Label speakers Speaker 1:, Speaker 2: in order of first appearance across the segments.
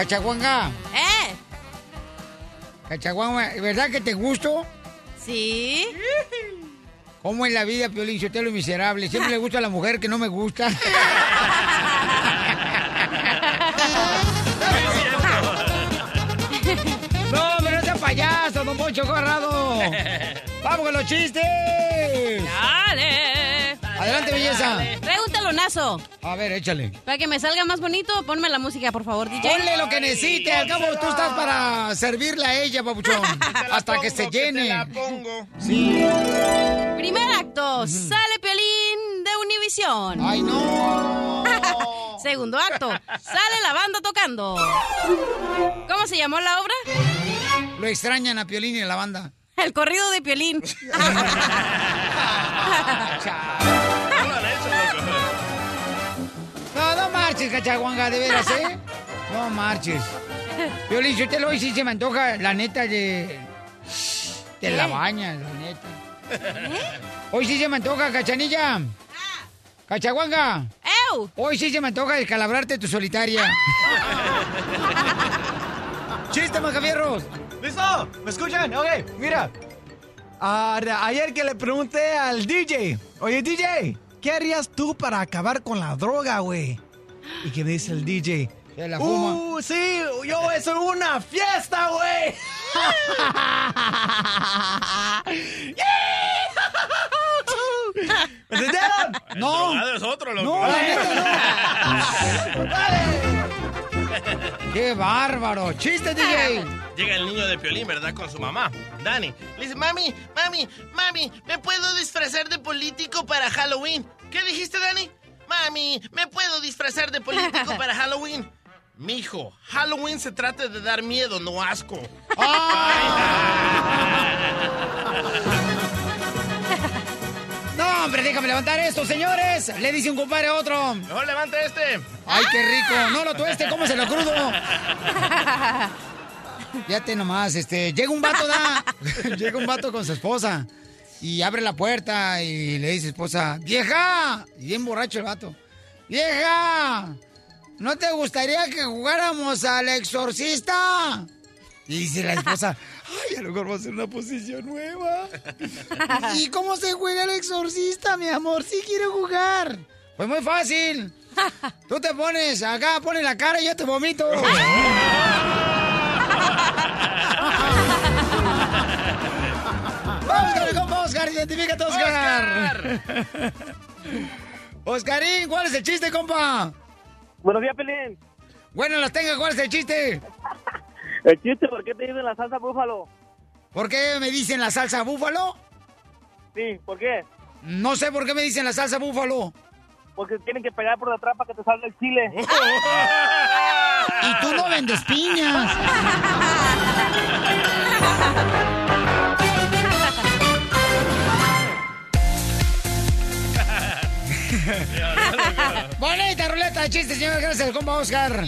Speaker 1: Cachaguanga.
Speaker 2: ¿Eh?
Speaker 1: Cachaguanga, ¿verdad que te gusto?
Speaker 2: Sí.
Speaker 1: ¿Cómo es la vida, Piolín? Si usted lo miserable. Siempre le gusta a la mujer que no me gusta. no, pero no sea payaso, don Poncho Corrado. ¡Vamos con los chistes!
Speaker 2: Dale.
Speaker 1: Adelante, belleza.
Speaker 2: Traigo un talonazo.
Speaker 1: A ver, échale.
Speaker 2: Para que me salga más bonito, ponme la música, por favor, DJ.
Speaker 1: Ponle lo que necesite. Al cabo, tú estás para servirle a ella, papuchón. Hasta que se llene.
Speaker 3: la pongo.
Speaker 1: Sí.
Speaker 2: Primer acto, sale Piolín de Univisión.
Speaker 1: ¡Ay, no!
Speaker 2: Segundo acto, sale la banda tocando. ¿Cómo se llamó la obra?
Speaker 1: Lo extrañan a Piolín y a la banda.
Speaker 2: El corrido de Piolín.
Speaker 1: marches, cachaguanga, de veras, ¿eh? No marches. Piolín, si usted lo hoy sí se me antoja, la neta, de... De la baña, la neta. Hoy sí se me antoja, cachanilla. Cachaguanga.
Speaker 2: ¡Ew!
Speaker 1: Hoy sí se me antoja descalabrarte tu solitaria. ¡Chiste, macafierros!
Speaker 4: ¿Listo? ¿Me escuchan? Ok, mira. Ah, ayer que le pregunté al DJ, oye DJ, ¿qué harías tú para acabar con la droga, güey? Y que me dice el DJ,
Speaker 1: la fuma.
Speaker 4: ¡Uh, sí! ¡Yo, eso es una fiesta, güey! ¿Me entendieron?
Speaker 1: No.
Speaker 3: El es otro, loco.
Speaker 1: No, la neta no. ¡Qué bárbaro! ¡Chiste, DJ!
Speaker 3: Llega el niño de Piolín, ¿verdad? Con su mamá, Dani. Le dice, mami, mami, mami, ¿me puedo disfrazar de político para Halloween? ¿Qué dijiste, Dani? Mami, ¿me puedo disfrazar de político para Halloween? Mijo, Halloween se trata de dar miedo, no asco.
Speaker 1: No, hombre, déjame levantar esto, señores. Le dice un compadre a otro.
Speaker 3: Mejor levanta este.
Speaker 1: Ay, qué rico. No lo tueste, ¿cómo se lo crudo? Fíjate nomás, este, llega un vato, da. llega un vato con su esposa. Y abre la puerta y le dice esposa, ¡Vieja! Y bien borracho el vato. ¡Vieja! ¿No te gustaría que jugáramos al exorcista? Y dice la esposa, ay, a lo mejor va a ser una posición nueva. ¿Y cómo se juega el exorcista, mi amor? Sí quiero jugar. Pues muy fácil. Tú te pones acá, pones la cara y yo te vomito. Oscar, identifícate, Oscar. Oscarín, ¿cuál es el chiste, compa?
Speaker 5: Buenos días, Pelín.
Speaker 1: Bueno, las tenga, ¿cuál es el chiste?
Speaker 5: El chiste, ¿por qué te dicen la salsa búfalo?
Speaker 1: ¿Por qué me dicen la salsa búfalo?
Speaker 5: Sí, ¿por qué?
Speaker 1: No sé por qué me dicen la salsa búfalo.
Speaker 5: Porque tienen que pegar por detrás para que te salga el chile.
Speaker 1: Y tú no vendes piñas. Bonita ruleta de chistes, señor. Gracias al compa Oscar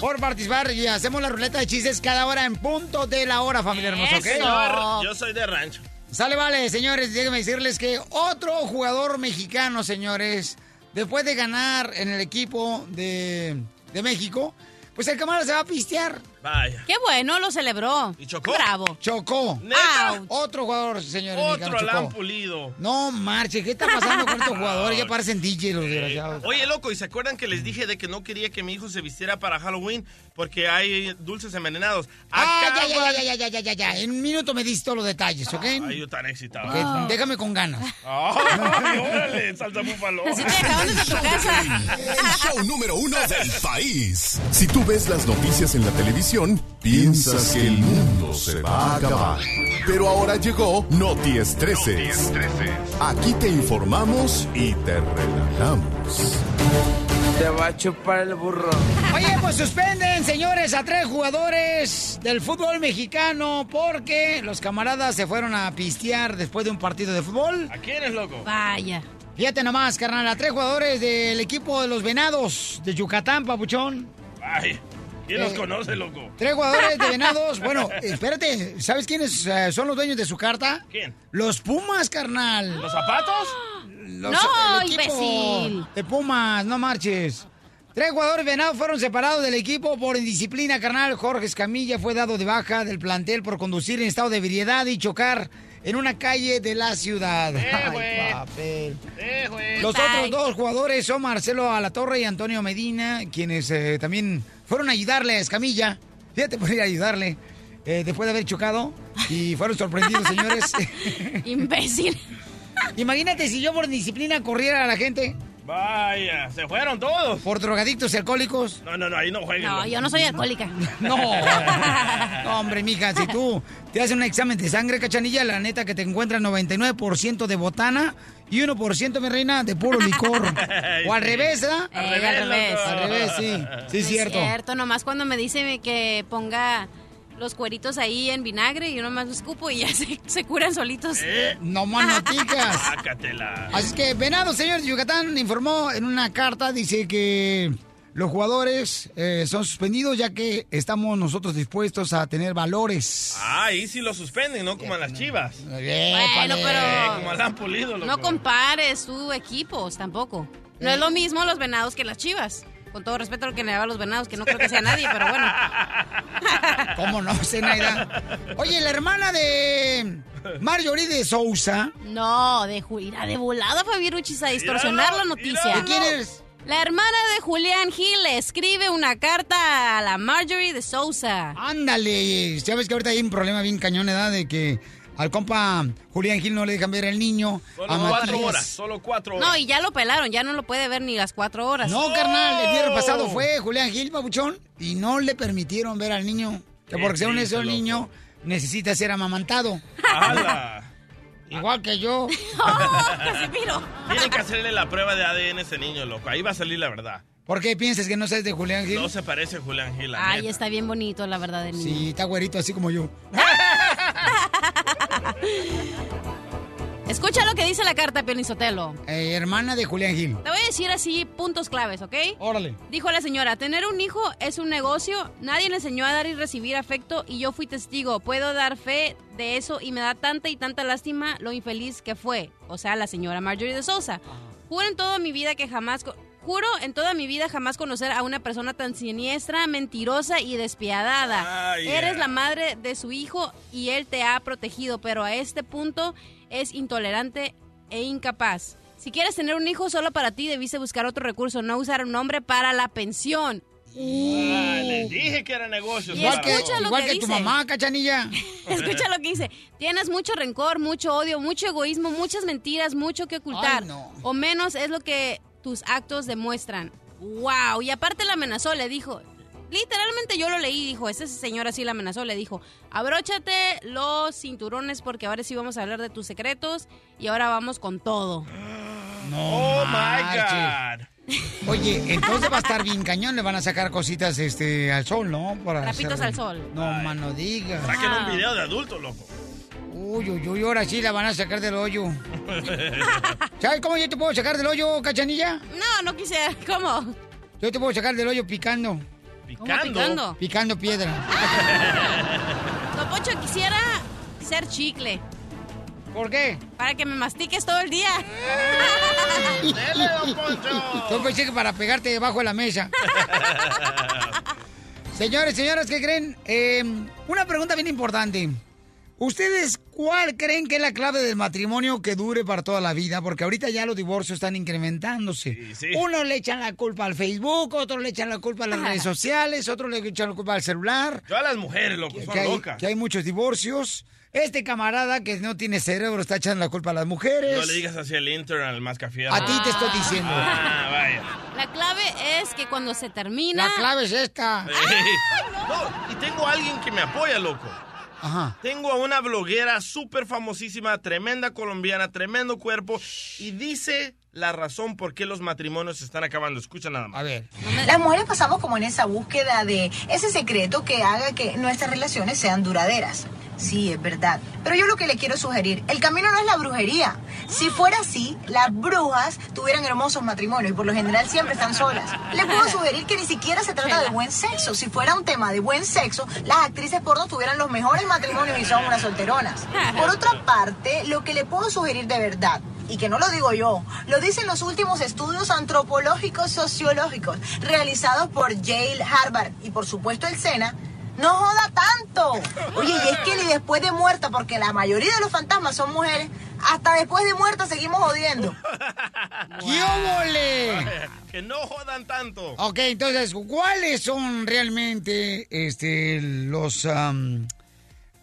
Speaker 1: por participar. Y hacemos la ruleta de chistes cada hora en punto de la hora, familia hermosa, ¿ok?
Speaker 3: Señor, yo soy de rancho.
Speaker 1: Sale, vale, señores. Déjenme decirles que otro jugador mexicano, señores, después de ganar en el equipo de, de México, pues el camarada se va a pistear.
Speaker 3: Vaya.
Speaker 2: Qué bueno, lo celebró.
Speaker 3: ¿Y chocó?
Speaker 2: Bravo.
Speaker 1: Chocó.
Speaker 3: ¿Neta?
Speaker 1: Otro jugador, señores.
Speaker 3: Otro
Speaker 1: mexicano,
Speaker 3: la han
Speaker 1: chocó.
Speaker 3: pulido.
Speaker 1: No marche, ¿qué está pasando con estos jugadores? Ya parecen DJ los desgraciados.
Speaker 3: Oye, loco, ¿y se acuerdan que les dije de que no quería que mi hijo se vistiera para Halloween porque hay dulces envenenados?
Speaker 1: Ah, ya, ya, ya, ya, ya, ya, ya, ya. En un minuto me dices todos los detalles, ¿ok?
Speaker 3: Ay, yo tan excitado.
Speaker 1: Ok, Déjame con ganas.
Speaker 3: Ay, órale, salsa búfalo.
Speaker 2: Así te desde tu casa.
Speaker 6: El show número uno del país. Si tú ves las noticias en la televisión, piensas que el mundo se va a acabar. Pero ahora llegó Noti Estreses. Aquí te informamos y te relajamos.
Speaker 7: Te va a chupar el burro.
Speaker 1: Oye, pues suspenden, señores, a tres jugadores del fútbol mexicano porque los camaradas se fueron a pistear después de un partido de fútbol.
Speaker 3: ¿A quién es loco?
Speaker 2: Vaya.
Speaker 1: Fíjate nomás, carnal, a tres jugadores del equipo de los Venados de Yucatán, papuchón.
Speaker 3: Ay, ¿quién los
Speaker 1: Eh,
Speaker 3: conoce, loco?
Speaker 1: Tres jugadores de Venados. Bueno, espérate, ¿sabes quiénes eh, son los dueños de su carta?
Speaker 3: ¿Quién?
Speaker 1: Los Pumas, carnal.
Speaker 3: ¿Los zapatos?
Speaker 1: Los-
Speaker 2: No,
Speaker 1: el equipo
Speaker 2: imbécil.
Speaker 1: De Pumas, no marches. Tres jugadores venados fueron separados del equipo por indisciplina, carnal. Jorge Escamilla fue dado de baja del plantel por conducir en estado de ebriedad y chocar en una calle de la ciudad. Ay,
Speaker 3: güey.
Speaker 1: papel.
Speaker 3: Eh.
Speaker 1: Los
Speaker 2: Bye.
Speaker 1: otros dos jugadores son Marcelo Alatorre y Antonio Medina, quienes eh, también fueron a ayudarle a Escamilla. Fíjate, por ir a ayudarle eh, después de haber chocado. Y fueron sorprendidos, señores.
Speaker 2: Imbécil.
Speaker 1: Imagínate si yo por disciplina corriera a la gente
Speaker 3: Vaya, se fueron todos.
Speaker 1: por drogadictos y alcohólicos.
Speaker 3: No, no, no, ahí no jueguen.
Speaker 2: No, yo no soy alcohólica.
Speaker 1: No, no, hombre, mija, si tú te haces un examen de sangre, cachanilla, la neta que te encuentran 99% de botana y 1%, mi reina, de puro licor. O al revés, ¿verdad?
Speaker 2: Eh, al revés.
Speaker 1: Al revés, sí. Sí,
Speaker 2: No
Speaker 1: es cierto.
Speaker 2: cierto, nomás cuando me dice que ponga los cueritos ahí en vinagre y yo nomás los escupo y ya se, se curan solitos.
Speaker 3: Eh,
Speaker 1: No más noticas.
Speaker 3: sácatela.
Speaker 1: Así es que Venado, señor de Yucatán, informó en una carta, dice que los jugadores eh, son suspendidos ya que estamos nosotros dispuestos a tener valores.
Speaker 3: Ah, ahí sí lo suspenden, ¿no? Como a las chivas.
Speaker 2: Bueno.
Speaker 3: Eh,
Speaker 2: pero
Speaker 3: como al han pulido, loco.
Speaker 2: no compares tu equipos tampoco. No es lo mismo los venados que las chivas. Con todo respeto a lo que le daba a los venados, que no creo que sea nadie, pero bueno.
Speaker 1: ¿Cómo no, Zenaida? Oye, la hermana de Marjorie de Sousa.
Speaker 2: No, de Julián, de volada, Fabiruchis, a distorsionar la noticia.
Speaker 1: ¿De quién eres?
Speaker 2: La hermana de Julián Gil le escribe una carta a la Marjorie de Sousa.
Speaker 1: Ándale, sabes que ahorita hay un problema bien cañón, ¿edad? De que al compa Julián Gil no le dejan ver al niño.
Speaker 3: Solo
Speaker 1: a
Speaker 3: cuatro
Speaker 1: Matías.
Speaker 3: horas, solo cuatro horas.
Speaker 2: No, y ya lo pelaron, ya no lo puede ver ni las cuatro horas.
Speaker 1: No, carnal, el viernes pasado fue Julián Gil, papuchón, y no le permitieron ver al niño. Que porque según eso el niño necesita ser amamantado.
Speaker 3: ¡Hala!
Speaker 1: Igual que yo.
Speaker 2: ¡Oh, Casimiro!
Speaker 3: Tienen que hacerle la prueba de ADN a ese niño, loco. Ahí va a salir la verdad.
Speaker 1: ¿Por qué piensas que no sabes de Julián Gil?
Speaker 3: No se parece a Julián Gil, la
Speaker 2: Ay,
Speaker 3: neta.
Speaker 2: está bien bonito, la verdad, del niño.
Speaker 1: Sí, está güerito así como yo.
Speaker 2: Escucha lo que dice la carta, Pionisotelo.
Speaker 1: Eh, hermana de Julián Gil.
Speaker 2: Te voy a decir así puntos claves, ¿ok?
Speaker 1: Órale.
Speaker 2: Dijo la señora, tener un hijo es un negocio, nadie le enseñó a dar y recibir afecto y yo fui testigo, puedo dar fe de eso y me da tanta y tanta lástima lo infeliz que fue, o sea, la señora Marjorie de Sousa. Juro en toda mi vida que jamás... Juro en toda mi vida jamás conocer a una persona tan siniestra, mentirosa y despiadada.
Speaker 3: Ah, yeah.
Speaker 2: Eres la madre de su hijo y él te ha protegido, pero a este punto es intolerante e incapaz. Si quieres tener un hijo solo para ti, debiste buscar otro recurso, no usar un hombre para la pensión.
Speaker 3: Ah, les dije que era negocio.
Speaker 2: Y
Speaker 1: Igual que,
Speaker 2: escucha lo
Speaker 1: igual
Speaker 2: que
Speaker 1: que tu
Speaker 2: dice.
Speaker 1: mamá, cachanilla.
Speaker 2: Escucha lo que dice. Tienes mucho rencor, mucho odio, mucho egoísmo, muchas mentiras, mucho que ocultar.
Speaker 1: Ay, no.
Speaker 2: O menos es lo que tus actos demuestran. Wow. Y aparte la amenazó, le dijo. Literalmente yo lo leí, dijo, ese señor así la amenazó, le dijo, abróchate los cinturones porque ahora sí vamos a hablar de tus secretos y ahora vamos con todo.
Speaker 1: No
Speaker 3: Oh my. God.
Speaker 1: Oye, entonces va a estar bien cañón, le van a sacar cositas este al sol, ¿no? Para
Speaker 2: Trapitos
Speaker 1: hacer-
Speaker 2: al sol.
Speaker 1: No, mano, diga.
Speaker 3: Saquen
Speaker 2: Ah.
Speaker 3: un video de adulto, loco.
Speaker 1: Uy, uy, uy, ahora sí la van a sacar del hoyo. ¿Sabes cómo yo te puedo sacar del hoyo, cachanilla?
Speaker 2: No, no quise. ¿Cómo?
Speaker 1: Yo te puedo sacar del hoyo picando,
Speaker 2: ¿Cómo
Speaker 3: Picando.
Speaker 2: picando?
Speaker 1: picando piedra.
Speaker 2: Don Poncho, quisiera ser chicle
Speaker 1: ¿Por qué?
Speaker 2: para que me mastiques todo el día.
Speaker 3: Dele, don Poncho.
Speaker 1: Yo pensé que para pegarte debajo de la mesa. Señores, señoras, ¿qué creen? Eh, una pregunta bien importante. ¿Ustedes cuál creen que es la clave del matrimonio que dure para toda la vida? Porque ahorita ya los divorcios están incrementándose.
Speaker 3: Sí, sí.
Speaker 1: Unos le echan la culpa al Facebook, otros le echan la culpa a las redes sociales, otros le echan la culpa al celular.
Speaker 3: Yo a las mujeres, loco,
Speaker 1: Que
Speaker 3: son
Speaker 1: hay,
Speaker 3: locas.
Speaker 1: que hay muchos divorcios. Este camarada que no tiene cerebro está echando la culpa a las mujeres.
Speaker 3: No le digas así al intern, al más café.
Speaker 1: A ti te estoy diciendo.
Speaker 3: Ah, vaya.
Speaker 2: La clave es que cuando se termina.
Speaker 1: La clave es esta.
Speaker 3: Ey. No, y tengo a alguien que me apoya, loco.
Speaker 1: Ajá.
Speaker 3: Tengo a una bloguera súper famosísima, tremenda colombiana, tremendo cuerpo, y dice la razón por qué los matrimonios se están acabando. Escucha nada más.
Speaker 1: A ver.
Speaker 8: Las mujeres pasamos como en esa búsqueda de ese secreto que haga que nuestras relaciones sean duraderas. Sí, es verdad. Pero yo lo que le quiero sugerir, el camino no es la brujería. Si fuera así, las brujas tuvieran hermosos matrimonios y por lo general siempre están solas. Le puedo sugerir que ni siquiera se trata de buen sexo. Si fuera un tema de buen sexo, las actrices porno tuvieran los mejores matrimonios y son unas solteronas. Por otra parte, lo que le puedo sugerir de verdad y que no lo digo yo, lo dicen los últimos estudios antropológicos sociológicos realizados por Yale, Harvard y por supuesto el SENA, no joda tanto. Oye, y es que ni después de muerta, porque la mayoría de los fantasmas son mujeres, hasta después de muerta seguimos jodiendo.
Speaker 1: ¡Qué!
Speaker 3: Que no jodan tanto.
Speaker 1: Ok, entonces, ¿cuáles son realmente este, los, am,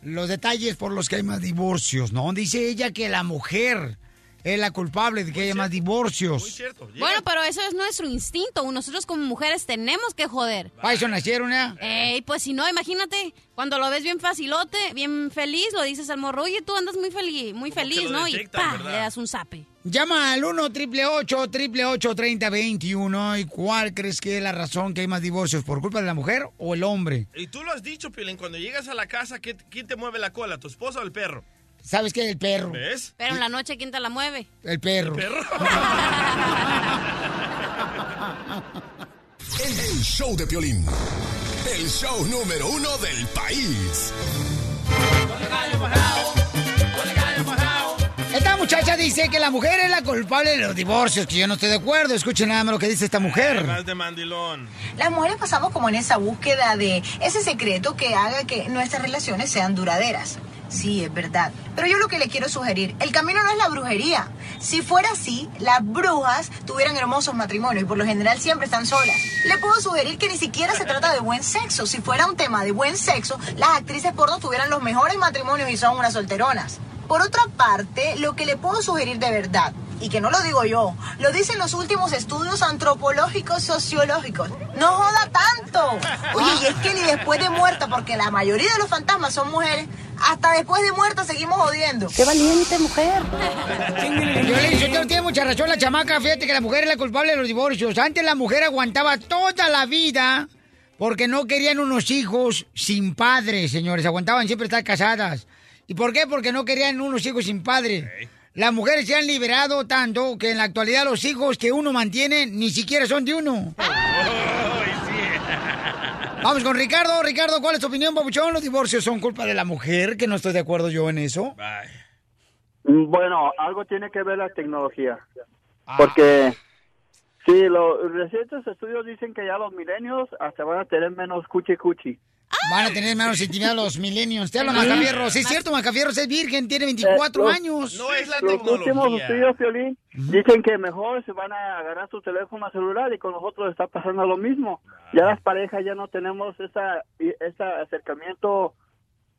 Speaker 1: los detalles por los que hay más divorcios? ¿No? Dice ella que la mujer es la culpable de que haya más divorcios.
Speaker 2: Bueno, pero eso es nuestro instinto. Nosotros como mujeres tenemos que joder.
Speaker 1: Para eso nacieron, ¿ya?
Speaker 2: Ey, pues si no, imagínate, cuando lo ves bien facilote, bien feliz, lo dices al morro, oye, tú andas muy feliz, muy feliz, ¿no? Y le das un zape.
Speaker 1: Llama al 1 888 3021 ¿Y cuál crees que es la razón que hay más divorcios? ¿Por culpa de la mujer o el hombre?
Speaker 3: Y tú lo has dicho, Pilín, cuando llegas a la casa, ¿qué- ¿quién te mueve la cola, tu esposa o el perro?
Speaker 1: ¿Sabes qué? El perro.
Speaker 3: ¿Ves?
Speaker 2: Pero en la noche, ¿quién te la mueve?
Speaker 1: El perro.
Speaker 3: perro?
Speaker 6: El, el show de Piolín. El show número uno del país.
Speaker 1: Esta muchacha dice que la mujer es la culpable de los divorcios, que yo no estoy de acuerdo. Escuchen nada más lo que dice esta mujer.
Speaker 3: Más de mandilón.
Speaker 8: Las mujeres pasamos como en esa búsqueda de ese secreto que haga que nuestras relaciones sean duraderas. Sí, es verdad. Pero yo lo que le quiero sugerir, el camino no es la brujería. Si fuera así, las brujas tuvieran hermosos matrimonios y por lo general siempre están solas. Le puedo sugerir que ni siquiera se trata de buen sexo. Si fuera un tema de buen sexo, las actrices porno tuvieran los mejores matrimonios y son unas solteronas. Por otra parte, lo que le puedo sugerir de verdad, y que no lo digo yo, lo dicen los últimos estudios antropológicos sociológicos. No joda tanto. Oye, y es que ni después de muerta, porque la mayoría de los fantasmas son mujeres, hasta después de muerta seguimos jodiendo. ¡Qué valiente mujer!
Speaker 1: Violín, usted tiene mucha razón la chamaca. Fíjate que la mujer es la culpable de los divorcios. Antes la mujer aguantaba toda la vida porque no querían unos hijos sin padre, señores. Aguantaban siempre estar casadas. ¿Y por qué? Porque no querían unos hijos sin padre. Las mujeres se han liberado tanto que en la actualidad los hijos que uno mantiene ni siquiera son de uno. Vamos con Ricardo. Ricardo, ¿cuál es tu opinión, papuchón? ¿Los divorcios son culpa de la mujer? Que no estoy de acuerdo yo en eso.
Speaker 9: Bueno, algo tiene que ver la tecnología. Porque sí, los recientes estudios dicen que ya los milenios hasta van a tener menos cuchi cuchi.
Speaker 1: Van a tener menos intimidad los millennials. Te habla
Speaker 9: Sí.
Speaker 1: Macafierros. Sí, es cierto, Macafierros es virgen, tiene 24
Speaker 9: Eh, los-
Speaker 1: años.
Speaker 9: Los últimos estudios, Piolín, dicen que mejor se van a agarrar su teléfono celular y con nosotros está pasando lo mismo. Ya las parejas ya no tenemos esa, ese acercamiento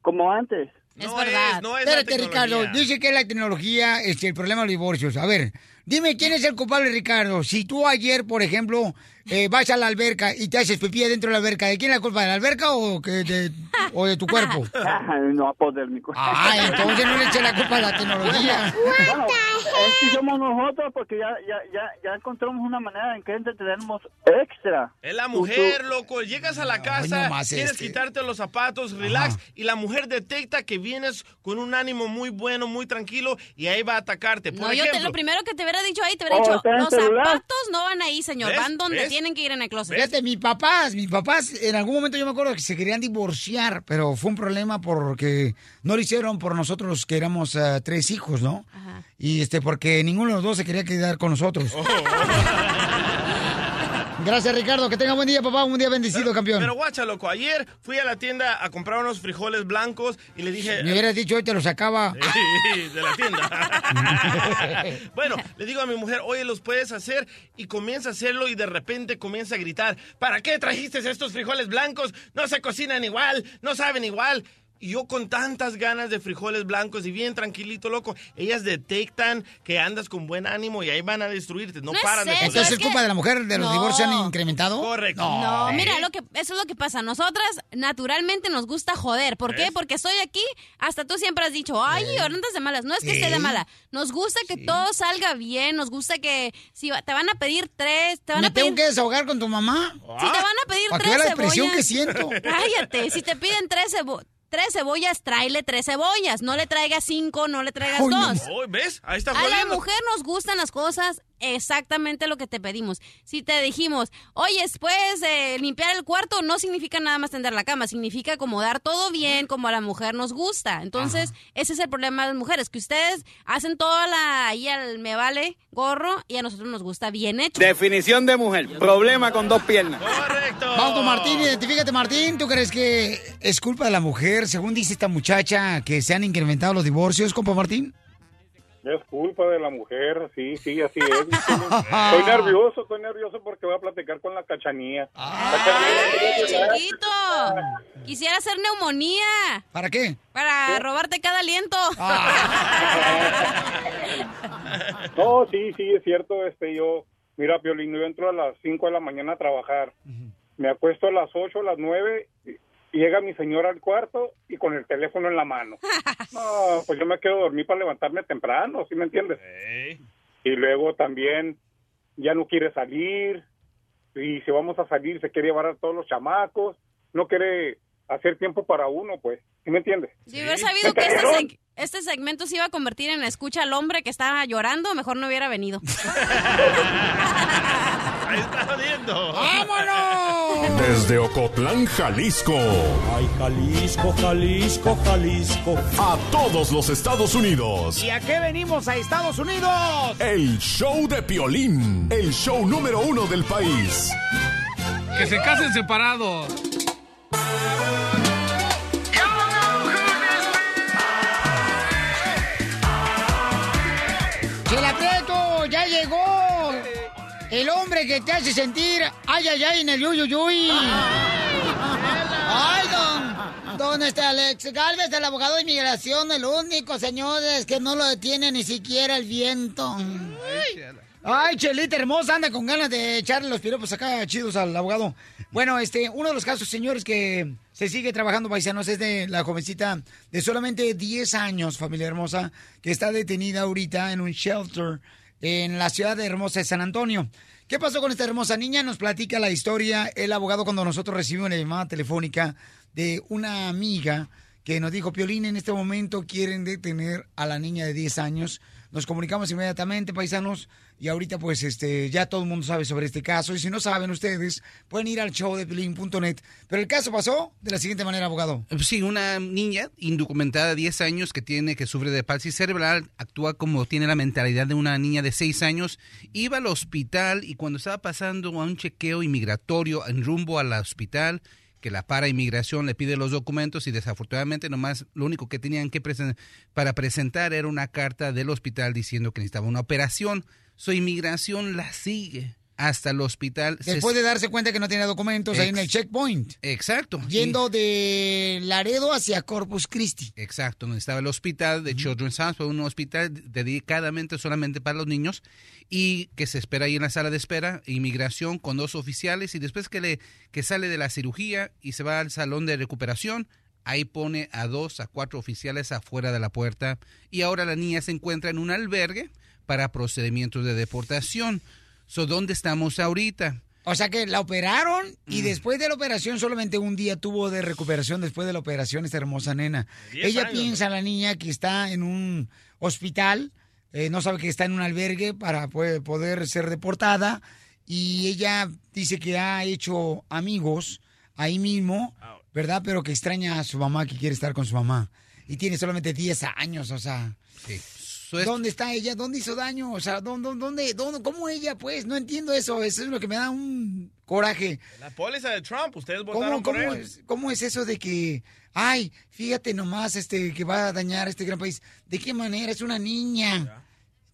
Speaker 9: como antes.
Speaker 2: Es verdad.
Speaker 1: Espérate, Ricardo. Dice que es la tecnología este, el problema de los divorcios. A ver, dime quién es el culpable, Ricardo. Si tú ayer, por ejemplo, eh, vas a la alberca y te haces pipí dentro de la alberca, ¿de quién es la culpa? ¿De la alberca o, que de, o de tu cuerpo?
Speaker 9: no, pues del mi cu-
Speaker 1: Ah, entonces no le eche la culpa a la tecnología.
Speaker 9: Bueno, es que somos nosotros porque ya, ya, ya, ya encontramos una manera en que entretenemos extra.
Speaker 3: Es la mujer,
Speaker 9: tú-
Speaker 3: loco. Llegas a la casa, quieres
Speaker 9: este.
Speaker 3: quitarte los zapatos, relax, y la mujer detecta que vienes con un ánimo muy bueno, muy tranquilo, y ahí va a atacarte. Por
Speaker 2: No, yo te, lo primero que te hubiera dicho ahí, te hubiera
Speaker 1: Oh,
Speaker 2: dicho, los
Speaker 1: celular.
Speaker 2: zapatos no van ahí, señor,
Speaker 1: ¿Ves?
Speaker 2: van donde
Speaker 1: ¿Ves?
Speaker 2: Tienen que ir en el closet.
Speaker 1: Fíjate, mis papás, mis papás, en algún momento yo me acuerdo que se querían divorciar, pero fue un problema porque no lo hicieron por nosotros que éramos ah, tres hijos, ¿no? Y este, porque ninguno de los dos se quería quedar con nosotros.
Speaker 3: Oh.
Speaker 1: Gracias, Ricardo. Que tenga buen día, papá. Un día bendecido, campeón.
Speaker 3: Pero guacha, loco, ayer fui a la tienda a comprar unos frijoles blancos y le dije...
Speaker 1: Me hubieras dicho hoy te lo sacaba.
Speaker 3: de la tienda. bueno, le digo a mi mujer, oye, los puedes hacer y comienza a hacerlo y de repente comienza a gritar, ¿para qué trajiste estos frijoles blancos? No se cocinan igual, no saben igual. Y yo con tantas ganas de frijoles blancos y bien tranquilito, loco. Ellas detectan que andas con buen ánimo y ahí van a destruirte. No,
Speaker 2: No es
Speaker 3: paran de
Speaker 2: eso,
Speaker 3: joder.
Speaker 1: Entonces es culpa de la mujer de los
Speaker 2: No.
Speaker 1: divorcios se han incrementado.
Speaker 3: Correcto.
Speaker 2: No, mira, lo que, eso es lo que pasa. Nosotras naturalmente nos gusta joder. ¿Por qué? Porque estoy aquí. Hasta tú siempre has dicho, ay, ahora andas de malas. No es que esté de
Speaker 1: Sí.
Speaker 2: mala. Nos gusta que todo salga bien. Nos gusta que si te van a pedir tres, te van
Speaker 1: ¿Me
Speaker 2: a pedir...
Speaker 1: tengo que desahogar con tu mamá?
Speaker 2: Si te van a pedir tres
Speaker 1: la expresión
Speaker 2: cebollas.
Speaker 1: que siento.
Speaker 2: Cállate. Si te piden tres, tres cebollas, tráele tres cebollas. No le traigas cinco, no le traigas dos.
Speaker 3: ¿Ves? Ahí está
Speaker 2: A la
Speaker 3: jodiendo.
Speaker 2: mujer nos gustan las cosas exactamente lo que te pedimos. Si te dijimos, oye, puedes eh, limpiar el cuarto, no significa nada más tender la cama, significa acomodar todo bien como a la mujer nos gusta. Entonces, ese es el problema de las mujeres, que ustedes hacen toda la, ahí al me vale gorro y a nosotros nos gusta bien hecho.
Speaker 7: Definición de mujer. Problema con dos piernas.
Speaker 3: Correcto.
Speaker 1: Vamos con Martín, identifícate Martín. ¿Tú crees que es culpa de la mujer, según dice esta muchacha, que se han incrementado los divorcios, compa Martín?
Speaker 10: Es culpa de la mujer, sí, sí, así es. Estoy nervioso, estoy nervioso porque voy a platicar con la cachanía.
Speaker 2: ¡Ay, chiquito! Quisiera hacer neumonía
Speaker 1: ¿Para qué?
Speaker 2: para robarte cada aliento.
Speaker 10: No, sí, sí, es cierto. Este, yo, mira, Piolín, yo entro a las 5 de la mañana a trabajar. Me acuesto a las 8, a las 9, y llega mi señora al cuarto y con el teléfono en la mano. No, pues yo me quedo dormir para levantarme temprano, ¿sí me entiendes? Y luego también ya no quiere salir. Y si vamos a salir, se quiere llevar a todos los chamacos. No quiere hacer tiempo para uno, pues. ¿Sí me entiendes?
Speaker 2: Si hubiera sabido que este, este segmento se iba a convertir en escucha al hombre que estaba llorando, mejor no hubiera venido.
Speaker 3: Ahí está jodiendo.
Speaker 1: ¡Vámonos!
Speaker 6: Desde Ocotlán, Jalisco.
Speaker 11: Ay, Jalisco, Jalisco, Jalisco.
Speaker 6: A todos los Estados Unidos.
Speaker 1: ¿Y a qué venimos a Estados Unidos?
Speaker 6: El show de Piolín. El show número uno del país.
Speaker 12: Que se casen separados.
Speaker 1: Ya llegó. El hombre que te hace sentir ay, ay, ay en el yuyuyuy. Ay, don, don este Alex Galvez, el abogado de inmigración, el único, señores, que no lo detiene ni siquiera el viento. Ay, Chelita hermosa, anda con ganas de echarle los piropos acá chidos al abogado. Bueno, este, uno de los casos, señores, que se sigue trabajando, paisanos, es de la jovencita de solamente 10 años, familia hermosa, que está detenida ahorita en un shelter en la ciudad de Hermosa de San Antonio. ¿Qué pasó con esta hermosa niña? Nos platica la historia el abogado cuando nosotros recibimos una llamada telefónica de una amiga que nos dijo, Piolín, en este momento quieren detener a la niña de 10 años. Nos comunicamos inmediatamente, paisanos, y ahorita pues este ya todo el mundo sabe sobre este caso. Y si no saben ustedes, pueden ir al show de Piolín.net. Pero el caso pasó de la siguiente manera, abogado.
Speaker 13: Sí, una niña indocumentada de 10 años que tiene que sufre de palsy cerebral, actúa como tiene la mentalidad de una niña de 6 años, iba al hospital y cuando estaba pasando a un chequeo inmigratorio en rumbo al hospital, que la para inmigración le pide los documentos y desafortunadamente nomás lo único que tenían que para presentar era una carta del hospital diciendo que necesitaba una operación. Su inmigración la sigue hasta el hospital. Se-
Speaker 1: Después de darse cuenta que no tenía documentos ahí en el checkpoint.
Speaker 13: Exacto.
Speaker 1: Yendo de Laredo hacia Corpus Christi.
Speaker 13: Exacto, donde estaba el hospital de Children's Hospital, un hospital dedicadamente solamente para los niños y que se espera ahí en la sala de espera, inmigración con dos oficiales y después que le que sale de la cirugía y se va al salón de recuperación, ahí pone a dos a cuatro oficiales afuera de la puerta y ahora la niña se encuentra en un albergue para procedimientos de deportación. So, ¿dónde estamos ahorita?
Speaker 1: O sea que la operaron y
Speaker 13: Mm.
Speaker 1: después de la operación solamente un día tuvo de recuperación después de la operación esta hermosa nena. Ella
Speaker 3: años,
Speaker 1: piensa, la niña, que está en un hospital, eh, no sabe que está en un albergue para poder ser deportada y ella dice que ha hecho amigos ahí mismo, ¿verdad? Pero que extraña a su mamá, que quiere estar con su mamá. Y tiene solamente 10 años, o sea... ¿Dónde está ella? ¿Dónde hizo daño? O sea, ¿dónde, dónde, dónde, cómo ella, pues? No entiendo eso. Eso es lo que me da un coraje.
Speaker 3: La póliza de Trump, ustedes
Speaker 1: ¿Cómo,
Speaker 3: votaron por
Speaker 1: cómo
Speaker 3: él.
Speaker 1: es, cómo es eso de que, ay, fíjate nomás, este, que va a dañar este gran país? ¿De qué manera? Es una niña.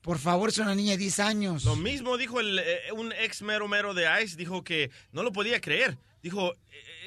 Speaker 1: Por favor, es una niña de 10 años.
Speaker 3: Lo mismo dijo el, eh, un ex mero mero de ICE, dijo que no lo podía creer. Dijo,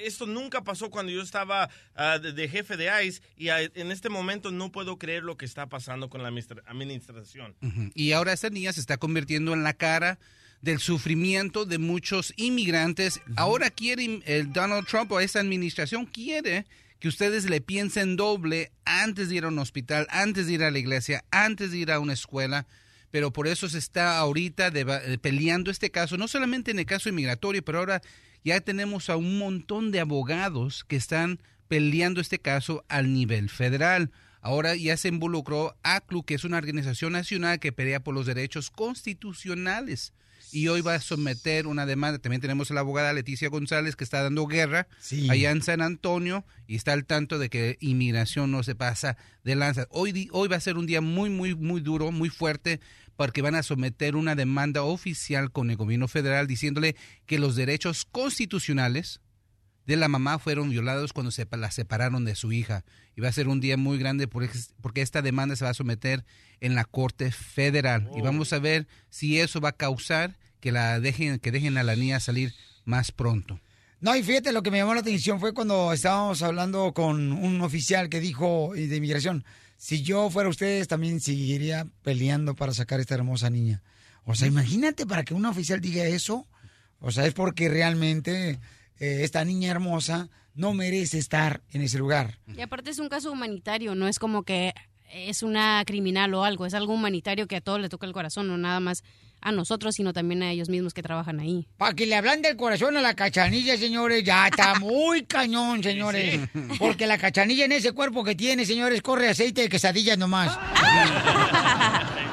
Speaker 3: esto nunca pasó cuando yo estaba ah, de, de jefe de ICE y ah, en este momento no puedo creer lo que está pasando con la administra- administración.
Speaker 13: Y ahora esta niña se está convirtiendo en la cara del sufrimiento de muchos inmigrantes. Ahora quiere el Donald Trump o esta administración quiere que ustedes le piensen doble antes de ir a un hospital, antes de ir a la iglesia, antes de ir a una escuela. Pero por eso se está ahorita eh, peleando este caso, no solamente en el caso inmigratorio, pero ahora ya tenemos a un montón de abogados que están peleando este caso al nivel federal. Ahora ya se involucró ACLU, que es una organización nacional que pelea por los derechos constitucionales. Y hoy va a someter una demanda. También tenemos a la abogada Leticia González, que está dando guerra allá en San Antonio y está al tanto de que inmigración no se pasa de lanza. Hoy, hoy va a ser un día muy, muy, muy duro, muy fuerte, porque van a someter una demanda oficial con el gobierno federal diciéndole que los derechos constitucionales de la mamá fueron violados cuando se la separaron de su hija. Y va a ser un día muy grande porque, porque esta demanda se va a someter en la Corte Federal. Y vamos a ver si eso va a causar que la dejen, que dejen a la niña salir más pronto.
Speaker 1: No, y fíjate, lo que me llamó la atención fue cuando estábamos hablando con un oficial que dijo de inmigración, si yo fuera ustedes también seguiría peleando para sacar a esta hermosa niña. O sea, imagínate para que un oficial diga eso. O sea, es porque realmente eh, esta niña hermosa no merece estar en ese lugar.
Speaker 2: Y aparte es un caso humanitario, no es como que es una criminal o algo, es algo humanitario que a todos le toca el corazón, no nada más a nosotros, sino también a ellos mismos que trabajan ahí.
Speaker 1: Para que le hablan del corazón a la cachanilla, señores, ya está muy cañón, señores. Porque la cachanilla en ese cuerpo que tiene, señores, corre aceite de quesadillas nomás.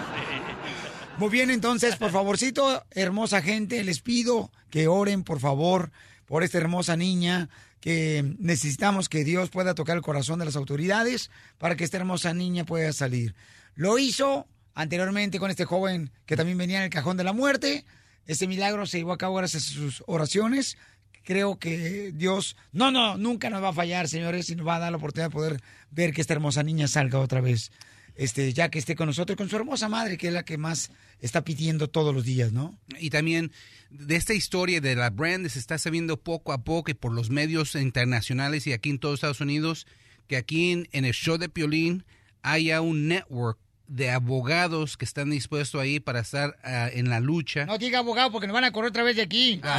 Speaker 1: Muy bien, entonces, por favorcito, hermosa gente, les pido que oren, por favor, por esta hermosa niña, que necesitamos que Dios pueda tocar el corazón de las autoridades para que esta hermosa niña pueda salir. Lo hizo anteriormente con este joven que también venía en el cajón de la muerte. Este milagro se llevó a cabo gracias a sus oraciones. Creo que Dios, no, no, nunca nos va a fallar, señores, y nos va a dar la oportunidad de poder ver que esta hermosa niña salga otra vez. Este, ya que esté con nosotros, con su hermosa madre, que es la que más está pidiendo todos los días, ¿no?
Speaker 13: Y también de esta historia de la brand se está sabiendo poco a poco y por los medios internacionales y aquí en todos Estados Unidos que aquí en, el show de Piolín haya un network de abogados que están dispuestos ahí para estar ah, en la lucha.
Speaker 1: No diga abogado porque nos van a correr otra vez de aquí.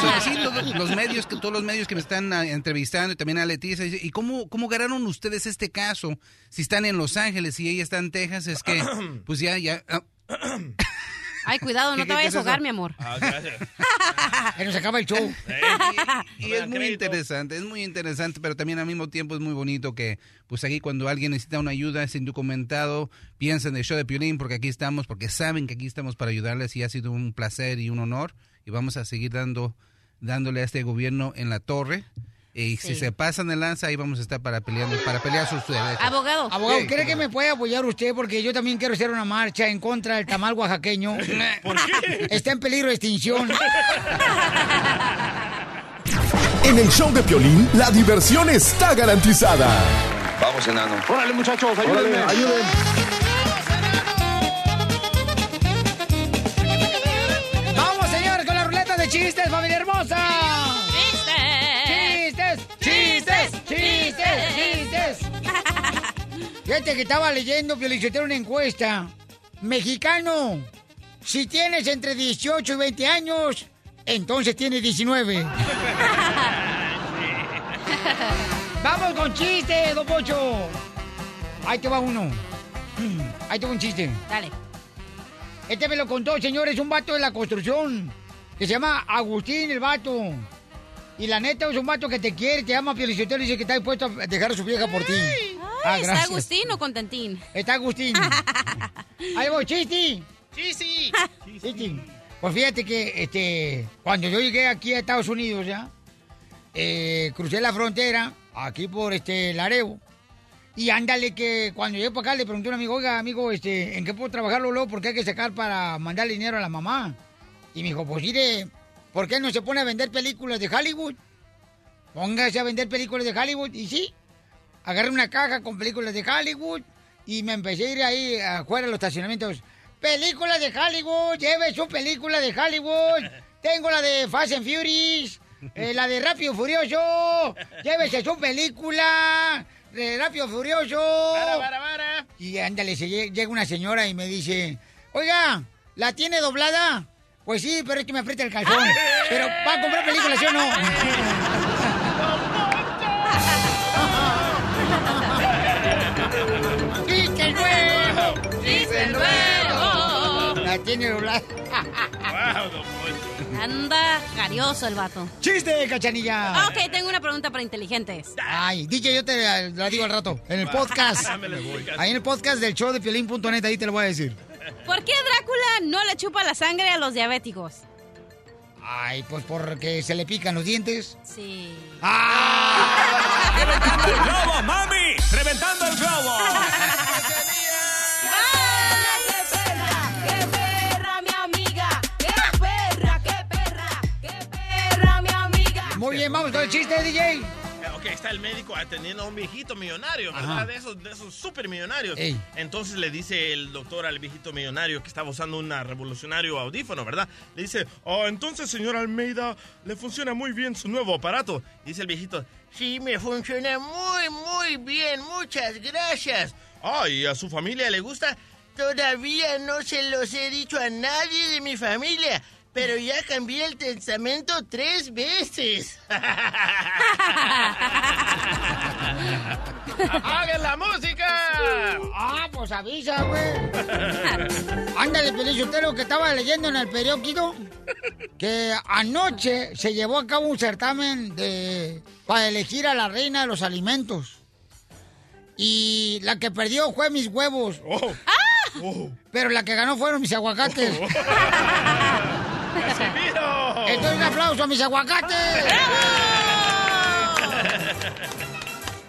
Speaker 13: So, así los, los medios, que todos los medios que me están ah, entrevistando y también a Leticia, ¿y cómo, cómo ganaron ustedes este caso? Si están en Los Ángeles y ella está en Texas, es que, pues ya, ya... ah,
Speaker 2: Ay, cuidado, no
Speaker 13: ¿Qué-
Speaker 2: te vayas a ahogar, mi amor.
Speaker 1: Que nos acaba el show.
Speaker 13: Y es muy interesante, es muy interesante, pero también al mismo tiempo es muy bonito que, pues aquí cuando alguien necesita una ayuda, es indocumentado, piensen en el show de Piolín, porque aquí estamos, porque saben que aquí estamos para ayudarles y ha sido un placer y un honor y vamos a seguir dando, dándole a este gobierno en la torre. Y si
Speaker 2: Sí.
Speaker 13: se pasan de lanza, ahí vamos a estar para peleando, para pelear sus derechos.
Speaker 2: Abogado.
Speaker 1: Abogado, ¿cree que me puede apoyar usted? Porque yo también quiero hacer una marcha en contra del tamal oaxaqueño.
Speaker 3: ¿Por qué?
Speaker 1: Está en peligro de extinción.
Speaker 6: En el show de Piolín, la diversión está garantizada.
Speaker 14: Vamos, enano.
Speaker 15: Órale, muchachos, ayúdenme.
Speaker 9: ayúdenme.
Speaker 1: ¡Vamos, señores, con la ruleta de chistes, familia hermosa! Fíjate que estaba leyendo, Piolichotero, una encuesta. Mexicano, si tienes entre 18 y 20 años, entonces tienes 19. ¡Vamos con chistes, don Pocho! Ahí te va uno. Ahí te va un chiste.
Speaker 2: Dale.
Speaker 1: Este me lo contó, señores, un vato de la construcción. Que se llama Agustín, el vato. Y la neta es un vato que te quiere, te ama, Piolichotero, y dice que está dispuesto a dejar a su vieja por ti. Ah,
Speaker 2: Ay, ¿Está
Speaker 1: gracias.
Speaker 2: Agustín o Contentín?
Speaker 1: Está Agustín. Ahí voy, Chisti.
Speaker 3: Chisti.
Speaker 1: Chisti. Pues fíjate que este, cuando yo llegué aquí a Estados Unidos ya, eh, crucé la frontera, aquí por este Laredo. Y ándale que cuando llegué para acá le pregunté a un amigo, oiga, amigo, este, ¿en qué puedo trabajar luego? Porque hay que sacar para mandar dinero a la mamá. Y me dijo, pues mire, ¿por qué no se pone a vender películas de Hollywood? Póngase a vender películas de Hollywood. Y sí, agarré una caja con películas de Hollywood y me empecé a ir ahí afuera de los estacionamientos. Películas de Hollywood, lleve su película de Hollywood. Tengo la de Fast and Furious, Eh, la de Rápido y Furioso. Llévese su película. De Rápido y Furioso. Y ándale, se lle- llega una señora y me dice, oiga, ¿la tiene doblada? Pues sí, pero es que me aprieta el calzón. Pero ¿va a comprar película, sí o no? ¡Chiste nuevo! ¡Chiste nuevo! La tiene doblada.
Speaker 2: Anda carioso el vato.
Speaker 1: ¡Chiste, cachanilla!
Speaker 2: Ok, tengo una pregunta para inteligentes.
Speaker 1: Ay, DJ, yo te la, digo al rato. En el podcast. Ahí en el podcast del show de Piolín.net, ahí te lo voy a decir.
Speaker 2: ¿Por qué Drácula no le chupa la sangre a los diabéticos?
Speaker 1: Ay, pues porque se le pican los dientes.
Speaker 2: Sí.
Speaker 14: ¡Reventando el globo, mami! ¡Reventando el globo!
Speaker 15: ¡Qué perra, mi amiga! ¡Qué perra, qué perra! ¡Qué perra, mi amiga!
Speaker 1: Muy bien, vamos con el chiste, DJ.
Speaker 3: Está el médico atendiendo a un viejito millonario, ¿verdad?
Speaker 1: Ajá.
Speaker 3: De esos, de esos súper millonarios.
Speaker 1: Ey.
Speaker 3: Entonces le dice el doctor al viejito millonario que estaba usando un revolucionario audífono, ¿verdad? Le dice, oh, entonces, señor Almeida, le funciona muy bien su nuevo aparato. Dice el viejito, sí, me funciona muy, muy bien, muchas gracias. Ah, ¿y a su familia le gusta? Todavía no se los he dicho a nadie de mi familia. Pero ya cambié el testamento tres veces. ¡Apaguen la música!
Speaker 1: Ah, pues avisa, güey. Ándale, Pelichotero, que estaba leyendo en el periódico que anoche se llevó a cabo un certamen de para elegir a la reina de los alimentos. Y la que perdió fue mis huevos. Pero la que ganó fueron mis aguacates. Entonces un aplauso a mis aguacates.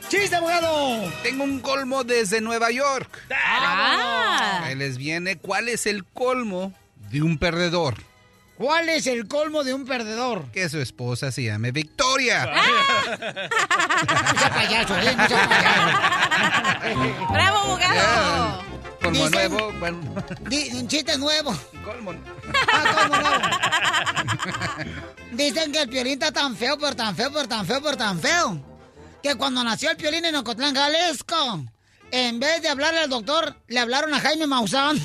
Speaker 1: ¡Chiste, abogado!
Speaker 13: Tengo un colmo desde Nueva York.
Speaker 1: Ah.
Speaker 13: Ahí les viene. ¿Cuál es el colmo de un perdedor?
Speaker 1: ¿Cuál es el colmo de un perdedor?
Speaker 13: Que su esposa se llame Victoria.
Speaker 1: No sea payaso, ¿eh? No sea payaso.
Speaker 2: ¡Bravo, abogado!
Speaker 13: Colmo
Speaker 1: Dicen-
Speaker 13: nuevo. Bueno,
Speaker 1: Di- un chiste nuevo.
Speaker 13: colmo.
Speaker 1: Ah, colmo nuevo. Dicen que el piolín está tan feo, pero tan feo, pero tan feo, pero tan feo. Que cuando nació el piolín en Ocotlán, Jalisco, en vez de hablarle al doctor, le hablaron a Jaime Maussan.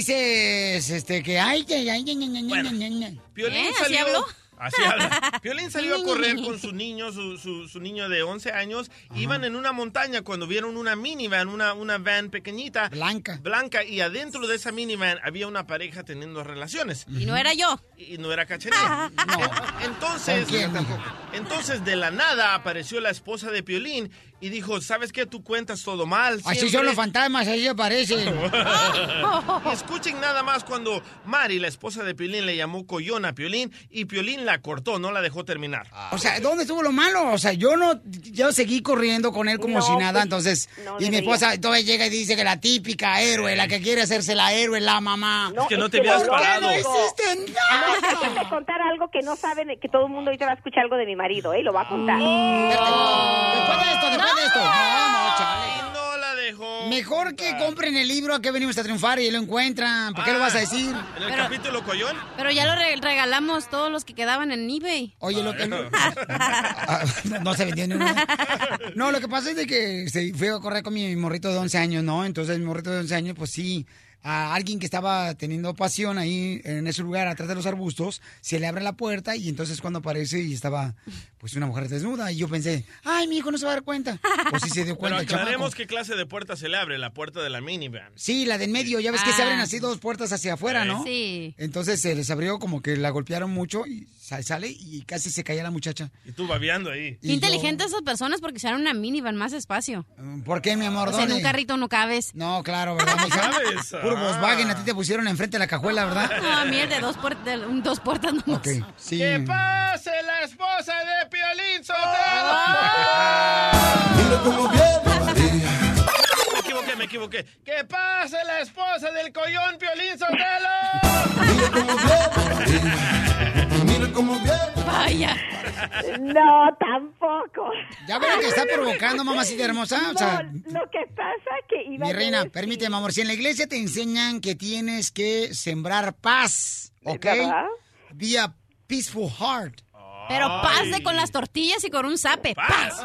Speaker 1: Dices, este, que ay, que ay, ay, ay, ay, ay, ay, ay.
Speaker 3: Piolín
Speaker 2: ¿Eh? ¿Así
Speaker 3: salió.
Speaker 2: habló?
Speaker 3: Así habla. Piolín salió a correr con su niño, su, su- su niño de 11 años. Iban en una montaña cuando vieron una minivan, una, una van pequeñita.
Speaker 1: Blanca.
Speaker 3: Blanca. Y adentro de esa minivan había una pareja teniendo relaciones.
Speaker 2: Y no era yo.
Speaker 3: Y no era cachanilla. Entonces,
Speaker 1: ¿Con quién, mijo?
Speaker 3: entonces de la nada apareció la esposa de Piolín y dijo, ¿sabes qué? Tú cuentas todo mal.
Speaker 1: Así
Speaker 3: siempre".
Speaker 1: son los fantasmas, así aparecen.
Speaker 3: Escuchen nada más cuando Mari, la esposa de Piolín, le llamó Coyona a Piolín y Piolín la cortó, no la dejó terminar.
Speaker 1: O sea, ¿dónde estuvo lo malo? O sea, yo no, yo seguí corriendo con él como
Speaker 3: No,
Speaker 1: si nada,
Speaker 3: pues,
Speaker 1: entonces,
Speaker 3: no
Speaker 1: y mi esposa todavía llega y dice que la típica héroe, la que quiere hacerse la héroe, la mamá.
Speaker 3: Es que no te habías
Speaker 1: ¿Por qué
Speaker 3: parado.
Speaker 1: no existe nada?
Speaker 16: No, contar algo que no saben, que todo el mundo ahorita va a escuchar algo de mi marido, ¿eh? Lo va a contar.
Speaker 1: Después de esto, después de esto. No, no, chale.
Speaker 3: No la dejó.
Speaker 1: Mejor que compren el libro a que venimos a triunfar y lo encuentran. ¿Por qué lo vas a decir?
Speaker 3: En el
Speaker 2: Pero-
Speaker 3: capítulo Coyón.
Speaker 2: Pero ya lo re- regalamos todos los que quedaban en eBay.
Speaker 1: Oye, lo que no, Ah, no se vendió ni uno. No, lo que pasa es de que se fui a correr con mi morrito de 11 años, ¿no? Entonces mi morrito de 11 años, pues sí, a alguien que estaba teniendo pasión ahí en ese lugar atrás de los arbustos, se le abre la puerta y entonces cuando aparece y estaba pues una mujer desnuda y yo pensé, ay, mi hijo no se va a dar cuenta. Pues sí se dio
Speaker 3: Pero
Speaker 1: cuenta, chamaco.
Speaker 3: aclaremos qué clase de puerta se le abre, la puerta de la minivan.
Speaker 1: Sí, la de en medio, ya ves que se
Speaker 2: Ah.
Speaker 1: abren así dos puertas hacia afuera, ¿no?
Speaker 2: Sí.
Speaker 1: Entonces se les abrió como que la golpearon mucho y sale y casi se caía la muchacha.
Speaker 3: Y tú babeando ahí.
Speaker 2: Qué inteligentes esas personas porque usaron una minivan más espacio.
Speaker 1: ¿Por qué, mi amor?
Speaker 2: O sea, en un carrito no cabes.
Speaker 1: No, claro, ¿verdad? mija?
Speaker 3: ¿Sabes?
Speaker 1: Puro
Speaker 3: Ah.
Speaker 1: Volkswagen, a ti te pusieron enfrente de la cajuela, ¿verdad?
Speaker 2: No, a mí el de dos, puer- de un- dos puertas nomás.
Speaker 1: Ok, sí.
Speaker 3: ¡Que pase la esposa de Piolín Me equivoqué, me equivoqué. ¡Que pase la esposa del Coyón Piolín Sotelo!
Speaker 15: Como bien.
Speaker 2: Vaya.
Speaker 16: No, tampoco.
Speaker 1: Ya ve lo que está provocando, mamacita hermosa. O sea,
Speaker 16: No, lo que pasa que iba
Speaker 1: mi
Speaker 16: a
Speaker 1: reina,
Speaker 16: decir-
Speaker 1: permíteme, amor. Si en la iglesia te enseñan que tienes que sembrar paz, ¿ok?
Speaker 16: ¿Verdad?
Speaker 1: Vía Peaceful Heart.
Speaker 2: Pero paz de con las tortillas y con un zape. Paz.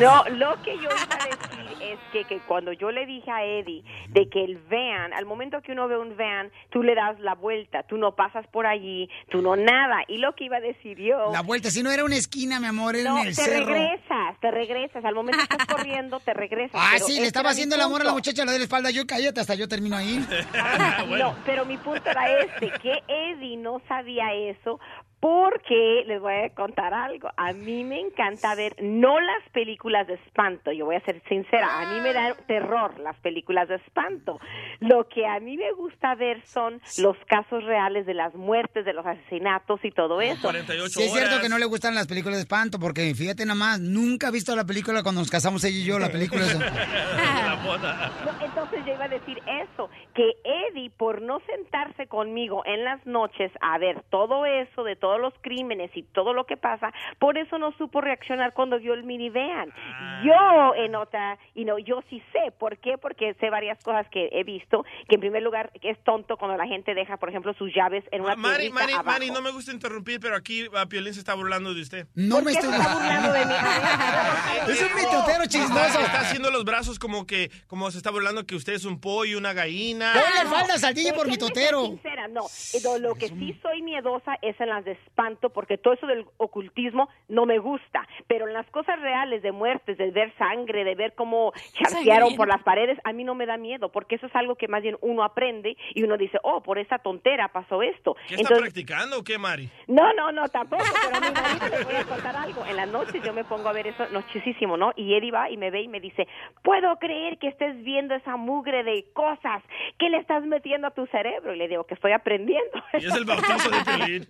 Speaker 16: No, lo que yo iba a decir es que, que cuando yo le dije a Eddie de que el van, al momento que uno ve un van, tú le das la vuelta, tú no pasas por allí, tú no nada. Y lo que iba a decir yo...
Speaker 1: La vuelta, si no era una esquina, mi amor, era
Speaker 16: no,
Speaker 1: en el
Speaker 16: te
Speaker 1: cerro.
Speaker 16: regresas, te regresas. Al momento que estás corriendo, te regresas.
Speaker 1: Ah, sí, le estaba haciendo el amor a la muchacha, lo de la espalda. Yo cállate, hasta yo termino ahí.
Speaker 16: No, pero mi punto era este, que Eddie no sabía eso porque les voy a contar algo. A mí me encanta ver, no las películas de espanto, yo voy a ser sincera, a mí me dan terror las películas de espanto. Lo que a mí me gusta ver son los casos reales de las muertes, de los asesinatos y todo eso.
Speaker 1: Sí, es cierto que no le gustan las películas de espanto, porque fíjate nada más, nunca he visto la película cuando nos casamos ella y yo, la película esa.
Speaker 16: No, entonces yo iba a decir eso, que Eddie, por no sentarse conmigo en las noches a ver todo eso de todos los crímenes y todo lo que pasa, por eso no supo reaccionar cuando vio el minivan. Yo en otra, y no, yo sí sé, ¿por qué? Porque sé varias cosas que he visto, que en primer lugar es tonto cuando la gente deja, por ejemplo, sus llaves en una
Speaker 3: Mari,
Speaker 16: piedrita
Speaker 3: Mari,
Speaker 16: abajo.
Speaker 3: Mari, no me gusta interrumpir, pero aquí a Piolín se está burlando de usted.
Speaker 1: No me estoy
Speaker 16: burlando de mí.
Speaker 1: Es un mitotero chismoso.
Speaker 3: Está, haciendo los brazos como que, como se está burlando que usted es un pollo, una gallina.
Speaker 1: Ponle faldas al DJ por mitotero.
Speaker 16: sincera, no. Lo, lo que sí soy miedosa es en las de espanto, porque todo eso del ocultismo no me gusta. Pero en las cosas reales de muertes, de ver sangre, de ver cómo charquearon por las paredes, a mí no me da miedo, porque eso es algo que más bien uno aprende y uno dice, oh, por esa tontera pasó esto.
Speaker 3: ¿Qué está
Speaker 16: Entonces,
Speaker 3: practicando o qué, Mari?
Speaker 16: no, no, no, tampoco, pero a mi marido le voy a contar algo. En las noches yo me pongo a ver eso nochísimo, ¿no? Y Eddie va y me ve y me dice, puedo creer que estés viendo esa mugre de cosas. ¿Qué le estás metiendo a tu cerebro? Y le digo que estoy aprendiendo.
Speaker 3: Y es el bautizo de Piolín.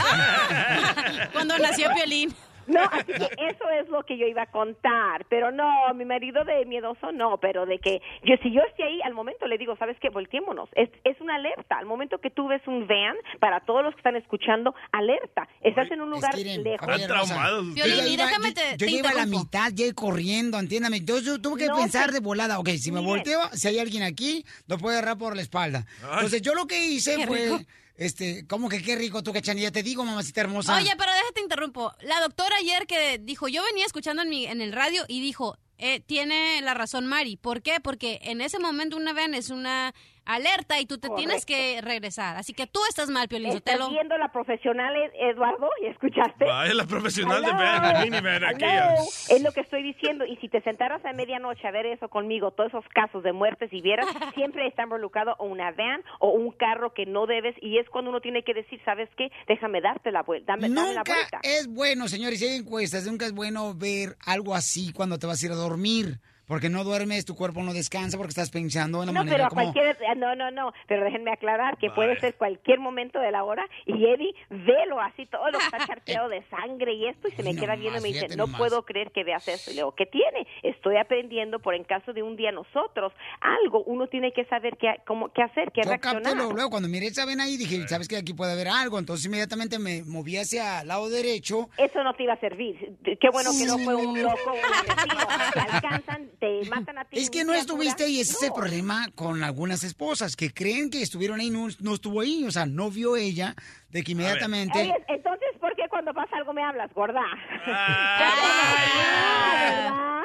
Speaker 2: Cuando nació Piolín.
Speaker 16: No, así que eso es lo que yo iba a contar, pero no, mi marido de miedoso no, pero de que yo si yo estoy ahí al momento le digo, ¿sabes qué? Volteémonos. Es, es una alerta. Al momento que tú ves un van, para todos los que están escuchando, alerta. Estás en un lugar lejos.
Speaker 1: familia hermosa. Yo
Speaker 2: déjame
Speaker 1: yo-
Speaker 2: te-
Speaker 1: Yo
Speaker 2: te
Speaker 1: iba a la mitad, ya corriendo, entiéndame. Yo, yo tuve que
Speaker 16: No,
Speaker 1: pensar de volada. Ok, si me
Speaker 16: Bien.
Speaker 1: volteo, si hay alguien aquí, lo puedo agarrar por la espalda.
Speaker 2: Ay.
Speaker 1: Entonces, yo lo que hice
Speaker 2: Qué
Speaker 1: fue,
Speaker 2: rico.
Speaker 1: Este, ¿cómo que qué rico tú, cachanilla? Te digo, mamacita hermosa.
Speaker 2: Oye, pero déjate interrumpo. La doctora ayer que dijo, yo venía escuchando en, mi, en el radio y dijo, eh, tiene la razón Mari. ¿Por qué? Porque en ese momento una ven es una alerta y tú te tienes que regresar. Así que tú estás mal, Piolín
Speaker 16: Estás
Speaker 2: Sotelo.
Speaker 16: viendo la profesional Ed- Eduardo y escuchaste.
Speaker 3: Vaya, la profesional de
Speaker 16: Hello.
Speaker 3: de aquella.
Speaker 16: Es lo que estoy diciendo. Y si te sentaras a medianoche a ver eso conmigo, todos esos casos de muertes y vieras, siempre está involucrado o una van o un carro que no debes. Y es cuando uno tiene que decir, ¿sabes qué? Déjame darte la vuelta. Dame, dame la
Speaker 1: Nunca
Speaker 16: vuelta.
Speaker 1: es bueno, señores, si hay encuestas, nunca es bueno ver algo así cuando te vas a ir a dormir. Porque no duermes, tu cuerpo no descansa porque estás pensando en la
Speaker 16: No,
Speaker 1: manera
Speaker 16: pero a
Speaker 1: como...
Speaker 16: cualquier, eh, no, no, no, pero déjenme aclarar que puede ser cualquier momento de la hora y Eddie, velo así, todo lo que está charqueado de sangre y esto y se me queda viendo y me dice, no puedo creer que veas eso. Y le digo, ¿qué tiene? Estoy aprendiendo por en caso de un día nosotros, algo, uno tiene que saber qué, cómo, qué hacer, qué
Speaker 1: Yo
Speaker 16: reaccionar.
Speaker 1: luego, luego, cuando miré esa vena ahí, dije, ¿sabes que Aquí puede haber algo. Entonces inmediatamente me moví hacia el lado derecho.
Speaker 16: Eso no te iba a servir. Qué bueno que no fue un loco, un. Te alcanzan, te matan a ti.
Speaker 1: Es que no
Speaker 16: criatura.
Speaker 1: estuviste ahí, ese es el problema con algunas esposas, que creen que estuvieron ahí, no, no estuvo ahí, o sea, no vio ella, de que inmediatamente...
Speaker 16: Oye, entonces, ¿por qué cuando pasa algo me hablas, gorda?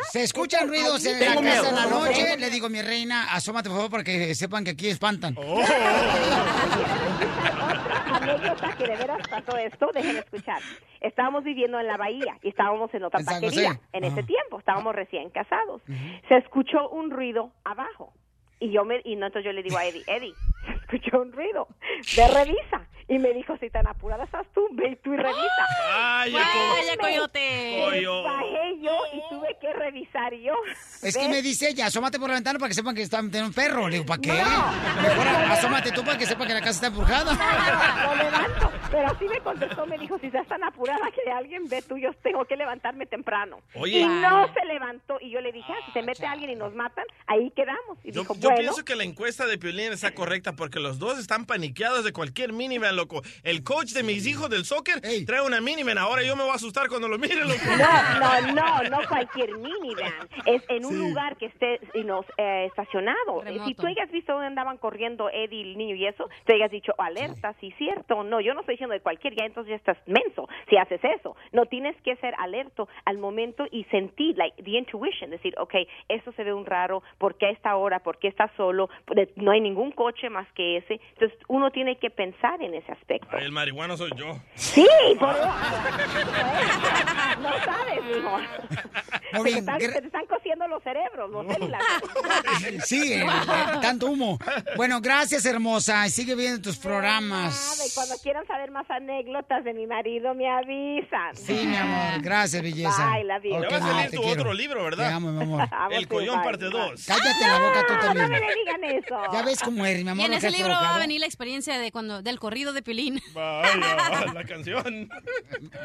Speaker 1: Se escuchan ruidos en la casa en la noche, le digo, mi reina, asómate por favor para que sepan que aquí espantan.
Speaker 16: anécdota que de veras pasó esto, dejen escuchar. Estábamos viviendo en la bahía y estábamos en otra
Speaker 1: En
Speaker 16: taquería en ese tiempo, estábamos recién casados. Se escuchó un ruido abajo y yo me y no, entonces yo le digo a Eddie, Eddie, se escuchó un ruido, ve revisa. Y me dijo, si tan apurada estás tú, ve tú y revisa.
Speaker 3: Vaya, co- coyote. Coyo-
Speaker 16: Bajé yo y tuve que revisar yo.
Speaker 1: Es que me dice ella, asómate por la ventana para que sepan que está tiene un perro. Le digo, ¿para qué? Mejor asómate tú para que sepan que la casa está embrujada.
Speaker 16: Lo levanto. Pero así me contestó, me dijo, si estás tan apurada que alguien ve tú, yo tengo que levantarme temprano.
Speaker 3: Oye.
Speaker 16: Y no se levantó. Y yo le dije, ah, si se mete alguien y nos matan, ahí quedamos. Y
Speaker 3: Yo,
Speaker 16: dijo,
Speaker 3: yo
Speaker 16: bueno.
Speaker 3: pienso que la encuesta de Piolín está correcta porque los dos están paniqueados de cualquier minivan, loco. El coach de mis hijos del soccer trae una minivan. Ahora yo me voy a asustar cuando lo mire, loco.
Speaker 16: No, no, no, no cualquier minivan. Es en un
Speaker 3: Sí.
Speaker 16: lugar que esté y nos, eh, estacionado.
Speaker 2: Remoto.
Speaker 16: Si tú hayas visto dónde andaban corriendo Eddie, el niño y eso, te hayas dicho alerta, sí, cierto. No, yo no estoy diciendo de cualquier, ya entonces ya estás menso si haces eso. No tienes que ser alerto al momento y sentir, like, the intuition, decir, ok, esto se ve un raro, ¿por qué a esta hora? ¿Por qué está solo? No hay ningún coche más que ese. Entonces uno tiene que pensar en ese aspecto.
Speaker 3: Ay, el marihuano soy yo.
Speaker 16: Sí, por No sabes, mijo. Se te, están, se te están cociendo los cerebros, los células.
Speaker 1: Sí, eh, tanto humo. Bueno, gracias, hermosa. Sigue viendo tus programas.
Speaker 16: cuando quieran saber más anécdotas de mi marido, me avisan.
Speaker 1: Sí, mi amor. Gracias, belleza.
Speaker 16: Bye, love you.
Speaker 1: Ok,
Speaker 3: Ya va a salir tu
Speaker 1: quiero.
Speaker 3: otro libro, ¿verdad?
Speaker 1: Te amo, mi amor.
Speaker 3: El Collón parte 2.
Speaker 1: Cállate la boca tú
Speaker 16: No,
Speaker 1: también.
Speaker 16: no me le digan eso.
Speaker 1: Ya ves cómo eres, mi
Speaker 2: Y
Speaker 1: amor.
Speaker 2: en
Speaker 1: lo que
Speaker 2: ese libro va a venir la experiencia de cuando del corrido de Piolín.
Speaker 3: Vaya, la canción.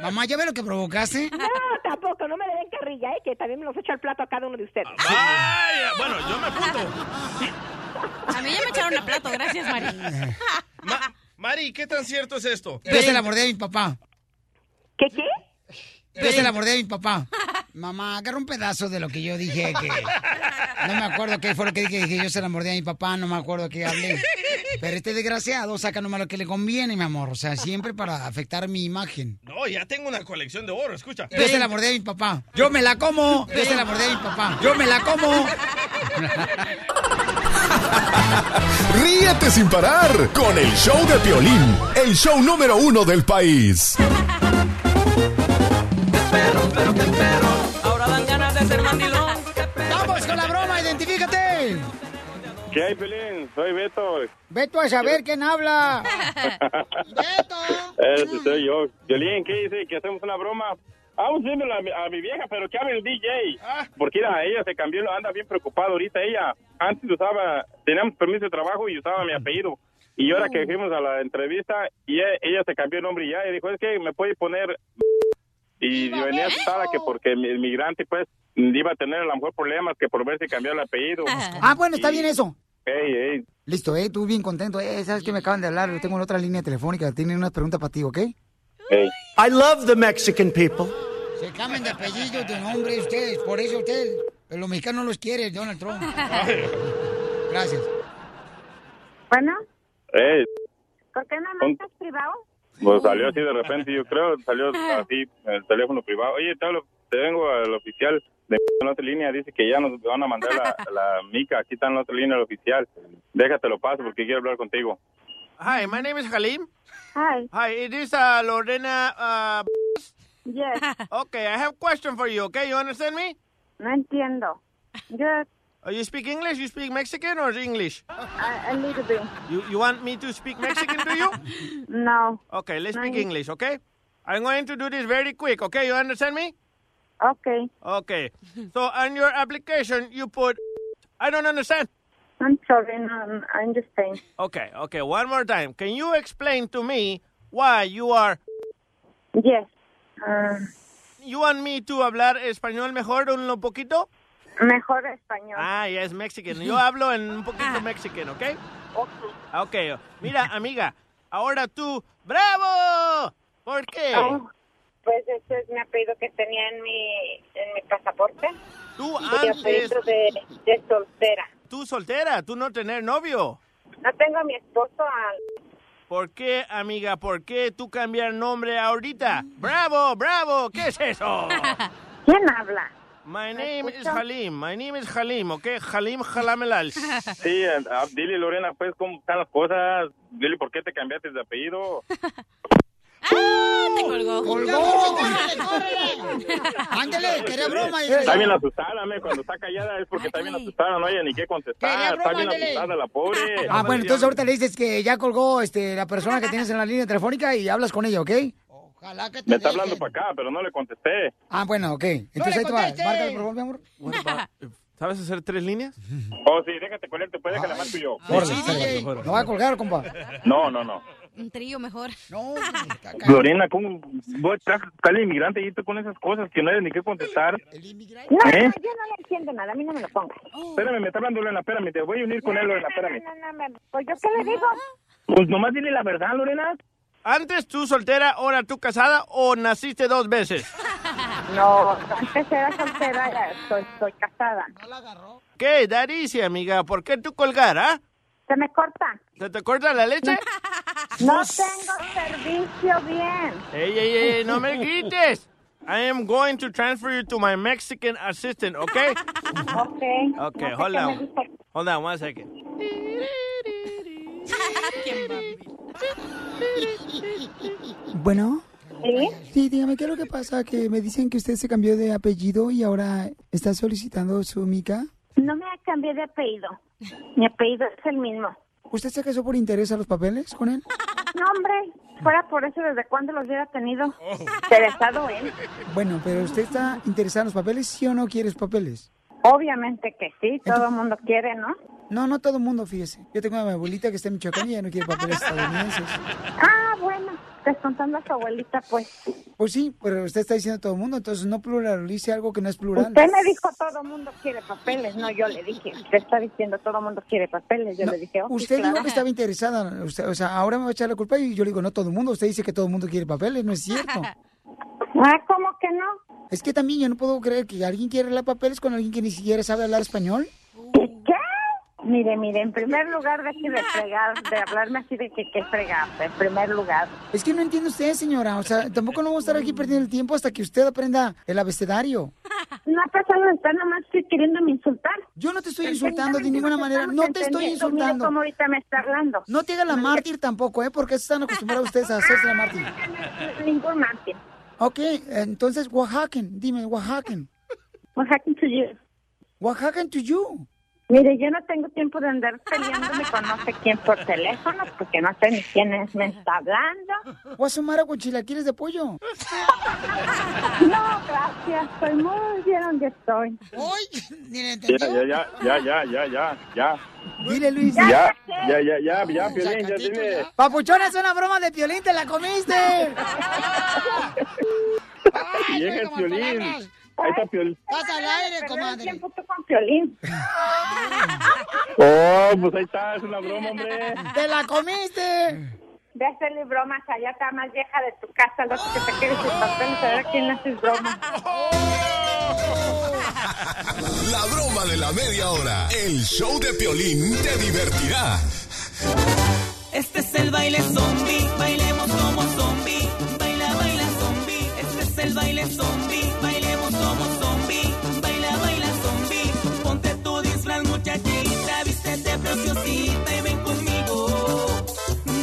Speaker 1: Mamá, ¿ya ve lo que provocaste?
Speaker 16: No, tampoco, no me le den carrilla, ¿eh? que también me los echo al plato a cada uno de ustedes.
Speaker 3: Vaya, bueno, yo me apunto.
Speaker 2: A mí ya me echaron a plato, gracias, Mari.
Speaker 3: Ma- Mari, ¿qué tan cierto es esto?
Speaker 1: Yo se la mordí a mi papá.
Speaker 16: ¿Qué qué?
Speaker 1: Yo se la mordí a mi papá. Mamá, agarra un pedazo de lo que yo dije que... No me acuerdo qué fue lo que dije, dije yo se la mordí a mi papá, no me acuerdo qué hablé. Pero este desgraciado saca nomás lo que le conviene, mi amor. O sea, siempre para afectar mi imagen.
Speaker 3: No, ya tengo una colección de oro, escucha.
Speaker 1: Yo se la mordí a mi papá. Yo me la como. Yo se la mordí a mi papá. Yo me la como.
Speaker 6: Ríete sin parar con el show de Piolín, el show número uno del país.
Speaker 15: Ahora dan ganas de ser mandilón.
Speaker 1: Vamos con la broma, identifícate.
Speaker 10: ¿Qué hay, Pelín? Soy Beto.
Speaker 1: Beto a saber quién habla.
Speaker 10: Ese soy yo. Violín, ¿qué dice? ¿Que hacemos una broma? Vamos viendo a mi, a mi vieja, pero que hable el DJ. Porque mira, ella se cambió, anda bien preocupada ahorita. Ella antes usaba, teníamos permiso de trabajo y usaba mi apellido. Y ahora que fuimos a la entrevista, y ella, ella se cambió el nombre y ya, y dijo, es que me puede poner... Y venía asustada que porque el migrante, pues, iba a tener a lo mejor problemas que por ver si cambió el apellido.
Speaker 1: Ah, bueno, está bien eso.
Speaker 10: Ey, ey.
Speaker 1: Listo, eh, tú bien contento. Eh, ¿sabes que me acaban de hablar? Tengo en otra línea telefónica. Tienen una pregunta para ti, ¿ok?
Speaker 17: I love the Mexican people.
Speaker 1: Se cambian de apellido, de nombre ustedes. Por eso ustedes, los mexicanos los quieren, Donald Trump. Gracias.
Speaker 18: Bueno,
Speaker 10: Ey,
Speaker 18: ¿por qué no
Speaker 10: Un-
Speaker 18: mandas privado?
Speaker 10: pues salió así de repente, yo creo, salió así en el teléfono privado. Oye, te, hablo- te vengo al oficial de en otra línea, dice que ya nos van a mandar la, la mica, aquí está en la otra línea el oficial. Déjatelo paso porque quiero hablar contigo.
Speaker 3: Hi, my name is Halim.
Speaker 18: Hi.
Speaker 3: Hi, it is uh, Lorena. Uh,
Speaker 18: Yes.
Speaker 3: okay, I have a question for you. Okay, you understand me?
Speaker 18: No entiendo. Good.
Speaker 3: Uh, you speak English? You speak Mexican or English?
Speaker 18: A, a little bit.
Speaker 3: You you want me to speak Mexican to you?
Speaker 18: No.
Speaker 3: Okay, let's
Speaker 18: No,
Speaker 3: speak English. Okay, I'm going to do this very quick. Okay, you understand me?
Speaker 18: Okay.
Speaker 3: Okay. So on your application, you put. I don't understand.
Speaker 18: I'm sorry. No, I understand.
Speaker 3: Okay, okay. One more time. Can you explain to me why you are?
Speaker 18: Yes. Uh,
Speaker 3: You want me to hablar español mejor un poquito?
Speaker 18: mejor español.
Speaker 3: Ah, ya es Mexican. Yo hablo en un poquito Mexican, ¿ok? Ok. Mira, amiga, ahora tú, ¡bravo! ¿Por qué?
Speaker 18: Oh, pues ese es mi apellido que tenía en mi, en mi pasaporte.
Speaker 3: Tú antes,
Speaker 18: de, de soltera.
Speaker 3: tú soltera, tú no tener novio.
Speaker 18: No tengo a mi esposo al...
Speaker 3: ¿Por qué, amiga? ¿Por qué tú cambiar nombre ahorita? ¡Bravo, bravo! ¿Qué es eso?
Speaker 18: ¿Quién habla?
Speaker 3: My name is Halim. My name is Halim, ¿ok? Halim Halamelal.
Speaker 10: Sí, ah, dile Lorena, pues, cómo están las cosas. Dile por qué te cambiaste de apellido.
Speaker 2: Te colgó.
Speaker 1: ¡Colgó! ¡Córrele, córrele! Ándele, quería broma.
Speaker 10: Está bien asustada, me, cuando está callada es porque está bien asustada, no hay ni qué
Speaker 1: Quería
Speaker 10: contestar.
Speaker 1: broma,
Speaker 10: Está bien
Speaker 1: ándele.
Speaker 10: asustada la pobre.
Speaker 1: Ah, bueno, entonces ahorita le dices que ya colgó este, la persona que tienes en la línea telefónica y hablas con ella, ¿ok? Ojalá que te
Speaker 10: Me está
Speaker 1: dejen.
Speaker 10: hablando para acá, pero no le contesté.
Speaker 1: Ah, bueno, ok. Entonces ahí te va. Márcale, por favor, mi amor.
Speaker 3: ¿Sabes hacer tres líneas?
Speaker 10: Oh, sí, déjate con él, te puede que la marco yo.
Speaker 1: Sale. No va a colgar, compa.
Speaker 10: No, no, no.
Speaker 2: Un trío mejor.
Speaker 1: No,
Speaker 10: Lorena, ¿cómo voy a estar el inmigrante y tú con esas cosas que no hay ni qué contestar?
Speaker 19: No,
Speaker 10: ¿Eh?
Speaker 19: no, yo no le entiendo nada, a mí no me lo pongas.
Speaker 10: Espérame, me está hablando Lorena, espérame, te voy a unir con él, Lorena, espérame.
Speaker 19: No, no, no, pues yo qué le digo.
Speaker 10: Pues nomás dile la verdad, Lorena.
Speaker 3: ¿Antes tú soltera, ahora tú casada o naciste dos veces?
Speaker 19: No, antes era soltera, estoy, estoy casada.
Speaker 3: ¿Qué, Daricia, amiga? ¿Por qué tú colgar, ah?
Speaker 19: ¿Se me corta?
Speaker 3: ¿Se te corta la leche?
Speaker 19: No tengo servicio bien.
Speaker 3: Ey, ey, ey, no me grites. I am going to transfer you to my Mexican assistant, okay?
Speaker 19: Okay.
Speaker 3: Okay,
Speaker 19: No sé
Speaker 3: hold on. Hold on one second.
Speaker 1: Bueno.
Speaker 19: ¿Sí?
Speaker 1: Sí, dígame, ¿qué es lo que pasa? Que me dicen que usted se cambió de apellido y ahora está solicitando su mica.
Speaker 19: No me cambié de apellido. Mi apellido es el mismo.
Speaker 1: ¿Usted se casó por interés a los papeles con él?
Speaker 19: No, hombre, fuera por eso, ¿desde cuándo los hubiera tenido? Interesado él.
Speaker 1: Bueno, pero usted está interesado en los papeles, ¿sí o no quieres papeles?
Speaker 19: Obviamente que sí, todo el mundo quiere, ¿no?
Speaker 1: No, no todo el mundo, fíjese. Yo tengo a mi abuelita que está en Michoacán y ella no quiere papeles estadounidenses.
Speaker 19: Ah, bueno, descontando a su abuelita, pues.
Speaker 1: Pues sí, pero usted está diciendo todo el mundo, entonces no pluralice algo que no es plural.
Speaker 19: Usted me dijo todo el mundo quiere papeles, no, yo le dije. Usted está diciendo todo el mundo quiere papeles, yo
Speaker 1: No,
Speaker 19: le dije, oh,
Speaker 1: usted
Speaker 19: claro.
Speaker 1: dijo que estaba interesada, usted- o sea, ahora me va a echar la culpa y yo le digo, no todo el mundo, usted dice que todo el mundo quiere papeles, no es cierto.
Speaker 19: Ah, ¿cómo que no?
Speaker 1: Es que también yo no puedo creer que alguien quiera arreglar papeles con alguien que ni siquiera sabe hablar español.
Speaker 19: Mire, mire, en primer lugar, deje de fregar, de hablarme así de que, que fregarse, en primer lugar.
Speaker 1: Es que no entiende usted, señora, o sea, tampoco no vamos a estar aquí perdiendo el tiempo hasta que usted aprenda el abecedario.
Speaker 19: No ha pasado estar nomás queriéndome insultar.
Speaker 1: Yo no te estoy insultando de ninguna manera, no te estoy
Speaker 19: Entendiendo, mire
Speaker 1: insultando.
Speaker 19: cómo ahorita me está hablando.
Speaker 1: No te haga la mártir tampoco, ¿eh? Porque están acostumbrados ustedes a hacerse la mártir.
Speaker 19: Ningún mártir.
Speaker 1: Ok, entonces, Oaxacan, dime, Oaxacan.
Speaker 19: Oaxacan to you.
Speaker 1: Oaxacan to you.
Speaker 19: Mire, yo no tengo tiempo de andar peleándome con no sé quién por teléfono, porque no sé ni quién es, me está hablando.
Speaker 1: Guasumara con chilaquiles de pollo.
Speaker 19: No, gracias, estoy muy bien donde estoy.
Speaker 10: Ya, ya, ya, ya, ya, ya, ya, ya.
Speaker 1: Dile, Luis.
Speaker 10: Ya, ya, ya, ya, ya, Piolín, ya dile.
Speaker 1: Papuchona, es una broma de piolín, te la comiste.
Speaker 10: Llega el Piolín. Ahí está Piolín.
Speaker 1: Estás al aire, comadre.
Speaker 19: tiempo tú con Piolín.
Speaker 10: Oh, pues ahí está, es una broma, hombre.
Speaker 1: ¡Te la comiste!
Speaker 19: Ve a hacerle bromas allá, está más vieja de tu casa, lo que te quieres el papel, a ver a quién le haces bromas.
Speaker 6: La broma de la media hora. El show de Piolín te divertirá.
Speaker 15: Este es el baile zombie, bailemos como zombie. Baila, baila zombie. Este es el baile zombie, como zombie. Baila, baila zombie. Ponte tu disfraz, muchachita, vístete preciosita y ven conmigo.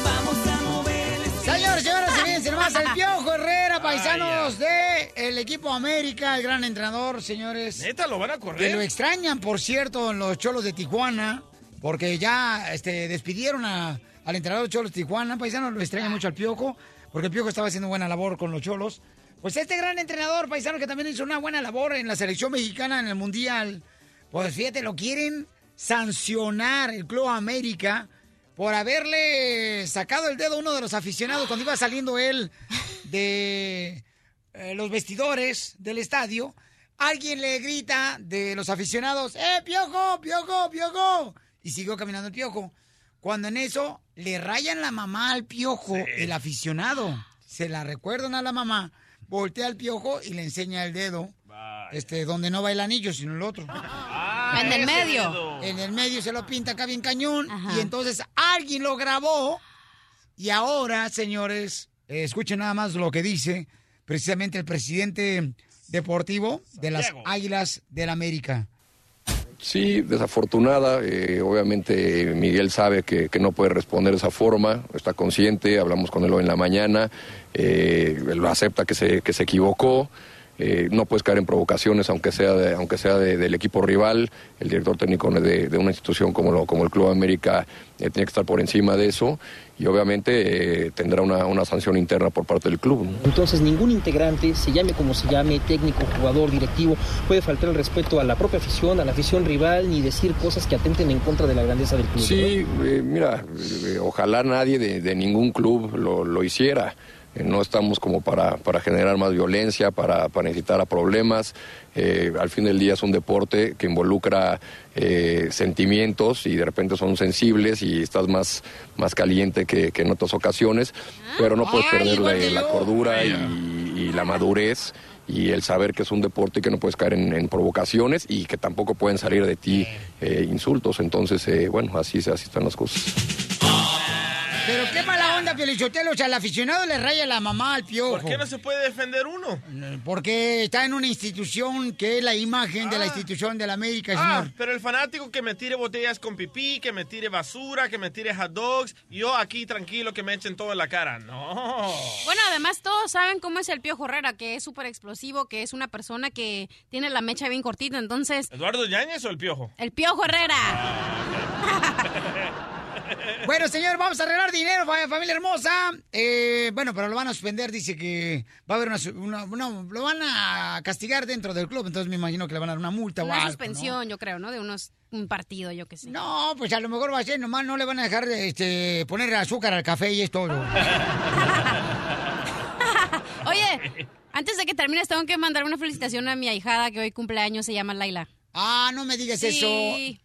Speaker 15: Vamos a mover el
Speaker 1: Señores, señoras, fíjense nomás, el Piojo Herrera, paisanos de el equipo América, el gran entrenador, señores.
Speaker 3: ¿Neta lo van a
Speaker 1: Que
Speaker 3: correr?
Speaker 1: lo extrañan, por cierto, en los Cholos de Tijuana, porque ya este, despidieron a- al entrenador de Cholos de Tijuana. Paisanos lo extrañan mucho al Piojo, porque el Piojo estaba haciendo buena labor con los Cholos. Pues este gran entrenador, paisano, que también hizo una buena labor en la selección mexicana en el Mundial, pues fíjate, lo quieren sancionar el Club América por haberle sacado el dedo a uno de los aficionados cuando iba saliendo él de eh, los vestidores del estadio. Alguien le grita de los aficionados, ¡eh, piojo, piojo, piojo! Y siguió caminando el piojo. Cuando en eso le rayan la mamá al piojo, el aficionado. Se la recuerdan a la mamá, voltea al piojo y le enseña el dedo. Este, donde no va el anillo, sino el otro.
Speaker 2: En el medio.
Speaker 1: En el medio se lo pinta acá bien cañón. Y entonces alguien lo grabó. Y ahora, señores, eh, escuchen nada más lo que dice precisamente el presidente deportivo de las Águilas del América.
Speaker 20: Sí, desafortunada. eh, obviamente Miguel sabe que, no puede responder de esa forma, está consciente, hablamos con él hoy en la mañana, eh, él acepta que se, que se equivocó. eh, no puedes caer en provocaciones, aunque sea, de- aunque sea de- del equipo rival. El director técnico de, de una institución como, lo- como el Club América eh, tiene que estar por encima de eso y obviamente eh, tendrá una, una sanción interna por parte del club. ¿no?
Speaker 21: Entonces ningún integrante, se llame como se llame, técnico, jugador, directivo, puede faltar el respeto a la propia afición, a la afición rival, ni decir cosas que atenten en contra de la grandeza del club.
Speaker 20: Sí, eh, mira, eh, ojalá nadie de, de ningún club lo, lo hiciera. Eh, no estamos como para, para generar más violencia, para, para incitar a problemas. Eh, al fin del día es un deporte que involucra eh, sentimientos y de repente son sensibles y estás más, más caliente que, que en otras ocasiones, pero no puedes perder la, cordura y, y la madurez y el saber que es un deporte y que no puedes caer en, en provocaciones y que tampoco pueden salir de ti eh, insultos. Entonces, eh, bueno, así, así están las cosas.
Speaker 1: Pero qué mala onda, Piolichotelo. O sea, al aficionado le raya la mamá al piojo.
Speaker 3: ¿Por qué no se puede defender uno?
Speaker 1: Porque está en una institución que es la imagen de la institución de la América,
Speaker 3: Ah,
Speaker 1: señor.
Speaker 3: pero el fanático que me tire botellas con pipí, que me tire basura, que me tire hot dogs, yo aquí tranquilo que me echen todo en la cara. No.
Speaker 2: Bueno, además todos saben cómo es el Piojo Herrera, que es súper explosivo, que es una persona que tiene la mecha bien cortita, entonces...
Speaker 3: ¿Eduardo Yáñez o el piojo?
Speaker 2: El Piojo Herrera.
Speaker 1: Bueno, señor, vamos a arreglar dinero, fa- familia hermosa. Eh, bueno, pero lo van a suspender, dice que va a haber una, una- no, lo van a castigar dentro del club, entonces me imagino que le van a dar una multa o algo, ¿no?
Speaker 2: suspensión, yo creo, ¿no? De unos un partido, yo qué sé.
Speaker 1: No, pues a lo mejor va a ser, nomás no le van a dejar este, poner azúcar al café y es todo.
Speaker 2: Oye, antes de que termines, tengo que mandar una felicitación a mi ahijada que hoy cumpleaños, se llama Laila.
Speaker 1: Ah, no me digas eso.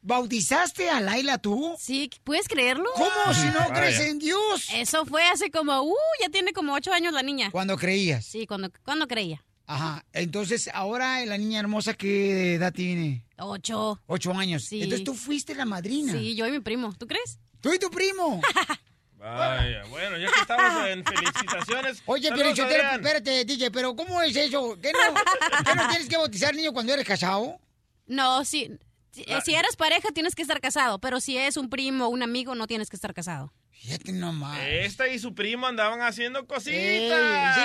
Speaker 1: ¿Bautizaste a Laila tú?
Speaker 2: Sí, ¿puedes creerlo?
Speaker 1: ¿Cómo si no
Speaker 2: Vaya.
Speaker 1: crees en Dios?
Speaker 2: Eso fue hace como, uh, ya tiene como ocho años la niña.
Speaker 1: ¿Cuándo creías?
Speaker 2: Sí, cuando, cuando creía.
Speaker 1: Ajá. Entonces, ahora la niña hermosa, ¿qué edad tiene?
Speaker 2: Ocho.
Speaker 1: Ocho años.
Speaker 2: Sí.
Speaker 1: Entonces tú fuiste la madrina.
Speaker 2: Sí, yo y mi primo. ¿Tú crees?
Speaker 1: ¿Tú y tu primo?
Speaker 3: Vaya, bueno, ya que estamos en felicitaciones.
Speaker 1: Oye,
Speaker 3: Adrián.
Speaker 1: espérate, DJ, pero ¿cómo es eso? ¿Qué no, qué no tienes que bautizar niño cuando eres casado?
Speaker 2: No, sí. Si, eh, si eres pareja, tienes que estar casado. Pero si es un primo o un amigo, no tienes que estar casado.
Speaker 1: Fíjate nomás.
Speaker 3: Esta y su primo andaban haciendo cositas.
Speaker 1: Ey, sí,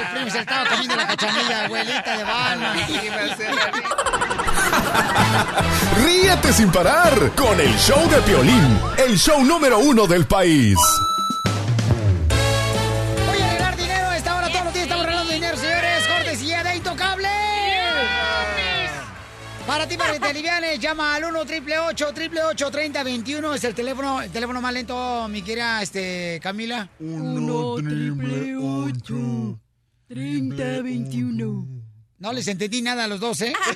Speaker 1: el primo se estaba comiendo la cachanilla, abuelita de Batman.
Speaker 6: Ríete sin parar con el show de Piolín, el show número uno del país.
Speaker 1: Para ti, para que te alivianes, llama al 1 888 3021 Es el teléfono, el teléfono más lento, mi querida este, Camila. 1 3021 No les entendí nada a los dos, ¿eh?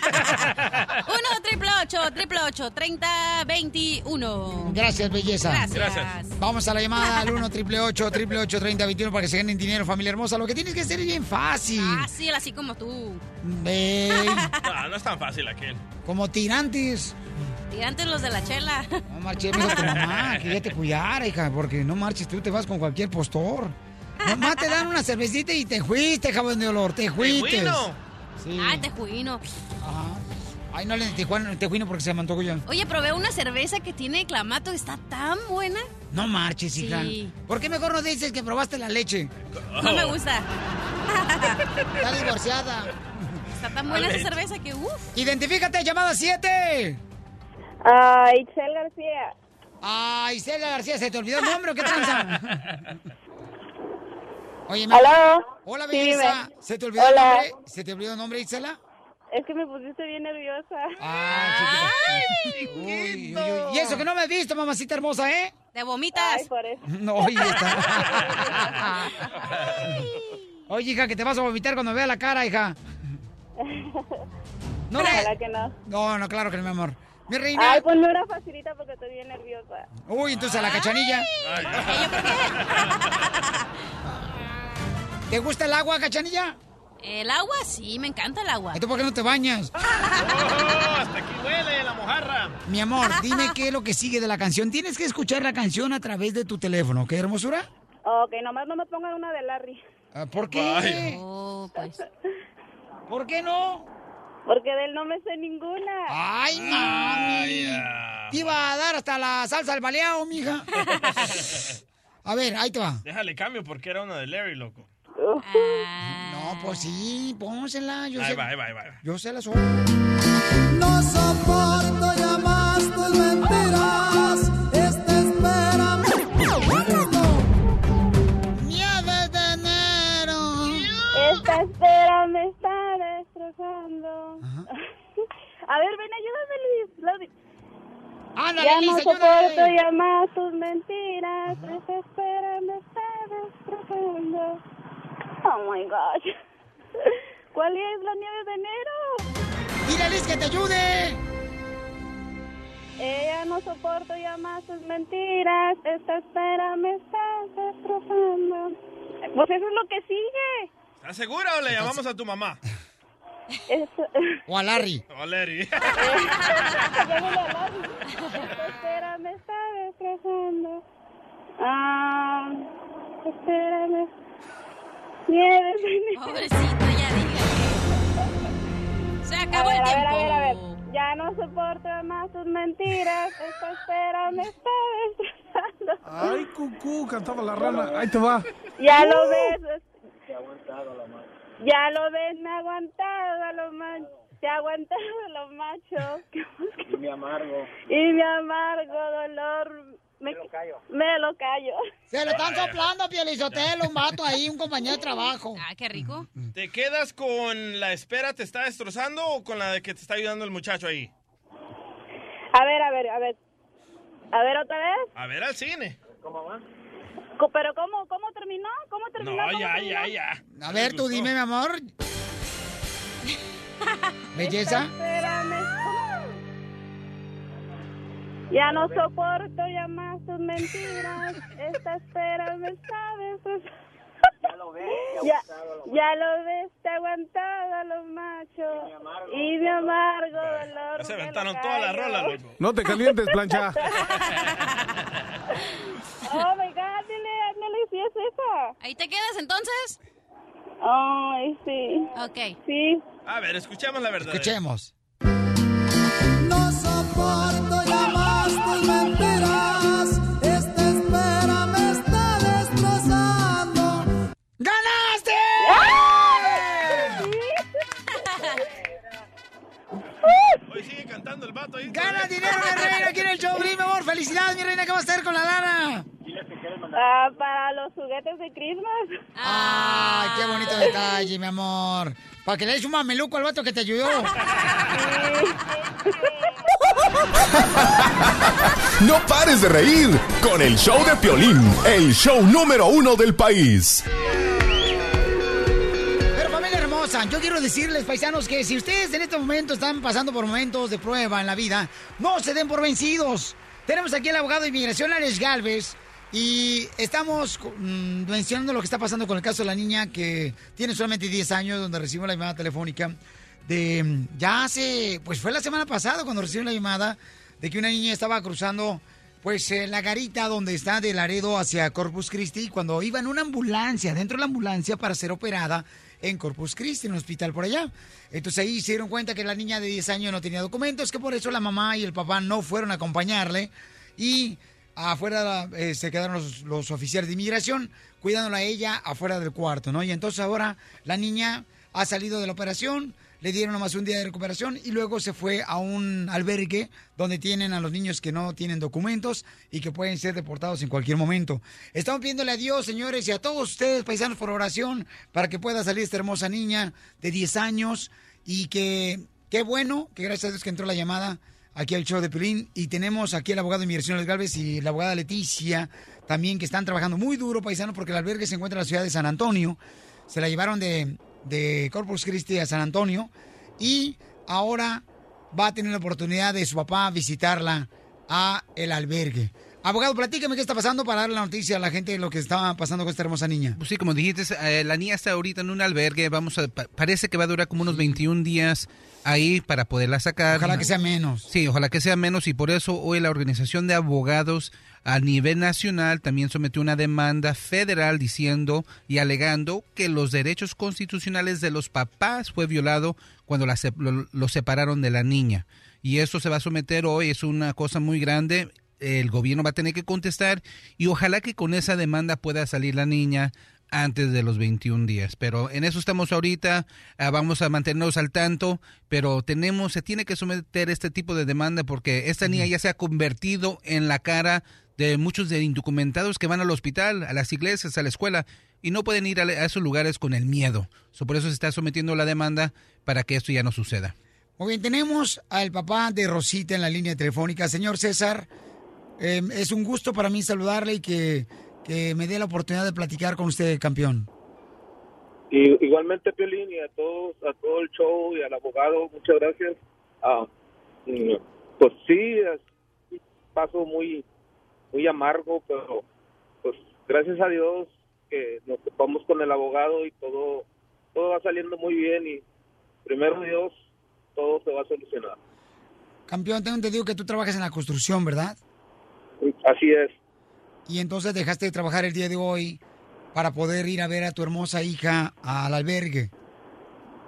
Speaker 2: Uno, triple ocho, triple ocho, treinta, veintiuno.
Speaker 1: Gracias, belleza.
Speaker 2: Gracias.
Speaker 1: Vamos a la llamada al 1 888 3021 para que se ganen dinero, familia hermosa. Lo que tienes que hacer es bien fácil.
Speaker 2: Fácil, así como tú.
Speaker 1: Ve,
Speaker 3: No, no es tan fácil aquel.
Speaker 1: como tirantes.
Speaker 2: Tirantes los de la chela.
Speaker 1: No marches, mira tu mamá, que ya te cuidara, hija, porque no marches, tú te vas con cualquier postor. Mamá, te dan una cervecita y te fuiste, jabón de olor, te fuiste.
Speaker 2: Tejuino.
Speaker 1: Sí.
Speaker 2: Ah, tejuino.
Speaker 1: Ajá. Ay, no le Tijuana, tejuino porque se me antojó ya.
Speaker 2: Oye, probé una cerveza que tiene clamato, está tan buena.
Speaker 1: No marches, hija.
Speaker 2: Sí.
Speaker 1: ¿Por qué mejor no dices que probaste la leche?
Speaker 2: No me gusta.
Speaker 1: Está divorciada.
Speaker 2: Está tan buena esa cerveza que, uff.
Speaker 1: Identifícate, llamada 7.
Speaker 18: Ah, Itzel García.
Speaker 1: Ay, Isela García, ¿se te olvidó el nombre o qué tranza? Oye,
Speaker 18: ¿Aló?
Speaker 1: Hola, belleza. ¿Se te olvidó
Speaker 18: Hola.
Speaker 1: el nombre? ¿Se te olvidó el nombre, Isela?
Speaker 18: Es que me pusiste bien nerviosa.
Speaker 1: Ah, chiquita. Uy, uy, uy. Y eso que no me has visto, mamacita hermosa, ¿eh?
Speaker 2: Te vomitas.
Speaker 18: Ay, por eso.
Speaker 1: No, oye, está. Oye, hija, que te vas a vomitar cuando vea la cara, hija. No le-
Speaker 18: Ojalá que no.
Speaker 1: No, no, claro que no, mi amor. Mi reina.
Speaker 18: Ay, pues no era facilita porque estoy bien nerviosa.
Speaker 1: Uy, entonces a la cachanilla. ¿Te gusta el agua, cachanilla?
Speaker 2: El agua, sí, me encanta el agua.
Speaker 1: ¿Entonces por qué no te bañas?
Speaker 3: Oh, hasta aquí huele la mojarra.
Speaker 1: Mi amor, dime qué es lo que sigue de la canción. Tienes que escuchar la canción a través de tu teléfono, ¿qué hermosura?
Speaker 18: Ok, nomás no me pongan una de Larry.
Speaker 1: Ah, ¿Por qué?
Speaker 2: Oh, pues.
Speaker 1: ¿Por qué no?
Speaker 18: Porque de él no me sé ninguna.
Speaker 1: ¡Ay, mami! Te iba a dar hasta la salsa al baleado, mija. A ver, ahí te va.
Speaker 3: Déjale cambio porque era una de Larry, loco.
Speaker 1: No, No, pues sí, pónsela. Yo
Speaker 3: Ahí
Speaker 1: sé,
Speaker 3: va, ahí va, ahí va.
Speaker 1: Yo sé la soy.
Speaker 15: No soporto ya más tus mentiras. Este espérame.
Speaker 1: Nieves de enero.
Speaker 18: Esta espera me está destrozando. A ver, ven, ayúdame, Luis.
Speaker 1: Ándale,
Speaker 18: ya
Speaker 1: Liz,
Speaker 18: no soporto ya más tus mentiras. Esta espera me está destrozando. Oh my gosh. ¿Cuál es la nieve de enero?
Speaker 1: Dile a Liz que te ayude.
Speaker 18: Ella no soporto ya más tus mentiras. Esta espera me está destrozando. Pues eso es lo que sigue.
Speaker 3: ¿Estás segura o le llamamos a tu mamá?
Speaker 1: O a Larry.
Speaker 3: O a Larry.
Speaker 18: Llámale a Larry. Esta espera me está destrozando. Ah, espérame. Nieve.
Speaker 2: Pobrecito, ya dígale. Se acabó
Speaker 18: a ver,
Speaker 2: el
Speaker 18: a
Speaker 2: tiempo.
Speaker 18: ver, a ver, a ver. Ya no soporto más tus mentiras. Esta espera me está destrozando.
Speaker 12: Ay, cucú, cantaba la rana. Ahí te va.
Speaker 18: Ya lo ves. Ya lo ves, me ha aguantado a los machos. Te ha aguantado a los machos.
Speaker 5: Y mi amargo.
Speaker 18: Y mi amargo dolor. Me,
Speaker 5: lo callo.
Speaker 18: Me lo callo.
Speaker 1: Se lo están soplando, Pielizotelo, un vato ahí, un compañero de trabajo.
Speaker 2: Ah, qué rico.
Speaker 3: ¿Te quedas con la espera te está destrozando o con la de que te está ayudando el muchacho ahí?
Speaker 18: A ver, a ver, a ver. A ver, otra vez.
Speaker 3: A ver al cine.
Speaker 5: ¿Cómo va?
Speaker 18: Pero ¿cómo, cómo terminó? ¿Cómo terminó?
Speaker 3: No,
Speaker 18: ¿Cómo
Speaker 3: ya,
Speaker 18: terminó?
Speaker 3: ya, ya.
Speaker 1: A ver, tú dime, mi amor. ¿Belleza?
Speaker 18: Espérame. Ya no soporto ya más tus mentiras. Esta espera me sabes.
Speaker 5: Ya lo ves.
Speaker 18: Ya, ya lo ves, te aguantado a los machos. Y mi amargo dolor.
Speaker 3: Ya se aventaron toda la rola, loco.
Speaker 12: No te calientes, plancha.
Speaker 18: Oh my god, dile, si es esa.
Speaker 2: ¿Ahí te quedas entonces?
Speaker 18: Ay, sí.
Speaker 2: Ok.
Speaker 18: Sí.
Speaker 3: A ver, escuchemos la verdad.
Speaker 1: Escuchemos.
Speaker 3: Cantando el vato ahí.
Speaker 1: ¡Gana dinero, mi reina! ¿Quién el show, mi amor? ¡Felicidades, mi reina! ¿Qué vas a hacer con la lana?
Speaker 18: Ah, para los juguetes de Christmas.
Speaker 1: ¡Ay, qué bonito detalle, mi amor! Para que le des un mameluco al vato que te ayudó.
Speaker 6: No pares de reír con el show de Piolín, el show número uno del país.
Speaker 1: Yo quiero decirles, paisanos, que si ustedes en este momento están pasando por momentos de prueba en la vida, no se den por vencidos. Tenemos aquí al abogado de inmigración, Alex Galvez, y estamos mm, mencionando lo que está pasando con el caso de la niña que tiene solamente 10 años, donde recibió la llamada telefónica de, mm, ya hace, pues fue la semana pasada cuando recibió la llamada de que una niña estaba cruzando pues eh, la garita donde está de Laredo hacia Corpus Christi cuando iba en una ambulancia, dentro de la ambulancia para ser operada en Corpus Christi, en un hospital por allá. Entonces ahí se dieron cuenta que la niña de 10 años no tenía documentos, que por eso la mamá y el papá no fueron a acompañarle y afuera eh, se quedaron los, los oficiales de inmigración cuidándola a ella afuera del cuarto, ¿no? Y entonces ahora la niña ha salido de la operación, le dieron nomás un día de recuperación y luego se fue a un albergue donde tienen a los niños que no tienen documentos y que pueden ser deportados en cualquier momento. Estamos pidiéndole a Dios, señores, y a todos ustedes, paisanos, por oración, para que pueda salir esta hermosa niña de 10 años y que, qué bueno, que gracias a Dios que entró la llamada aquí al show de Pelín y tenemos aquí al abogado inmigración Luis Galvez y la abogada Leticia también que están trabajando muy duro, paisanos, porque el albergue se encuentra en la ciudad de San Antonio. Se la llevaron de, de Corpus Christi a San Antonio y ahora va a tener la oportunidad de su papá visitarla a el albergue. Abogado, platícame qué está pasando para darle la noticia a la gente de lo que está pasando con esta hermosa niña.
Speaker 13: Pues sí, como dijiste, eh, la niña está ahorita en un albergue. Vamos a, pa- parece que va a durar como unos 21 días ahí para poderla sacar.
Speaker 1: Ojalá que sea menos.
Speaker 13: Sí, ojalá que sea menos y por eso hoy la Organización de Abogados a nivel nacional también sometió una demanda federal diciendo y alegando que los derechos constitucionales de los papás fue violado cuando la se- lo, lo separaron de la niña. Y eso se va a someter hoy, es una cosa muy grande. El gobierno va a tener que contestar y ojalá que con esa demanda pueda salir la niña antes de los 21 días. Pero en eso estamos ahorita, ah, vamos a mantenernos al tanto, pero tenemos, se tiene que someter este tipo de demanda porque esta niña ya se ha convertido en la cara de muchos de indocumentados que van al hospital, a las iglesias, a la escuela y no pueden ir a, a esos lugares con el miedo. So, por eso se está sometiendo la demanda para que esto ya no suceda.
Speaker 1: Muy bien, tenemos al papá de Rosita en la línea telefónica. Señor César, eh, es un gusto para mí saludarle y que, que me dé la oportunidad de platicar con usted, campeón.
Speaker 22: Y igualmente, Piolín, y a todos, a todo el show y al abogado, muchas gracias. Ah, mm, pues sí, es un paso muy, muy amargo, pero pues gracias a Dios que nos topamos con el abogado y todo, todo va saliendo muy bien y primero Dios, todo se va a solucionar.
Speaker 1: Campeón, tengo entendido que tú trabajas en la construcción, ¿verdad?
Speaker 22: Así es.
Speaker 1: Y entonces dejaste de trabajar el día de hoy para poder ir a ver a tu hermosa hija al albergue.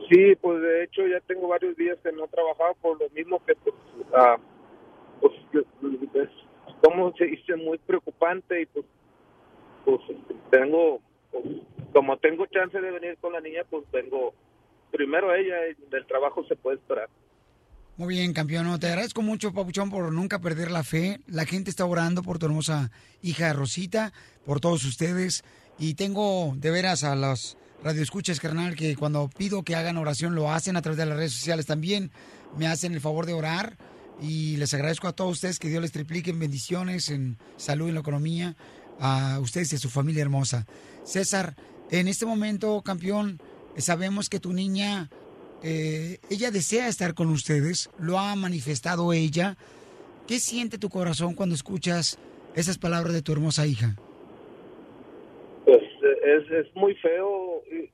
Speaker 22: Sí, pues de hecho ya tengo varios días que no he trabajado por lo mismo que pues, ah, pues es, como se dice muy preocupante y pues pues tengo pues, como tengo chance de venir con la niña pues vengo primero ella y del trabajo se puede esperar.
Speaker 1: Muy bien, campeón. Te agradezco mucho, Papuchón, por nunca perder la fe. La gente está orando por tu hermosa hija Rosita, por todos ustedes. Y tengo de veras a los radioescuchas, carnal, que cuando pido que hagan oración lo hacen a través de las redes sociales también. Me hacen el favor de orar. Y les agradezco a todos ustedes que Dios les triplique en bendiciones, en salud, en la economía, a ustedes y a su familia hermosa. César, en este momento, campeón, sabemos que tu niña eh, ella desea estar con ustedes, lo ha manifestado ella. ¿Qué siente tu corazón cuando escuchas esas palabras de tu hermosa hija?
Speaker 22: Pues es, es muy feo eh,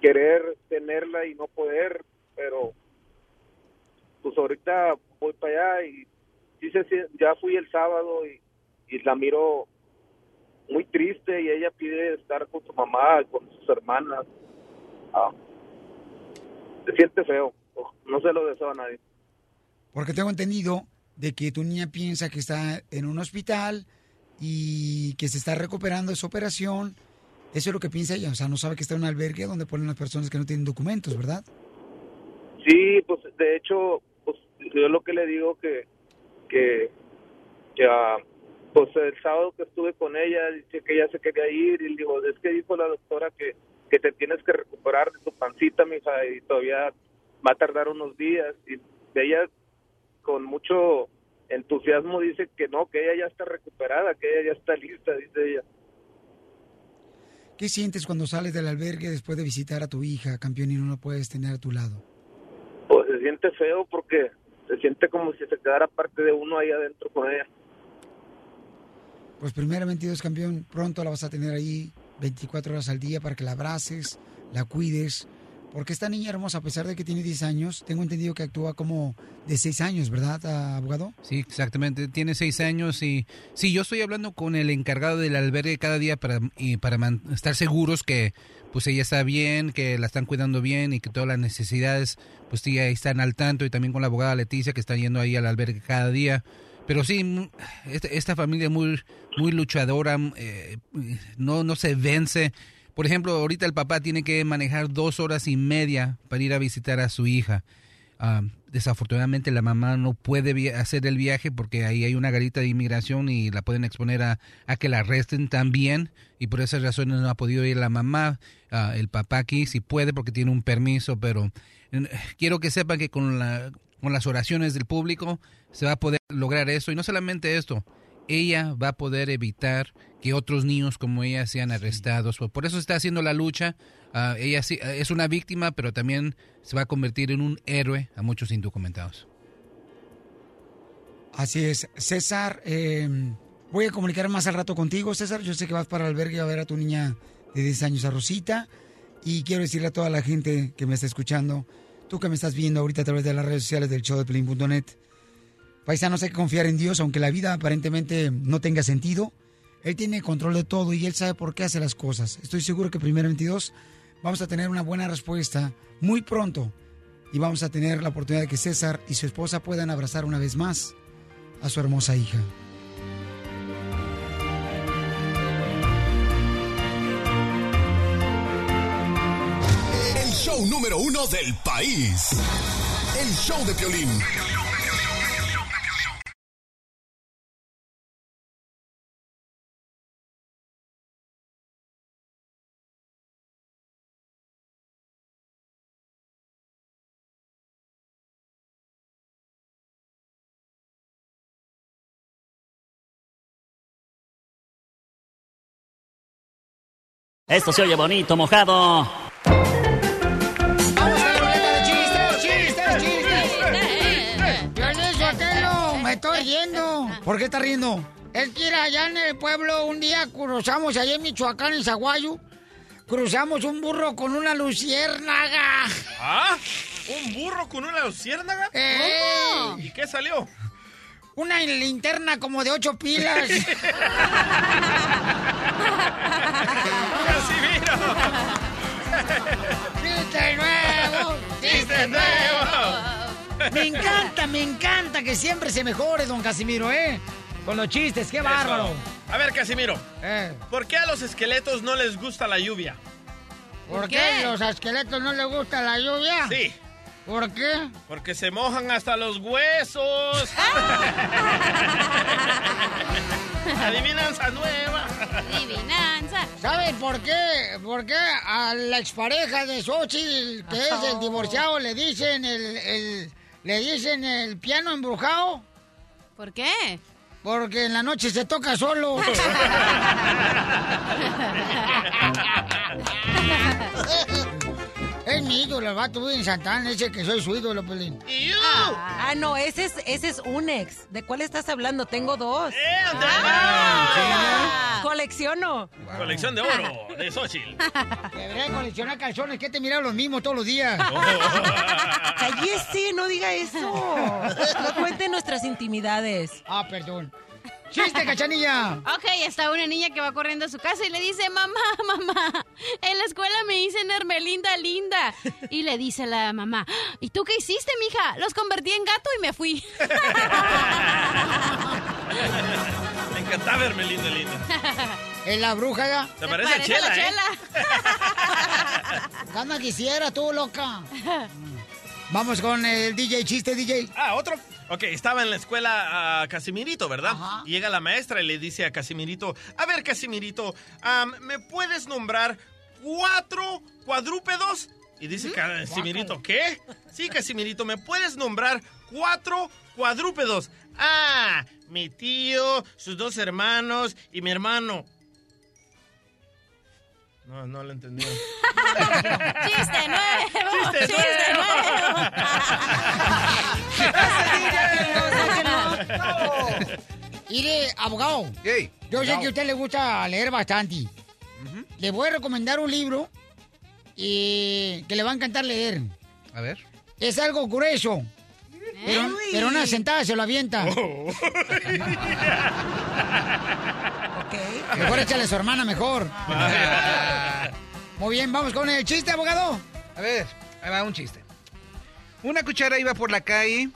Speaker 22: querer tenerla y no poder, pero pues ahorita voy para allá y sien- ya fui el sábado y, y la miro muy triste y ella pide estar con su mamá, con sus hermanas. Ah, se siente feo, no se lo deseo a nadie.
Speaker 1: Porque tengo entendido de que tu niña piensa que está en un hospital y que se está recuperando de su operación. Eso es lo que piensa ella. O sea, no sabe que está en un albergue donde ponen las personas que no tienen documentos, ¿verdad?
Speaker 22: Sí, pues de hecho, pues yo lo que le digo que que, que ah, pues el sábado que estuve con ella dice que ella se quería ir y le digo, es que dijo la doctora que que te tienes que recuperar de tu pancita, mija, y todavía va a tardar unos días y ella con mucho entusiasmo dice que no, que ella ya está recuperada, que ella ya está lista, dice ella.
Speaker 1: ¿Qué sientes cuando sales del albergue después de visitar a tu hija, campeón, y no la puedes tener a tu lado?
Speaker 22: Pues se siente feo porque se siente como si se quedara parte de uno ahí adentro con ella.
Speaker 1: Pues primeramente Dios, campeón, pronto la vas a tener ahí 24 horas al día para que la abraces, la cuides. Porque esta niña hermosa, a pesar de que tiene 10 años, tengo entendido que actúa como de 6 años, ¿verdad, abogado?
Speaker 13: Sí, exactamente. Tiene seis años y sí, yo estoy hablando con el encargado del albergue cada día para, y para estar seguros que pues ella está bien, que la están cuidando bien y que todas las necesidades pues sí, están al tanto y también con la abogada Leticia que está yendo ahí al albergue cada día. Pero sí, esta, familia muy muy luchadora, eh, no, no se vence. Por ejemplo, ahorita el papá tiene que manejar dos horas y media para ir a visitar a su hija. Ah, desafortunadamente la mamá no puede hacer el viaje porque ahí hay una garita de inmigración y la pueden exponer a, a que la arresten también y por esas razones no ha podido ir la mamá, Ah, el papá aquí sí puede porque tiene un permiso, pero eh, quiero que sepan que con, la, con las oraciones del público se va a poder lograr eso y no solamente esto, ella va a poder evitar que otros niños como ella sean arrestados. Por- Por eso está haciendo la lucha. Ah, ella sí, es una víctima, pero también se va a convertir en un héroe a muchos indocumentados.
Speaker 1: Así es. César, eh, voy a comunicar más al rato contigo, César. Yo sé que vas para el albergue a ver a tu niña de 10 años, a Rosita. Y quiero decirle a toda la gente que me está escuchando, tú que me estás viendo ahorita a través de las redes sociales del show de Pelín.net, paisanos, hay que confiar en Dios, aunque la vida aparentemente no tenga sentido. Él tiene control de todo y él sabe por qué hace las cosas. Estoy seguro que primero 22 vamos a tener una buena respuesta muy pronto y vamos a tener la oportunidad de que César y su esposa puedan abrazar una vez más a su hermosa hija.
Speaker 6: Número uno del país. El show de Piolín.
Speaker 23: Esto se oye bonito, mojado.
Speaker 1: Riendo. ¿Por qué está riendo? Es que era allá en el pueblo un día cruzamos allá en Michoacán, en Zaguayo. Cruzamos un burro con una luciérnaga.
Speaker 3: ¿Ah? ¿Un burro con una luciérnaga?
Speaker 1: ¡Ey!
Speaker 3: ¿Y qué salió?
Speaker 1: Una linterna como de ocho pilas. ¡Chiste nuevo! ¡Chiste nuevo! Me encanta, me encanta que siempre se mejore, don Casimiro, ¿eh? Con los chistes, qué bárbaro.
Speaker 3: Eso. A ver, Casimiro.
Speaker 1: Eh.
Speaker 3: ¿Por qué a los esqueletos no les gusta la lluvia?
Speaker 1: ¿Por qué los esqueletos no les gusta la lluvia?
Speaker 3: Sí.
Speaker 1: ¿Por qué?
Speaker 3: Porque se mojan hasta los huesos. Adivinanza nueva.
Speaker 2: Adivinanza.
Speaker 1: ¿Saben por qué? ¿Por qué a la expareja de Xochitl, que es el divorciado, le dicen el, el- le dicen el piano embrujado?
Speaker 2: ¿Por qué?
Speaker 1: Porque en la noche se toca solo. es mi ídolo, el vato en Santana, ese que soy su ídolo, Pelín.
Speaker 24: Ah, no, ese es, ese es un ex. ¿De cuál estás hablando? Tengo dos.
Speaker 3: Ah.
Speaker 24: Colecciono.
Speaker 3: Colección de oro de Xochitl.
Speaker 1: Debería coleccionar calzones, que te miran los mismos todos los días.
Speaker 24: Cállese, no diga eso. No cuente nuestras intimidades.
Speaker 1: Ah, perdón. ¡Chiste, cachanilla!
Speaker 2: Ok, está una niña que va corriendo a su casa y le dice, mamá, mamá, en la escuela me dicen Hermelinda linda. Y le dice la mamá, ¿y tú qué hiciste, mija? Los convertí en gato y me fui.
Speaker 3: Me encantaba verme linda.
Speaker 1: ¿Es la bruja ya?
Speaker 3: Te parece a Chela, ¿eh?
Speaker 1: Gana quisiera tú, loca. Vamos con el DJ, chiste, DJ.
Speaker 3: Ah, otro. Ok, estaba en la escuela a Casimirito, ¿verdad? Y llega la maestra y le dice a Casimirito, a ver, Casimirito, ¿me puedes nombrar cuatro cuadrúpedos? Y dice Casimirito, ¿qué? Sí, Casimirito, ¿me puedes nombrar cuatro cuadrúpedos? Ah, mi tío, sus dos hermanos y mi hermano. No, no lo entendí.
Speaker 2: ¡Chiste nuevo!
Speaker 3: ¡Chiste nuevo!
Speaker 1: Mire, abogado. Yo sé
Speaker 13: Abogado.
Speaker 1: que a usted le gusta leer bastante. Le voy a recomendar un libro y que le va a encantar leer.
Speaker 13: A ver.
Speaker 1: Es algo grueso. Pero, pero una sentada se lo avienta. Mejor échale a su hermana mejor. Muy bien, vamos con el chiste, abogado.
Speaker 13: A ver, ahí va un chiste. Una cuchara iba por la calle,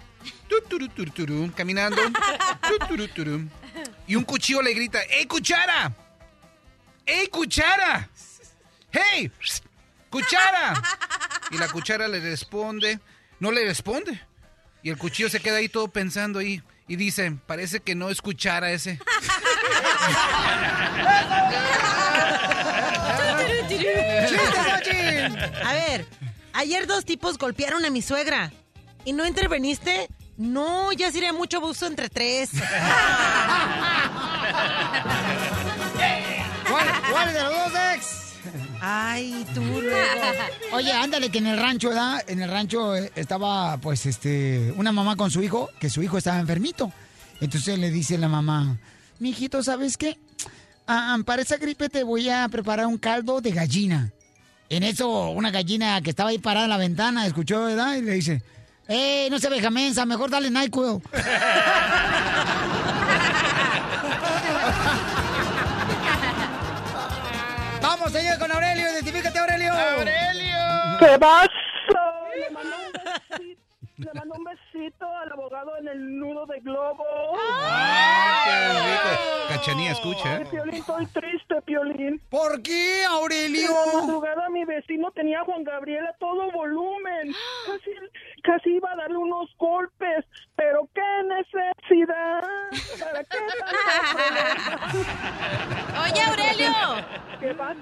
Speaker 13: tu, turu, turu, turu, caminando, tu, turu, turu, y un cuchillo le grita, ¡Ey, cuchara! ¡Ey, cuchara! ¡Hey! ¡Cuchara! Y la cuchara le responde, no le responde. Y el cuchillo se queda ahí todo pensando ahí y dice, parece que no es cuchara ese.
Speaker 24: A ver, ayer dos tipos golpearon a mi suegra. ¿Y no interveniste? No, ya sería mucho abuso entre tres.
Speaker 1: ¿Cuál, cuál de los dos ex?
Speaker 24: Ay, tú luego.
Speaker 1: Oye, ándale, que en el rancho, ¿verdad? En el rancho eh, estaba, pues, este, una mamá con su hijo, que su hijo estaba enfermito. Entonces le dice la mamá, mijito, ¿sabes qué? Ah, para esa gripe te voy a preparar un caldo de gallina. En eso, una gallina que estaba ahí parada en la ventana, escuchó, ¿verdad? Y le dice, ¡eh, no se veja mensa, mejor dale NyQuil! Vamos, señor, con Aurelio. Identifícate, Aurelio.
Speaker 3: ¡Aurelio!
Speaker 9: ¿Qué pasa? Le mando un besito, al abogado en el nudo de globo.
Speaker 3: ¡Qué
Speaker 13: Cachanía, escucha.
Speaker 25: Ay, Piolín, estoy triste, Piolín.
Speaker 1: ¿Por qué, Aurelio?
Speaker 25: En la madrugada mi vecino tenía a Juan Gabriel a todo volumen. Casi, casi iba a darle unos golpes. Pero qué necesidad. ¿Para qué?
Speaker 2: Oye, Aurelio.
Speaker 25: ¿Qué va?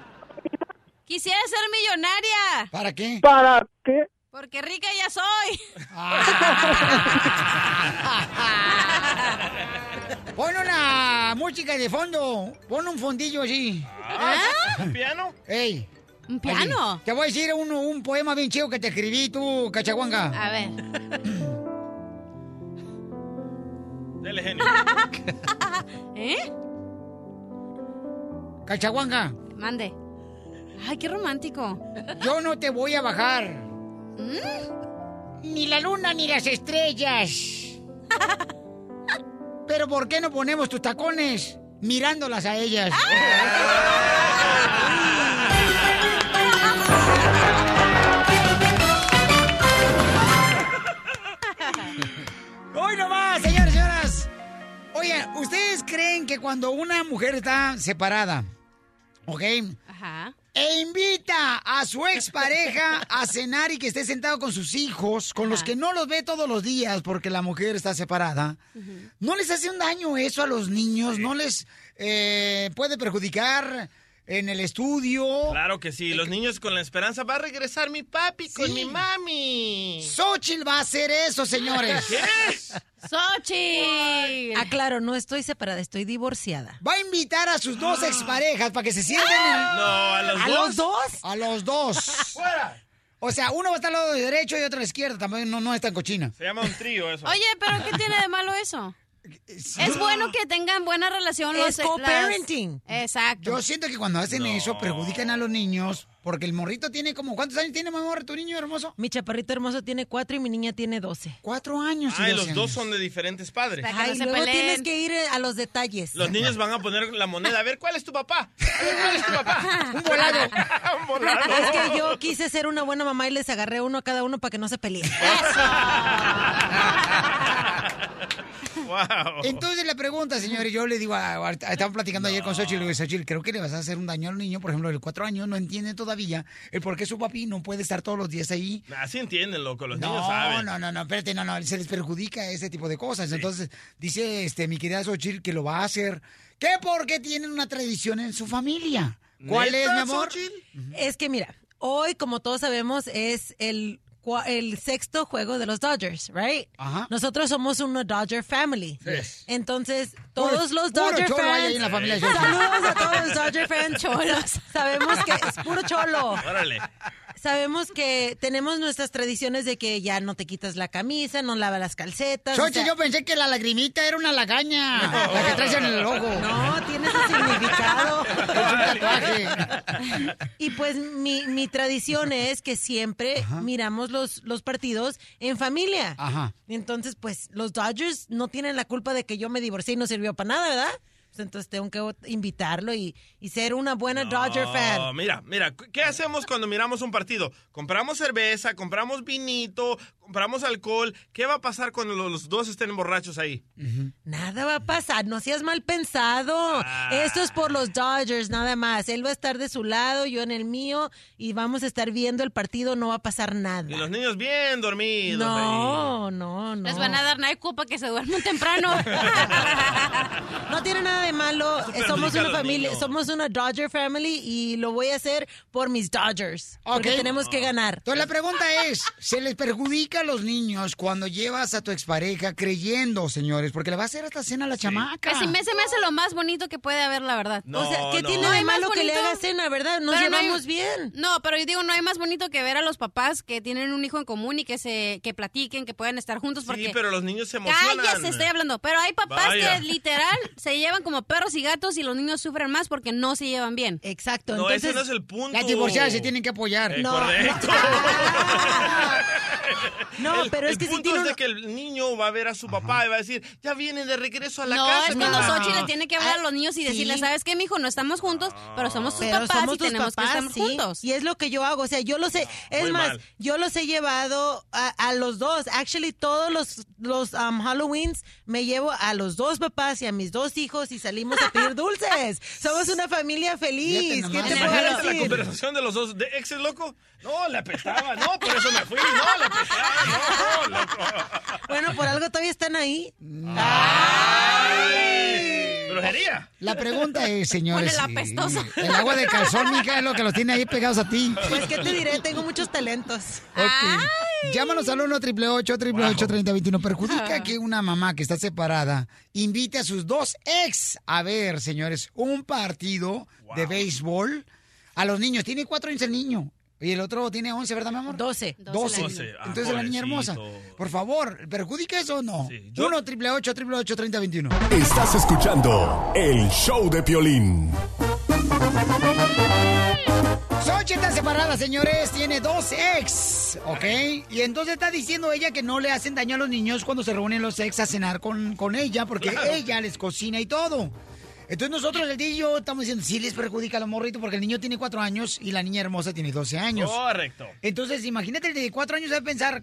Speaker 2: Quisiera ser millonaria.
Speaker 1: ¿Para qué?
Speaker 25: ¿Para qué?
Speaker 2: Porque rica ya soy.
Speaker 1: Pon una música de fondo. Pon un fondillo así.
Speaker 3: ¿Un piano?
Speaker 1: Ey.
Speaker 2: ¿Un piano?
Speaker 1: Así. Te voy a decir un, un poema bien chido que te escribí tú, Cachaguanga.
Speaker 2: A ver.
Speaker 3: Dele, genio.
Speaker 2: ¿Eh?
Speaker 1: Cachaguanga,
Speaker 2: Mande. Ay, qué romántico.
Speaker 1: yo no te voy a bajar.
Speaker 2: ¿Mm?
Speaker 1: Ni la luna ni las estrellas. Pero ¿por qué no ponemos tus tacones mirándolas a ellas? Hoy nomás, señores y señoras. Oigan, ¿ustedes creen que cuando una mujer está separada, ok?
Speaker 2: Ajá.
Speaker 1: E invita a su expareja a cenar y que esté sentado con sus hijos, con los que no los ve todos los días porque la mujer está separada. ¿No les hace un daño eso a los niños? ¿No les eh, puede perjudicar en el estudio?
Speaker 3: Claro que sí, los niños con la esperanza va a regresar mi papi con mi mami.
Speaker 1: Xochitl va a hacer eso, señores.
Speaker 3: ¿Qué?
Speaker 2: ¡Sochi!
Speaker 24: Aclaro, no estoy separada, estoy divorciada.
Speaker 1: Va a invitar a sus dos exparejas para que se sienten en...
Speaker 3: No, ¿a los
Speaker 1: ¿A
Speaker 3: dos?
Speaker 1: los dos? A los dos. O sea, uno va a estar al lado derecho y otro a la izquierda. También no, no es tan cochina.
Speaker 3: Se llama un trío eso.
Speaker 2: Oye, pero ¿qué tiene de malo eso? Es bueno que tengan buena relación los
Speaker 24: Es co-parenting.
Speaker 2: las- Exacto.
Speaker 1: Yo siento que cuando hacen
Speaker 3: No.
Speaker 1: eso perjudican a los niños porque el morrito tiene como... ¿Cuántos años tiene, mi amor, tu niño hermoso?
Speaker 24: Mi chaparrito hermoso tiene cuatro y mi niña tiene doce.
Speaker 1: Cuatro años y
Speaker 3: Ay,
Speaker 1: doce
Speaker 3: los dos son de diferentes padres.
Speaker 24: Ay,
Speaker 2: no
Speaker 24: luego
Speaker 2: peleen.
Speaker 24: tienes que ir a los detalles.
Speaker 3: Los niños van a poner la moneda. A ver, ¿cuál es tu papá? A ver, ¿cuál es tu papá?
Speaker 1: Un volado.
Speaker 3: un volado.
Speaker 24: Es que yo quise ser una buena mamá y les agarré uno a cada uno para que no se peleen.
Speaker 3: Wow.
Speaker 1: Entonces la pregunta, señores, yo le digo, a, a- estaban platicando ayer con Xochitl, le digo, Xochitl, creo que le vas a hacer un daño al niño, por ejemplo, de cuatro años, no entiende todavía el por qué su papi no puede estar todos los días ahí.
Speaker 3: Así entienden, loco, los niños
Speaker 1: No,
Speaker 3: saben.
Speaker 1: no, no, no, espérate, no, no, se les perjudica ese tipo de cosas. Entonces, dice este mi querida Xochitl que lo va a hacer. ¿Qué? Porque tienen una tradición en su familia. ¿Cuál es,
Speaker 3: ¿Neta,
Speaker 1: mi amor?
Speaker 3: Xochitl?
Speaker 24: Es que mira, hoy, como todos sabemos, es el, el sexto juego de los Dodgers, ¿right?
Speaker 1: Ajá.
Speaker 24: Nosotros somos una Dodger family.
Speaker 1: Yes.
Speaker 24: Entonces, todos
Speaker 1: Puro-
Speaker 24: los
Speaker 1: puro
Speaker 24: Dodger
Speaker 1: cholo hay
Speaker 24: fans.
Speaker 1: ahí en la familia Johnson.
Speaker 24: Saludos a todos los Dodger fans cholos. Sabemos que es puro cholo.
Speaker 3: Órale.
Speaker 24: Sabemos que tenemos nuestras tradiciones de que ya no te quitas la camisa, no lava las calcetas. o
Speaker 1: Xochitl,
Speaker 24: sea-
Speaker 1: yo pensé que la lagrimita era una lagaña. La que traes en el ojo.
Speaker 24: No, tiene ese significado.
Speaker 1: Es un tatuaje.
Speaker 24: Y pues mi, mi tradición es que siempre miramos los, los partidos en familia.
Speaker 1: Ajá.
Speaker 24: Entonces, pues los Dodgers no tienen la culpa de que yo me divorcié y no sirvió para nada, ¿verdad? Pues, entonces tengo que invitarlo y, y ser una buena Dodger
Speaker 3: No,
Speaker 24: fan.
Speaker 3: mira, mira, ¿qué hacemos cuando miramos un partido? Compramos cerveza, compramos vinito, compramos alcohol. ¿Qué va a pasar cuando lo- los dos estén borrachos ahí?
Speaker 24: Nada va a pasar, no seas mal pensado. Esto es por los Dodgers, nada más. Él va a estar de su lado, yo en el mío, y vamos a estar viendo el partido, no va a pasar nada.
Speaker 3: Y los niños bien dormidos.
Speaker 24: No, no, no.
Speaker 2: Les van a dar Nyquil para que se duerman temprano.
Speaker 24: No tiene nada de malo. Eh, Somos una familia,
Speaker 3: niños.
Speaker 24: somos una Dodger family y lo voy a hacer por mis Dodgers. Porque
Speaker 1: Ok.
Speaker 24: tenemos que ganar.
Speaker 1: Entonces la pregunta es, ¿se les perjudica a los niños cuando llevas a tu expareja creyendo, señores? Porque le va a hacer esta cena a la chamaca.
Speaker 2: Así me se me hace lo más bonito que puede haber, la verdad.
Speaker 3: No,
Speaker 24: o sea, ¿qué
Speaker 3: no.
Speaker 24: tiene
Speaker 2: No
Speaker 24: de
Speaker 2: hay más
Speaker 24: malo que le haga cena, verdad? Nos
Speaker 2: Pero no hay-
Speaker 24: llevamos bien.
Speaker 2: No, pero yo digo, no hay más bonito que ver a los papás que tienen un hijo en común y que se que platiquen, que puedan estar juntos porque
Speaker 3: Sí, pero los niños se emocionan.
Speaker 2: Cállate, estoy hablando. Pero hay papás
Speaker 3: Vaya.
Speaker 2: que literal se llevan como perros y gatos y los niños sufren más porque no se llevan bien.
Speaker 24: Exacto.
Speaker 3: No,
Speaker 24: Entonces,
Speaker 3: ese no es el punto.
Speaker 1: Las divorciadas se tienen que apoyar.
Speaker 3: Eh,
Speaker 24: No,
Speaker 3: correcto.
Speaker 24: No,
Speaker 3: El-
Speaker 24: pero es
Speaker 3: el
Speaker 24: que si
Speaker 3: punto
Speaker 24: tiene
Speaker 3: es de
Speaker 24: uno-
Speaker 3: que el niño va a ver a su papá y va a decir, ya viene de regreso a la
Speaker 2: No,
Speaker 3: casa.
Speaker 2: es cuando
Speaker 3: mamá".
Speaker 2: Xochitl le tiene que hablar a los niños y decirles,
Speaker 24: sí.
Speaker 2: ¿sabes qué, mijo? No estamos juntos, pero somos tus
Speaker 24: Pero
Speaker 2: papás
Speaker 24: somos
Speaker 2: y
Speaker 24: tus
Speaker 2: tenemos
Speaker 24: papás,
Speaker 2: que estar
Speaker 24: sí.
Speaker 2: juntos.
Speaker 24: Y es lo que yo hago. O sea, yo los he, es
Speaker 2: Muy
Speaker 24: más,
Speaker 2: mal.
Speaker 24: yo los he llevado a, a los dos. Actually, todos los, los um, Halloweens me llevo a los dos papás y a mis dos hijos y salimos a pedir dulces. Somos una familia feliz. ¿Qué te puedo
Speaker 3: Imagínate la
Speaker 24: decir?
Speaker 3: conversación de los dos. ¿De ex es loco? No, le apestaba. No, por eso me fui. No, le. No.
Speaker 24: Bueno, por algo todavía están ahí.
Speaker 3: Brujería.
Speaker 1: La pregunta es, señores.
Speaker 24: Con el apestoso.
Speaker 1: El agua de calzón, mija, es lo que los tiene ahí pegados a ti.
Speaker 24: Pues, ¿qué te diré? Tengo muchos talentos.
Speaker 1: Ok. Llámanos al 1 888 3021 Perjudica que una mamá que está separada invite a sus dos ex a ver, señores, un partido de béisbol a los niños. Tiene cuatro años el niño. Y el otro tiene 11, ¿verdad, mi amor?
Speaker 24: 12.
Speaker 1: 12.
Speaker 24: Doce.
Speaker 3: Ah,
Speaker 1: Entonces la niña hermosa.
Speaker 3: pobrecito.
Speaker 1: Por favor, ¿perjudica eso o no? 1 888 3021
Speaker 6: Estás escuchando el show de Piolín.
Speaker 1: Xochitl está separada, señores. Tiene dos ex, ¿ok? Y entonces está diciendo ella que no le hacen daño a los niños cuando se reúnen los ex a cenar con, con ella, porque
Speaker 3: Claro.
Speaker 1: ella les cocina y todo. Entonces nosotros, el yo, estamos diciendo, sí les perjudica a los morritos, porque el niño tiene cuatro años y la niña hermosa tiene 12 años.
Speaker 3: Correcto.
Speaker 1: Entonces, imagínate el de cuatro años debe pensar,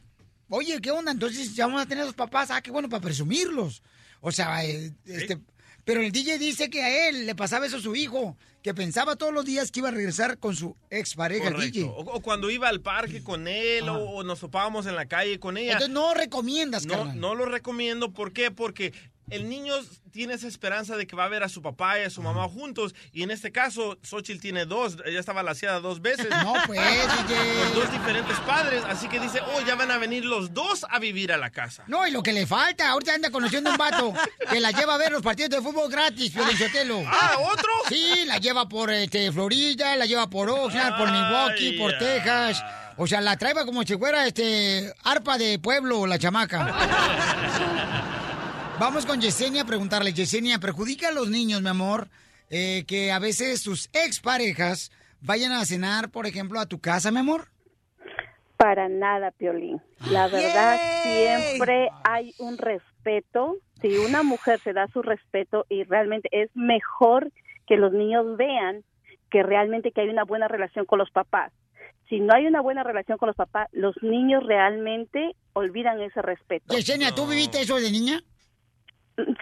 Speaker 1: oye, ¿qué onda? Entonces ya vamos a tener a los papás, ah, qué bueno, para presumirlos. O sea, eh, este... Pero el DJ dice que a él le pasaba eso a su hijo, que pensaba todos los días que iba a regresar con su expareja, el. DJ.
Speaker 3: O, o cuando iba al parque con él o, o nos topábamos en la calle con ella.
Speaker 1: Entonces no recomiendas,
Speaker 3: No,
Speaker 1: carnal.
Speaker 3: no lo recomiendo. ¿Por qué? Porque el niño tiene esa esperanza de que va a ver a su papá y a su mamá juntos. Y en este caso, Xochitl tiene dos. Ella estaba laciada dos veces.
Speaker 1: No, pues.
Speaker 3: Con dos diferentes padres. Así que dice, oh, ya van a venir los dos a vivir a la casa.
Speaker 1: No, y lo que le falta, ahorita anda conociendo un vato que la lleva a ver los partidos de fútbol gratis, Piolichotelo.
Speaker 3: Ah, ¿otro?
Speaker 1: Sí, la lleva por este, Florida, la lleva por Oxnard, por Milwaukee, por Texas. O sea, la trae como si fuera este arpa de pueblo, la chamaca. Vamos con Yesenia a preguntarle, Yesenia, ¿perjudica a los niños, mi amor, eh, que a veces sus exparejas vayan a cenar, por ejemplo, a tu casa, mi amor?
Speaker 18: Para nada, Piolín. La verdad, siempre hay un respeto. Si una mujer se da su respeto y realmente es mejor que los niños vean que realmente que hay una buena relación con los papás. Si no hay una buena relación con los papás, los niños realmente olvidan ese respeto.
Speaker 1: Yesenia, ¿tú viviste eso de niña?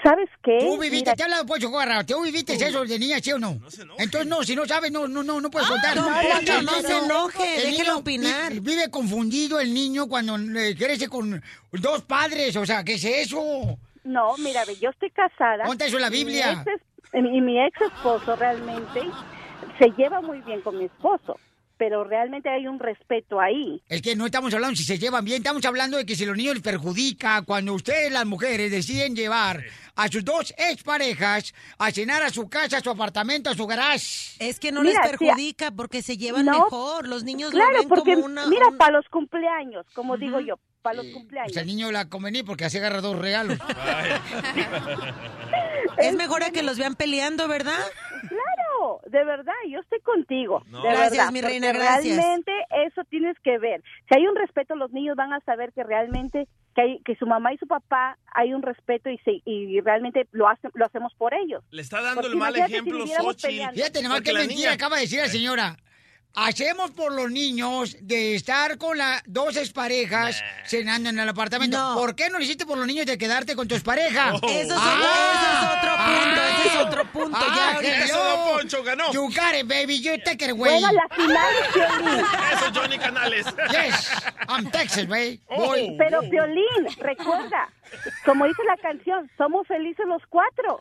Speaker 18: ¿Sabes qué?
Speaker 1: Tú viviste,
Speaker 18: Mira,
Speaker 1: te habla Pocho Corra, ¿tú viviste eso de niña, sí o no? Entonces no, si no sabes, no, no, no, no puedes contar. Porque
Speaker 24: Poncho,
Speaker 1: el
Speaker 24: no se enoje,
Speaker 1: el
Speaker 24: déjelo opinar.
Speaker 1: vi- Vive confundido el niño cuando eh, crece con dos padres, o sea, ¿qué es eso?
Speaker 18: No, mira, ve, yo estoy casada.
Speaker 1: ¿Dónde está eso en la
Speaker 18: y mi
Speaker 1: Biblia?
Speaker 18: ex Y mi ex esposo realmente se lleva muy bien con mi esposo, pero realmente hay un respeto ahí.
Speaker 1: Es que no estamos hablando si se llevan bien, estamos hablando de que si los niños les perjudica cuando ustedes, las mujeres, deciden llevar a sus dos exparejas a cenar a su casa, a su apartamento, a su garage.
Speaker 24: Es que no
Speaker 18: Mira,
Speaker 24: les perjudica porque se llevan
Speaker 18: No,
Speaker 24: mejor. Los niños lo
Speaker 18: Claro,
Speaker 24: ven
Speaker 18: porque
Speaker 24: como una...
Speaker 18: mira,
Speaker 24: un-
Speaker 18: para los cumpleaños, como digo yo, para los cumpleaños.
Speaker 1: Pues el niño la convenir porque así agarra dos regalos.
Speaker 24: Es mejor a que los vean peleando, ¿verdad?
Speaker 18: De verdad, yo estoy contigo.
Speaker 24: No.
Speaker 18: de
Speaker 24: Gracias,
Speaker 18: verdad,
Speaker 24: mi reina, gracias.
Speaker 18: Realmente eso tienes que ver. Si hay un respeto, los niños van a saber que realmente que, hay, que su mamá y su papá hay un respeto y, se, y realmente lo hacen, lo hacemos por ellos.
Speaker 3: Le está dando
Speaker 18: Porque
Speaker 3: el mal ejemplo, Xochitl.
Speaker 1: Fíjate, nomás que mentira
Speaker 3: niña-
Speaker 1: acaba de decir la señora. Hacemos por los niños de estar con las dos exparejas cenando en el apartamento.
Speaker 24: No.
Speaker 1: ¿Por qué no lo hiciste por los niños de quedarte con tu expareja?
Speaker 3: Oh.
Speaker 24: Eso es, ese es otro punto, ese es otro punto. ya ahorita
Speaker 3: Eso, don Poncho, ganó.
Speaker 1: You got it, baby. You take it away.
Speaker 18: Juega la final, Piolín.
Speaker 3: Eso, Johnny Canales.
Speaker 1: Yes, I'm Texas, baby.
Speaker 3: Oh.
Speaker 18: Pero Piolín, recuerda, como dice la canción, somos felices los cuatro.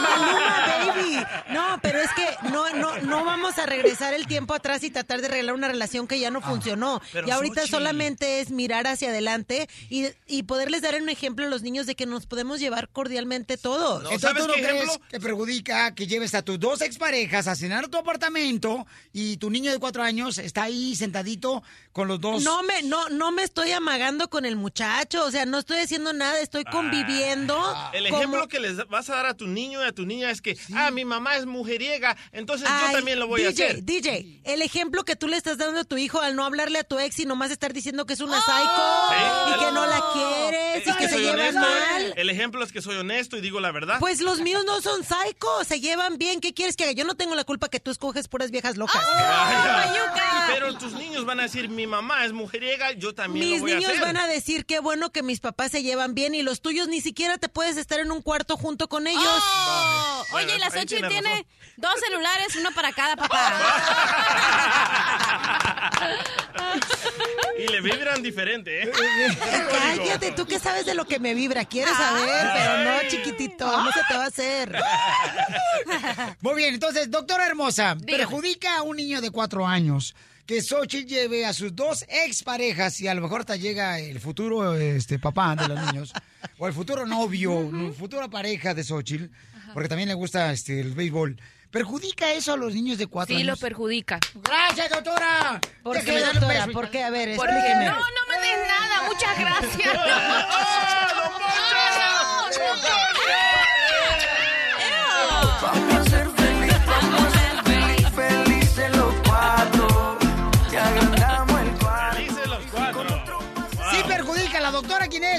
Speaker 24: Maluma, baby. No, pero es que no, no, no vamos a regresar el tiempo atrás y tratar de arreglar una relación que ya no funcionó.
Speaker 3: pero
Speaker 24: y ahorita
Speaker 3: Xochitl.
Speaker 24: solamente es mirar hacia adelante y, y poderles dar un ejemplo a los niños de que nos podemos llevar cordialmente todos.
Speaker 3: No,
Speaker 1: Entonces,
Speaker 3: ¿sabes
Speaker 1: ¿tú no
Speaker 3: qué
Speaker 1: crees
Speaker 3: ejemplo?
Speaker 1: que perjudica que lleves a tus dos exparejas a cenar a tu apartamento y tu niño de cuatro años está ahí sentadito con los dos?
Speaker 24: No me, no, no me estoy amagando con el muchacho. O sea, no estoy haciendo nada, estoy conviviendo.
Speaker 3: El
Speaker 24: como-
Speaker 3: ejemplo que les vas a dar a tu niño y a tu niña es que, ah, mi mamá es mujeriega, entonces
Speaker 24: Ay,
Speaker 3: yo también lo voy a
Speaker 24: DJ,
Speaker 3: hacer.
Speaker 24: DJ, el ejemplo que tú le estás dando a tu hijo al no hablarle a tu ex y nomás estar diciendo que es una
Speaker 3: Sí.
Speaker 24: psycho y que no la quieres y que se
Speaker 3: soy
Speaker 24: llevan
Speaker 3: honesto.
Speaker 24: mal.
Speaker 3: El ejemplo es que soy honesto y digo la verdad.
Speaker 24: Pues los míos no son psycho, se llevan bien. ¿Qué quieres que haga? Yo no tengo la culpa que tú escoges puras viejas locas.
Speaker 3: Vaya. Pero tus niños van a decir, mi mamá es mujeriega, yo también
Speaker 24: Mis
Speaker 3: lo voy a
Speaker 24: niños
Speaker 3: hacer.
Speaker 24: van a decir qué bueno que mis papás se llevan bien y los tuyos ni siquiera te puedes estar en un cuarto junto con ellos.
Speaker 2: Oh, Oye, y la Xochitl
Speaker 3: tiene
Speaker 2: dos celulares, uno para cada papá.
Speaker 3: Y le vibran diferente, ¿eh?
Speaker 24: Cállate, tú qué sabes de lo que me vibra. Quieres saber, pero no, chiquitito, no se te va a hacer.
Speaker 1: Muy bien, entonces, doctora hermosa, perjudica a un niño de cuatro años que Xochitl lleve a sus dos exparejas y a lo mejor hasta llega el futuro este, papá de los niños o el futuro novio, futura pareja de Xochitl, porque también le gusta este, el béisbol. ¿Perjudica eso a los niños de cuatro
Speaker 26: Sí, lo
Speaker 1: años?
Speaker 26: perjudica.
Speaker 1: Gracias, doctora.
Speaker 24: ¿Por
Speaker 1: Déjeme
Speaker 24: qué,
Speaker 1: un
Speaker 24: doctora? ¿Por qué? A ver, explíqueme.
Speaker 26: No, no me des nada, muchas gracias.
Speaker 15: Vamos a ser felices,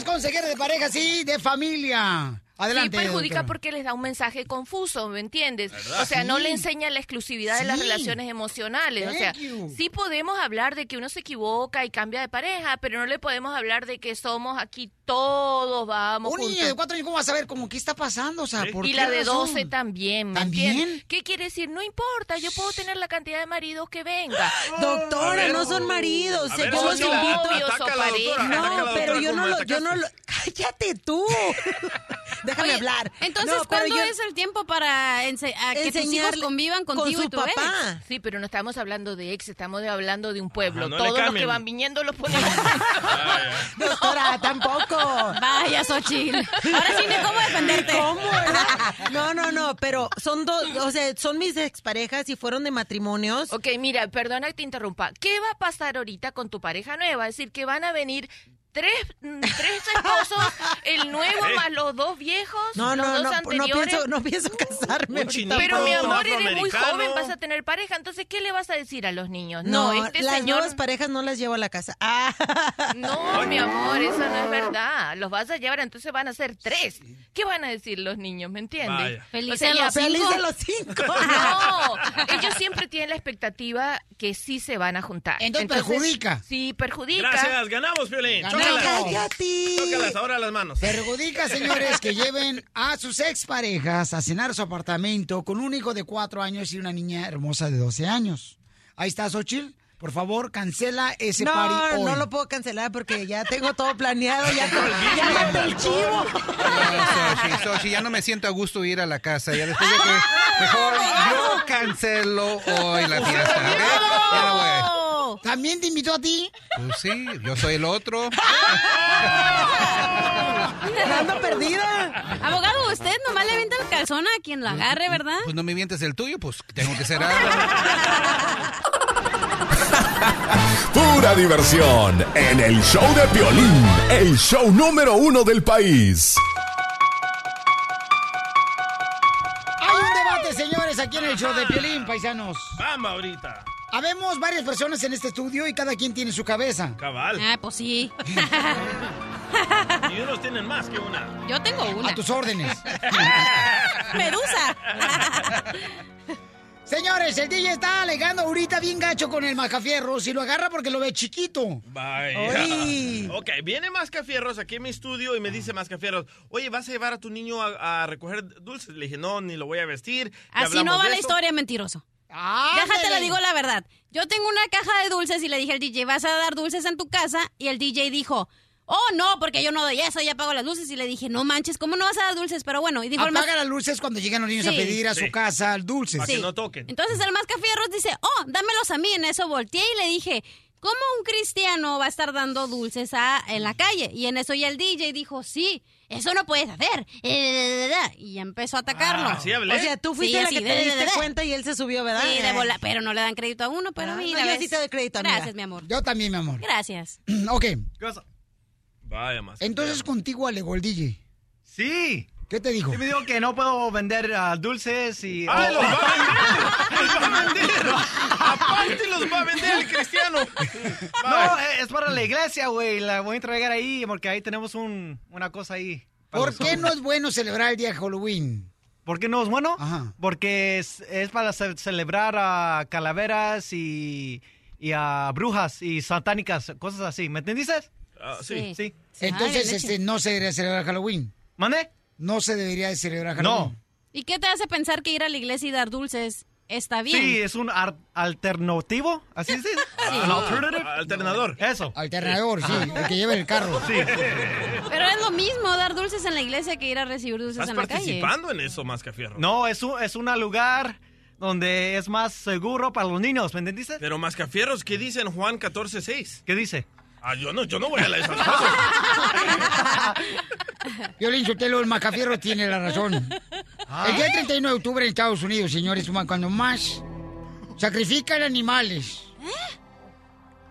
Speaker 1: es? Consejera de pareja, sí, de familia. Adelante,
Speaker 26: Sí, perjudica
Speaker 1: doctora.
Speaker 26: porque les da un mensaje confuso, ¿me entiendes?
Speaker 1: ¿Verdad?
Speaker 26: O sea, no le enseña la exclusividad de las relaciones emocionales. o sea,
Speaker 1: you.
Speaker 26: sí podemos hablar de que uno se equivoca y cambia de pareja, pero no le podemos hablar de que somos aquí todos, vamos
Speaker 1: Un niño de cuatro años, ¿cómo va a saber cómo qué está pasando? O sea, ¿por
Speaker 26: Y
Speaker 1: qué
Speaker 26: la de? 12 también, ¿me
Speaker 1: ¿También?
Speaker 26: entiendes? ¿Qué quiere decir? No importa, yo puedo tener la cantidad de maridos que venga.
Speaker 24: Doctora,
Speaker 26: ver.
Speaker 24: no son maridos.
Speaker 26: Ver,
Speaker 24: yo los invito.
Speaker 3: doctora,
Speaker 24: No, pero yo no lo, yo no lo, cállate tú. Déjame
Speaker 2: Oye,
Speaker 24: hablar.
Speaker 2: Entonces,
Speaker 24: No,
Speaker 2: ¿cuándo
Speaker 24: yo-
Speaker 2: es el tiempo para ense- a que tus hijos convivan
Speaker 24: con
Speaker 2: contigo
Speaker 24: su
Speaker 2: y tu ex?
Speaker 24: papá.
Speaker 26: Sí, pero no estamos hablando de ex, estamos hablando de un pueblo.
Speaker 3: Ajá, no le
Speaker 26: Todos los que van viniendo los ponemos.
Speaker 24: Doctora, tampoco.
Speaker 2: Vaya, Xochitl. Ahora sí, ni cómo defenderte.
Speaker 24: ¿Cómo? No, no, no, pero son dos, o sea, son mis exparejas y fueron de matrimonios.
Speaker 26: Ok, mira, perdona que te interrumpa. ¿Qué va a pasar ahorita con tu pareja nueva? Es decir, que van a venir tres, mm, tres esposos, el nuevo
Speaker 3: ¿Eh?
Speaker 26: más los dos viejos,
Speaker 24: No,
Speaker 26: los
Speaker 24: no,
Speaker 26: dos
Speaker 24: no, no
Speaker 26: anteriores.
Speaker 24: pienso, no pienso casarme.
Speaker 3: Un
Speaker 24: ahorita.
Speaker 3: chinito,
Speaker 26: Pero mi amor, eres muy joven, vas a tener pareja, entonces ¿qué le vas a decir a los niños?
Speaker 24: No,
Speaker 26: No, este
Speaker 24: las
Speaker 26: señor
Speaker 24: nuevas parejas no las llevo a la casa. Ah,
Speaker 26: No, mi amor, eso no es verdad. Los vas a llevar, entonces van a ser tres. ¿Qué van a decir los niños? ¿Me entiendes?
Speaker 2: Felices
Speaker 26: O sea,
Speaker 2: los
Speaker 24: feliz de los cinco.
Speaker 26: No, ellos siempre tienen la expectativa que sí se van a juntar.
Speaker 1: Entonces perjudica.
Speaker 26: Sí, perjudica.
Speaker 3: Gracias, ganamos, Piolín.
Speaker 1: Ganamos.
Speaker 24: Cállate.
Speaker 3: Chócalas, ahora las manos.
Speaker 1: Perjudica, señores, que lleven a sus exparejas a cenar a su apartamento con un hijo de cuatro años y una niña hermosa de 12 años. Ahí está, Xochitl. Por favor, cancela ese
Speaker 24: No,
Speaker 1: party hoy.
Speaker 24: no lo puedo cancelar porque ya tengo todo planeado, ya, ya maté el chivo.
Speaker 13: No, Xochitl, Xochitl, ya no me siento a gusto ir a la casa. Ya después de que mejor yo cancelo hoy la fiesta. no voy.
Speaker 1: ¿También te invitó a ti?
Speaker 13: Pues sí, yo soy el otro.
Speaker 24: Ando perdida.
Speaker 2: Abogado, usted nomás le venta el calzón a quien lo agarre, ¿verdad?
Speaker 13: Pues no me mientes el tuyo, pues tengo que ser algo.
Speaker 6: Pura diversión en el show de Piolín, el show número uno del país.
Speaker 1: Hay un debate, señores, aquí en el show de Piolín, paisanos.
Speaker 3: Vamos ahorita.
Speaker 1: Habemos varias personas en este estudio y cada quien tiene su cabeza.
Speaker 3: Cabal.
Speaker 2: Ah, pues sí.
Speaker 3: Y unos tienen más que una.
Speaker 2: Yo tengo una.
Speaker 1: A tus órdenes.
Speaker 2: Medusa.
Speaker 1: Señores, el DJ está alegando ahorita bien gacho con el macafierro. Si lo agarra porque lo ve chiquito.
Speaker 3: Vaya.
Speaker 1: Ay.
Speaker 3: Ok, viene Mascafierros aquí en mi estudio y me dice Mascafierros, oye, ¿vas a llevar a tu niño a, a recoger dulces? Le dije, no, ni lo voy a vestir.
Speaker 2: Así no va la historia, mentiroso.
Speaker 1: Ándale.
Speaker 2: Déjate, le digo la verdad. Yo tengo una caja de dulces y le dije al DJ, ¿vas a dar dulces en tu casa? Y el DJ dijo, oh, no, porque yo no doy eso, ya pago las luces. Y le dije, no manches, ¿cómo no vas a dar dulces? Pero bueno, y dijo el más...
Speaker 1: Apaga las luces cuando llegan los niños a
Speaker 2: Sí.
Speaker 1: pedir a su
Speaker 3: Sí.
Speaker 1: casa dulces.
Speaker 3: Para que no toquen.
Speaker 2: Entonces el mascafierros dice, oh, dámelos a mí. En eso volteé y le dije, ¿cómo un cristiano va a estar dando dulces a, en la calle? Y en eso ya el DJ dijo, sí, eso no puedes hacer. Eh. Y ya empezó a atacarlo.
Speaker 3: Ah, ¿así hablé?
Speaker 24: O sea, tú fuiste
Speaker 2: Sí,
Speaker 24: la
Speaker 2: así,
Speaker 24: que te diste cuenta y él se subió, ¿verdad?
Speaker 2: Sí, de bola, pero no le dan crédito a uno, pero
Speaker 24: Ah,
Speaker 2: mira,
Speaker 24: no, yo sí te doy crédito, amiga.
Speaker 2: Gracias, mi amor.
Speaker 1: Yo también, mi amor.
Speaker 2: Gracias.
Speaker 1: ok.
Speaker 3: ¿Qué pasa? Vaya más.
Speaker 1: Entonces contigo alegó el DJ.
Speaker 27: Sí.
Speaker 1: ¿Qué te dijo?
Speaker 27: Sí, me dijo que no puedo vender ah, dulces y...
Speaker 3: ¡Ay, los va a vender! ¡Los va a vender! ¡Aparte los va a vender el cristiano!
Speaker 27: No, eh, es para la iglesia, güey. La voy a entregar ahí porque ahí tenemos un, una cosa ahí.
Speaker 1: ¿Por qué no es bueno celebrar el día de Halloween?
Speaker 27: ¿Por qué no es bueno? Porque es, es para ce- celebrar a calaveras y, y a brujas y satánicas, cosas así. ¿Me entendiste?
Speaker 3: Ah,
Speaker 27: sí. Sí.
Speaker 1: Entonces, este, no se debería celebrar Halloween.
Speaker 27: ¿Mande?
Speaker 1: No se debería de celebrar Halloween.
Speaker 2: ¿Y qué te hace pensar que ir a la iglesia y dar dulces está bien?
Speaker 27: Sí, es un ar- alternativo, así es. An alternative.
Speaker 3: Alternador.
Speaker 27: Eso.
Speaker 1: Alternador, sí, el que lleva el carro.
Speaker 27: Sí.
Speaker 2: Pero es lo mismo dar dulces en la iglesia que ir a recibir dulces
Speaker 3: ¿Estás
Speaker 2: en la calle.
Speaker 3: participando en eso, Mascafierro?
Speaker 27: No, es un, es un lugar donde es más seguro para los niños, ¿me entendiste?
Speaker 3: Pero Mascafierros, ¿qué dice en Juan 14.6?
Speaker 27: ¿Qué dice?
Speaker 3: Ah, yo no, yo no voy a leer esas cosas.
Speaker 1: Violín Sotelo, el Macafierro tiene la razón. El día 31 de octubre en Estados Unidos, señores, cuando más sacrifican animales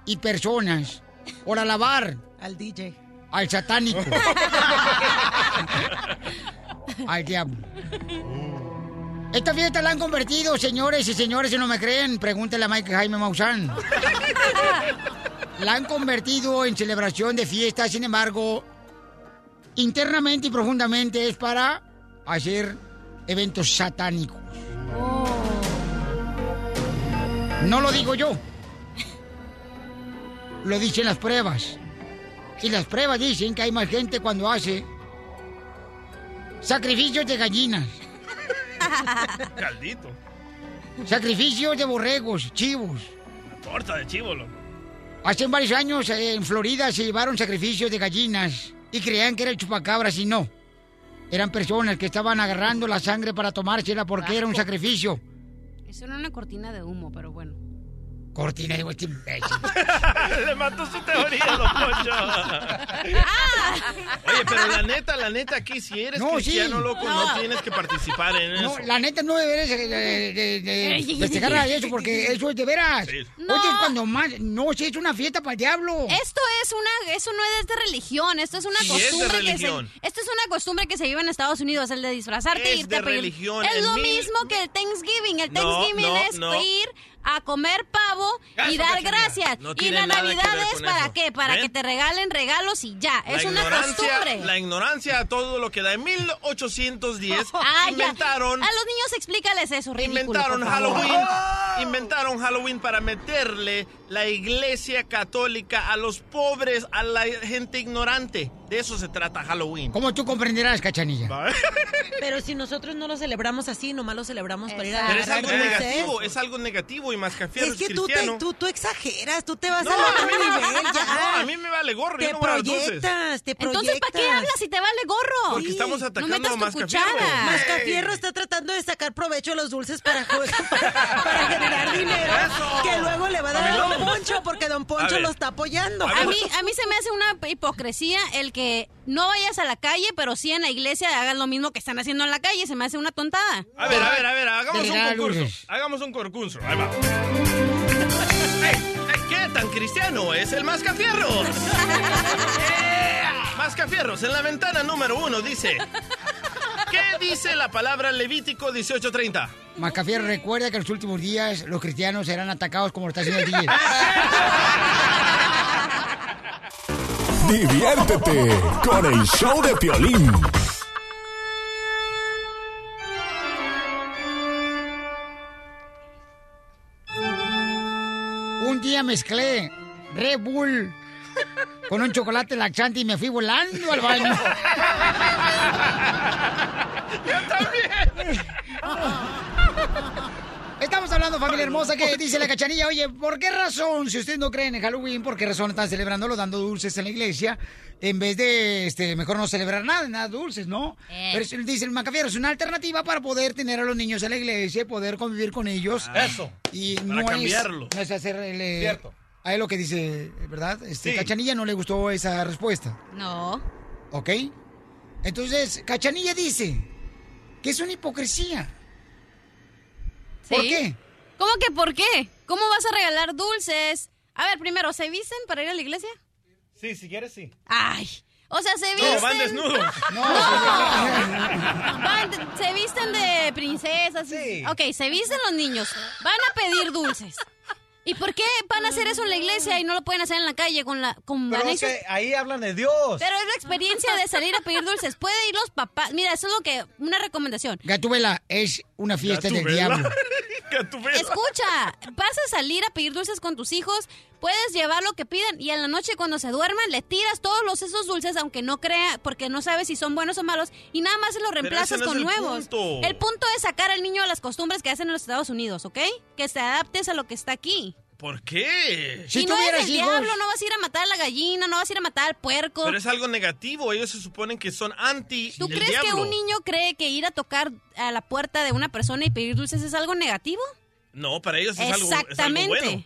Speaker 1: y personas por alabar
Speaker 24: Al DJ.
Speaker 1: al satánico, al diablo. Esta fiesta la han convertido, señores y señores, si no me creen, pregúntale a Mike Jaime Maussan. La han convertido en celebración de fiesta, sin embargo, internamente y profundamente es para hacer eventos satánicos. No lo digo yo. Lo dicen las pruebas. Y las pruebas dicen que hay más gente cuando hace sacrificios de gallinas,
Speaker 3: Caldito.
Speaker 1: sacrificios de borregos, chivos.
Speaker 3: Torta de chivo, loco.
Speaker 1: Hace varios años eh, en Florida se llevaron sacrificios de gallinas y creían que era el chupacabras y no. Eran personas que estaban agarrando la sangre para tomársela porque era un sacrificio.
Speaker 2: Eso era una cortina de humo, pero bueno.
Speaker 1: Cortina de este imbécil.
Speaker 3: Le mató su teoría, don Poncho. Oye, pero la neta, la neta, aquí si eres
Speaker 1: No,
Speaker 3: cristiano,
Speaker 1: sí.
Speaker 3: loco, no. tienes que participar en
Speaker 1: No,
Speaker 3: eso.
Speaker 1: la neta no deberes de, de, de- de festejar a eso porque eso es de veras.
Speaker 2: No.
Speaker 1: Oye, cuando más... No, si es una fiesta para el diablo.
Speaker 2: Esto es una, eso no es de religión, esto es una
Speaker 3: Sí, es de
Speaker 2: costumbre que se, esto es una costumbre que se vive en Estados Unidos, el de disfrazarte
Speaker 3: Es
Speaker 2: e irte
Speaker 3: de
Speaker 2: a pedir.
Speaker 3: religión,
Speaker 2: Es
Speaker 3: en
Speaker 2: lo
Speaker 3: mil-
Speaker 2: mismo que el Thanksgiving, el
Speaker 3: No,
Speaker 2: Thanksgiving
Speaker 3: no,
Speaker 2: es
Speaker 3: no.
Speaker 2: ir a comer pavo y dar gracias.
Speaker 3: No
Speaker 2: y la Navidad es para
Speaker 3: eso.
Speaker 2: qué? Para
Speaker 3: ¿Ven?
Speaker 2: que te regalen regalos y ya,
Speaker 3: La
Speaker 2: es una costumbre.
Speaker 3: La ignorancia a todo lo que da. En 1810
Speaker 2: Ah, ya.
Speaker 3: inventaron...
Speaker 2: A los niños explícales eso, ridículo,
Speaker 3: Inventaron. Halloween. Inventaron Halloween para meterle la iglesia católica a los pobres, a la gente ignorante. De eso se trata Halloween.
Speaker 1: Como tú comprenderás, cachanilla.
Speaker 24: Pero si nosotros no lo celebramos así, nomás lo celebramos para ir a
Speaker 3: Pero es algo negativo, es algo negativo y más que
Speaker 24: Es que tú, te, tú, tú exageras, tú te vas
Speaker 3: No,
Speaker 24: otro
Speaker 3: a mí no.
Speaker 24: nivel ya.
Speaker 3: No, a mí me vale gorro, yo
Speaker 24: Te
Speaker 3: no dulces.
Speaker 24: proyectas, te proyectas.
Speaker 2: Entonces, ¿para qué hablas si te vale gorro?
Speaker 3: Porque estamos atacando
Speaker 2: no
Speaker 3: a Mascafierro.
Speaker 24: Mascafierro está tratando de sacar provecho de los dulces para, para, para generar dinero que luego le va a dar a Don Poncho porque Don Poncho lo está apoyando.
Speaker 2: A mí, a mí se me hace una hipocresía el que no vayas a la calle, pero sí en la iglesia hagas lo mismo que están haciendo en la calle. Se me hace una tontada.
Speaker 3: A ver, a ver, a ver, hagamos un concurso. Hagamos un concurso. Ahí va. ¿Qué tan cristiano es el Mascafierros? Mascafierros, en la ventana número uno dice... ¿Qué dice la palabra Levítico 1830?
Speaker 1: Macafierro, recuerda que en los últimos días los cristianos serán atacados como lo está haciendo el DJ.
Speaker 6: Diviértete con el show de Piolín.
Speaker 1: Un día mezclé Red Bull con un chocolate laxante y me fui volando al baño.
Speaker 3: Yo también.
Speaker 1: Estamos hablando, familia hermosa, que dice la cachanilla, oye, ¿por qué razón, si ustedes no creen en Halloween, por qué razón están celebrándolo dando dulces en la iglesia, en vez de, este, mejor no celebrar nada, nada dulces, ¿no?
Speaker 3: Eh.
Speaker 1: Pero es- dice el Macafiero, es una alternativa para poder tener a los niños en la iglesia, poder convivir con ellos.
Speaker 3: Eso.
Speaker 1: Y
Speaker 3: Para
Speaker 1: no
Speaker 3: cambiarlo.
Speaker 1: es, no es hacerle...
Speaker 3: Cierto.
Speaker 1: A él lo que dice, ¿verdad? Este,
Speaker 3: Sí.
Speaker 1: Cachanilla no le gustó esa respuesta,
Speaker 2: No.
Speaker 1: ¿ok? Entonces, Cachanilla dice que es una hipocresía. ¿Por
Speaker 2: ¿Sí?
Speaker 1: qué?
Speaker 2: ¿Cómo que por qué? ¿Cómo vas a regalar dulces? A ver, primero, ¿se visten para ir a la iglesia?
Speaker 27: Sí, si quieres, sí.
Speaker 2: Ay, O sea, se visten...
Speaker 3: No, van desnudos.
Speaker 2: Van- se visten de princesas. Ok, se visten los niños. Van a pedir dulces. ¿Y por qué van a hacer eso en la iglesia y no lo pueden hacer en la calle con la con
Speaker 27: Pero que ahí hablan de Dios.
Speaker 2: Pero es la experiencia de salir a pedir dulces. Puede ir los papás. Mira, eso es lo que. Una recomendación.
Speaker 1: Gatubela, es una fiesta del diablo.
Speaker 2: Escucha, vas a salir a pedir dulces con tus hijos, puedes llevar lo que pidan y en la noche cuando se duerman le tiras todos los esos dulces aunque no crea, porque no sabes si son buenos o malos y nada más se los reemplazas
Speaker 3: ese no
Speaker 2: con
Speaker 3: es el
Speaker 2: nuevos.
Speaker 3: punto.
Speaker 2: El punto es sacar al niño a las costumbres que hacen en los Estados Unidos, ¿ok? Que se adaptes a lo que está aquí.
Speaker 3: ¿Por qué?
Speaker 2: Si no eres el diablo, no vas a ir a matar a la gallina, no vas a ir a matar al puerco.
Speaker 3: Pero es algo negativo. Ellos se suponen que son anti
Speaker 2: ¿Tú crees que un niño cree que ir a tocar a la puerta de una persona y pedir dulces es algo negativo?
Speaker 3: No, para ellos es algo, es algo
Speaker 2: Exactamente.
Speaker 3: bueno.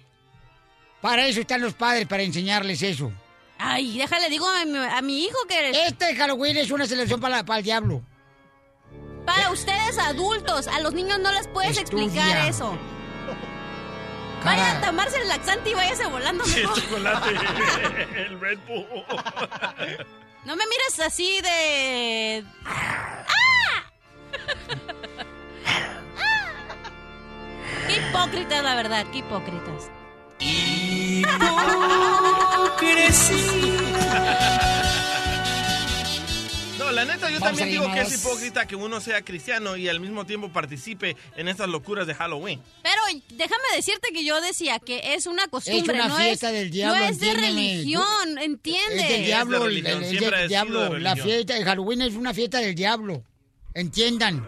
Speaker 1: Para eso están los padres, para enseñarles eso.
Speaker 2: Ay, déjale, digo a mi, a mi hijo que...
Speaker 1: Este Halloween es una celebración para, para el diablo.
Speaker 2: Para ustedes adultos, a los niños no les puedes
Speaker 1: Estudia.
Speaker 2: explicar eso. Vaya a tomarse el laxante y váyase volando
Speaker 3: Sí, el
Speaker 2: mejor.
Speaker 3: chocolate. el Red Bull.
Speaker 2: No me mires así de... ¡Ah! Qué hipócritas, la verdad, qué hipócritas.
Speaker 3: No, la neta, yo
Speaker 1: Vamos
Speaker 3: también digo que es hipócrita que uno sea cristiano y al mismo tiempo participe en estas locuras de Halloween.
Speaker 2: Pero déjame decirte que yo decía que es una costumbre,
Speaker 1: una
Speaker 2: no
Speaker 1: fiesta
Speaker 2: es,
Speaker 1: del diablo,
Speaker 2: no es de religión, ¿entiendes?
Speaker 1: Es del diablo,
Speaker 3: de
Speaker 1: el- es
Speaker 3: de
Speaker 1: diablo. La fiesta de Halloween es una fiesta del diablo. Entiendan.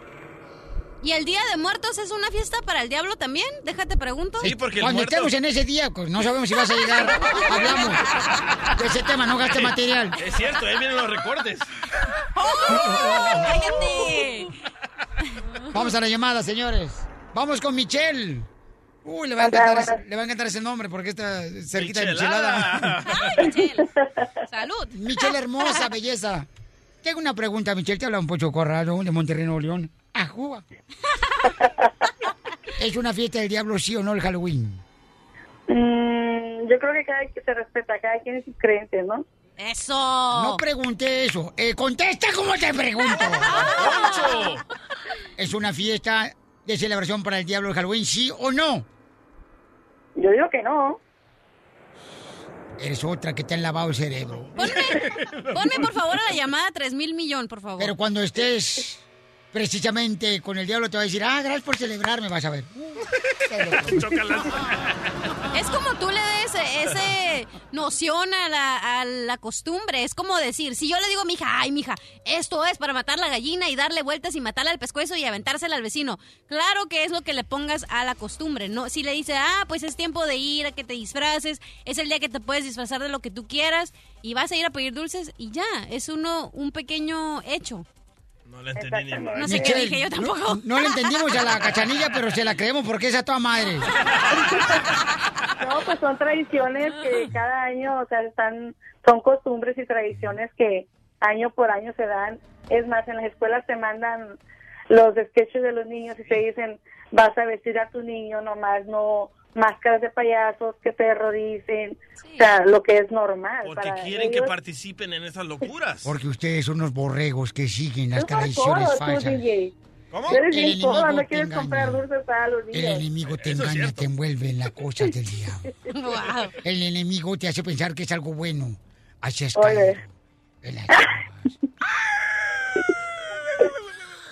Speaker 2: ¿Y el Día de Muertos es una fiesta para el diablo también? Déjate pregunto.
Speaker 3: Sí, porque el
Speaker 1: Cuando
Speaker 3: muerto...
Speaker 1: estemos en ese día, pues no sabemos si vas a llegar. Hablamos de ese tema, no gaste material.
Speaker 3: Es cierto, ahí vienen los recortes.
Speaker 2: ¡Cállate!
Speaker 1: Vamos a la llamada, señores. Vamos con Michelle. Uy, le va a encantar, ese, le va a encantar ese nombre porque está cerquita de
Speaker 3: Michelada.
Speaker 1: Michelada.
Speaker 2: ¡Ay, Michelle! ¡Salud!
Speaker 1: Michelle hermosa, belleza. Tengo una pregunta, Michelle. Te habla un pocho corrado de Monterrey, Nuevo León. ¿Es una fiesta del diablo, sí o no, el Halloween?
Speaker 18: Mm, yo creo que cada quien se respeta, cada quien sus creencias, ¿no?
Speaker 2: ¡Eso!
Speaker 1: No pregunte eso. Eh, contesta como te pregunto. ¿Es una fiesta de celebración para el diablo el Halloween, sí o no?
Speaker 18: Yo digo que no.
Speaker 1: Eres otra que te han lavado el cerebro.
Speaker 2: Ponme, por favor, a la llamada 3 mil millón, por favor.
Speaker 1: Pero cuando estés precisamente con el diablo te va a decir, ah, gracias por celebrarme, vas a ver.
Speaker 2: Es como tú le des ese noción a la, a la costumbre. Es como decir, si yo le digo a mi hija, ay, mija, esto es para matar la gallina y darle vueltas y matarla al pescuezo y aventársela al vecino. Claro que es lo que le pongas a la costumbre, ¿no? Si le dice, ah, pues es tiempo de ir a que te disfraces, es el día que te puedes disfrazar de lo que tú quieras y vas a ir a pedir dulces y ya, es uno, un pequeño hecho.
Speaker 3: No le entendí ni más.
Speaker 2: No sé qué dije yo tampoco.
Speaker 1: No, no le entendimos a la cachanilla, pero se la creemos porque es a toda madre.
Speaker 18: No, pues son tradiciones que cada año, o sea, están, son costumbres y tradiciones que año por año se dan. Es más, en las escuelas te mandan los sketches de los niños y te dicen, vas a vestir a tu niño, nomás no máscaras de payasos que te terroricen, o sea, lo que es normal.
Speaker 3: Porque
Speaker 18: para
Speaker 3: quieren que
Speaker 18: ellos.
Speaker 3: participen en esas locuras.
Speaker 1: Porque ustedes son unos borregos que siguen las
Speaker 18: Tú
Speaker 1: tradiciones
Speaker 18: todo, tú,
Speaker 1: falsas.
Speaker 18: DJ.
Speaker 3: ¿Cómo?
Speaker 18: Tú eres
Speaker 1: El
Speaker 18: bien
Speaker 1: enemigo
Speaker 18: no quieres
Speaker 1: te
Speaker 18: comprar
Speaker 1: engaña.
Speaker 18: dulces para los
Speaker 1: El
Speaker 18: niños.
Speaker 1: enemigo te
Speaker 3: Eso es
Speaker 1: engaña, te envuelve en las cosas del diablo.
Speaker 2: Wow.
Speaker 1: El enemigo te hace pensar que es algo bueno. Así es, la-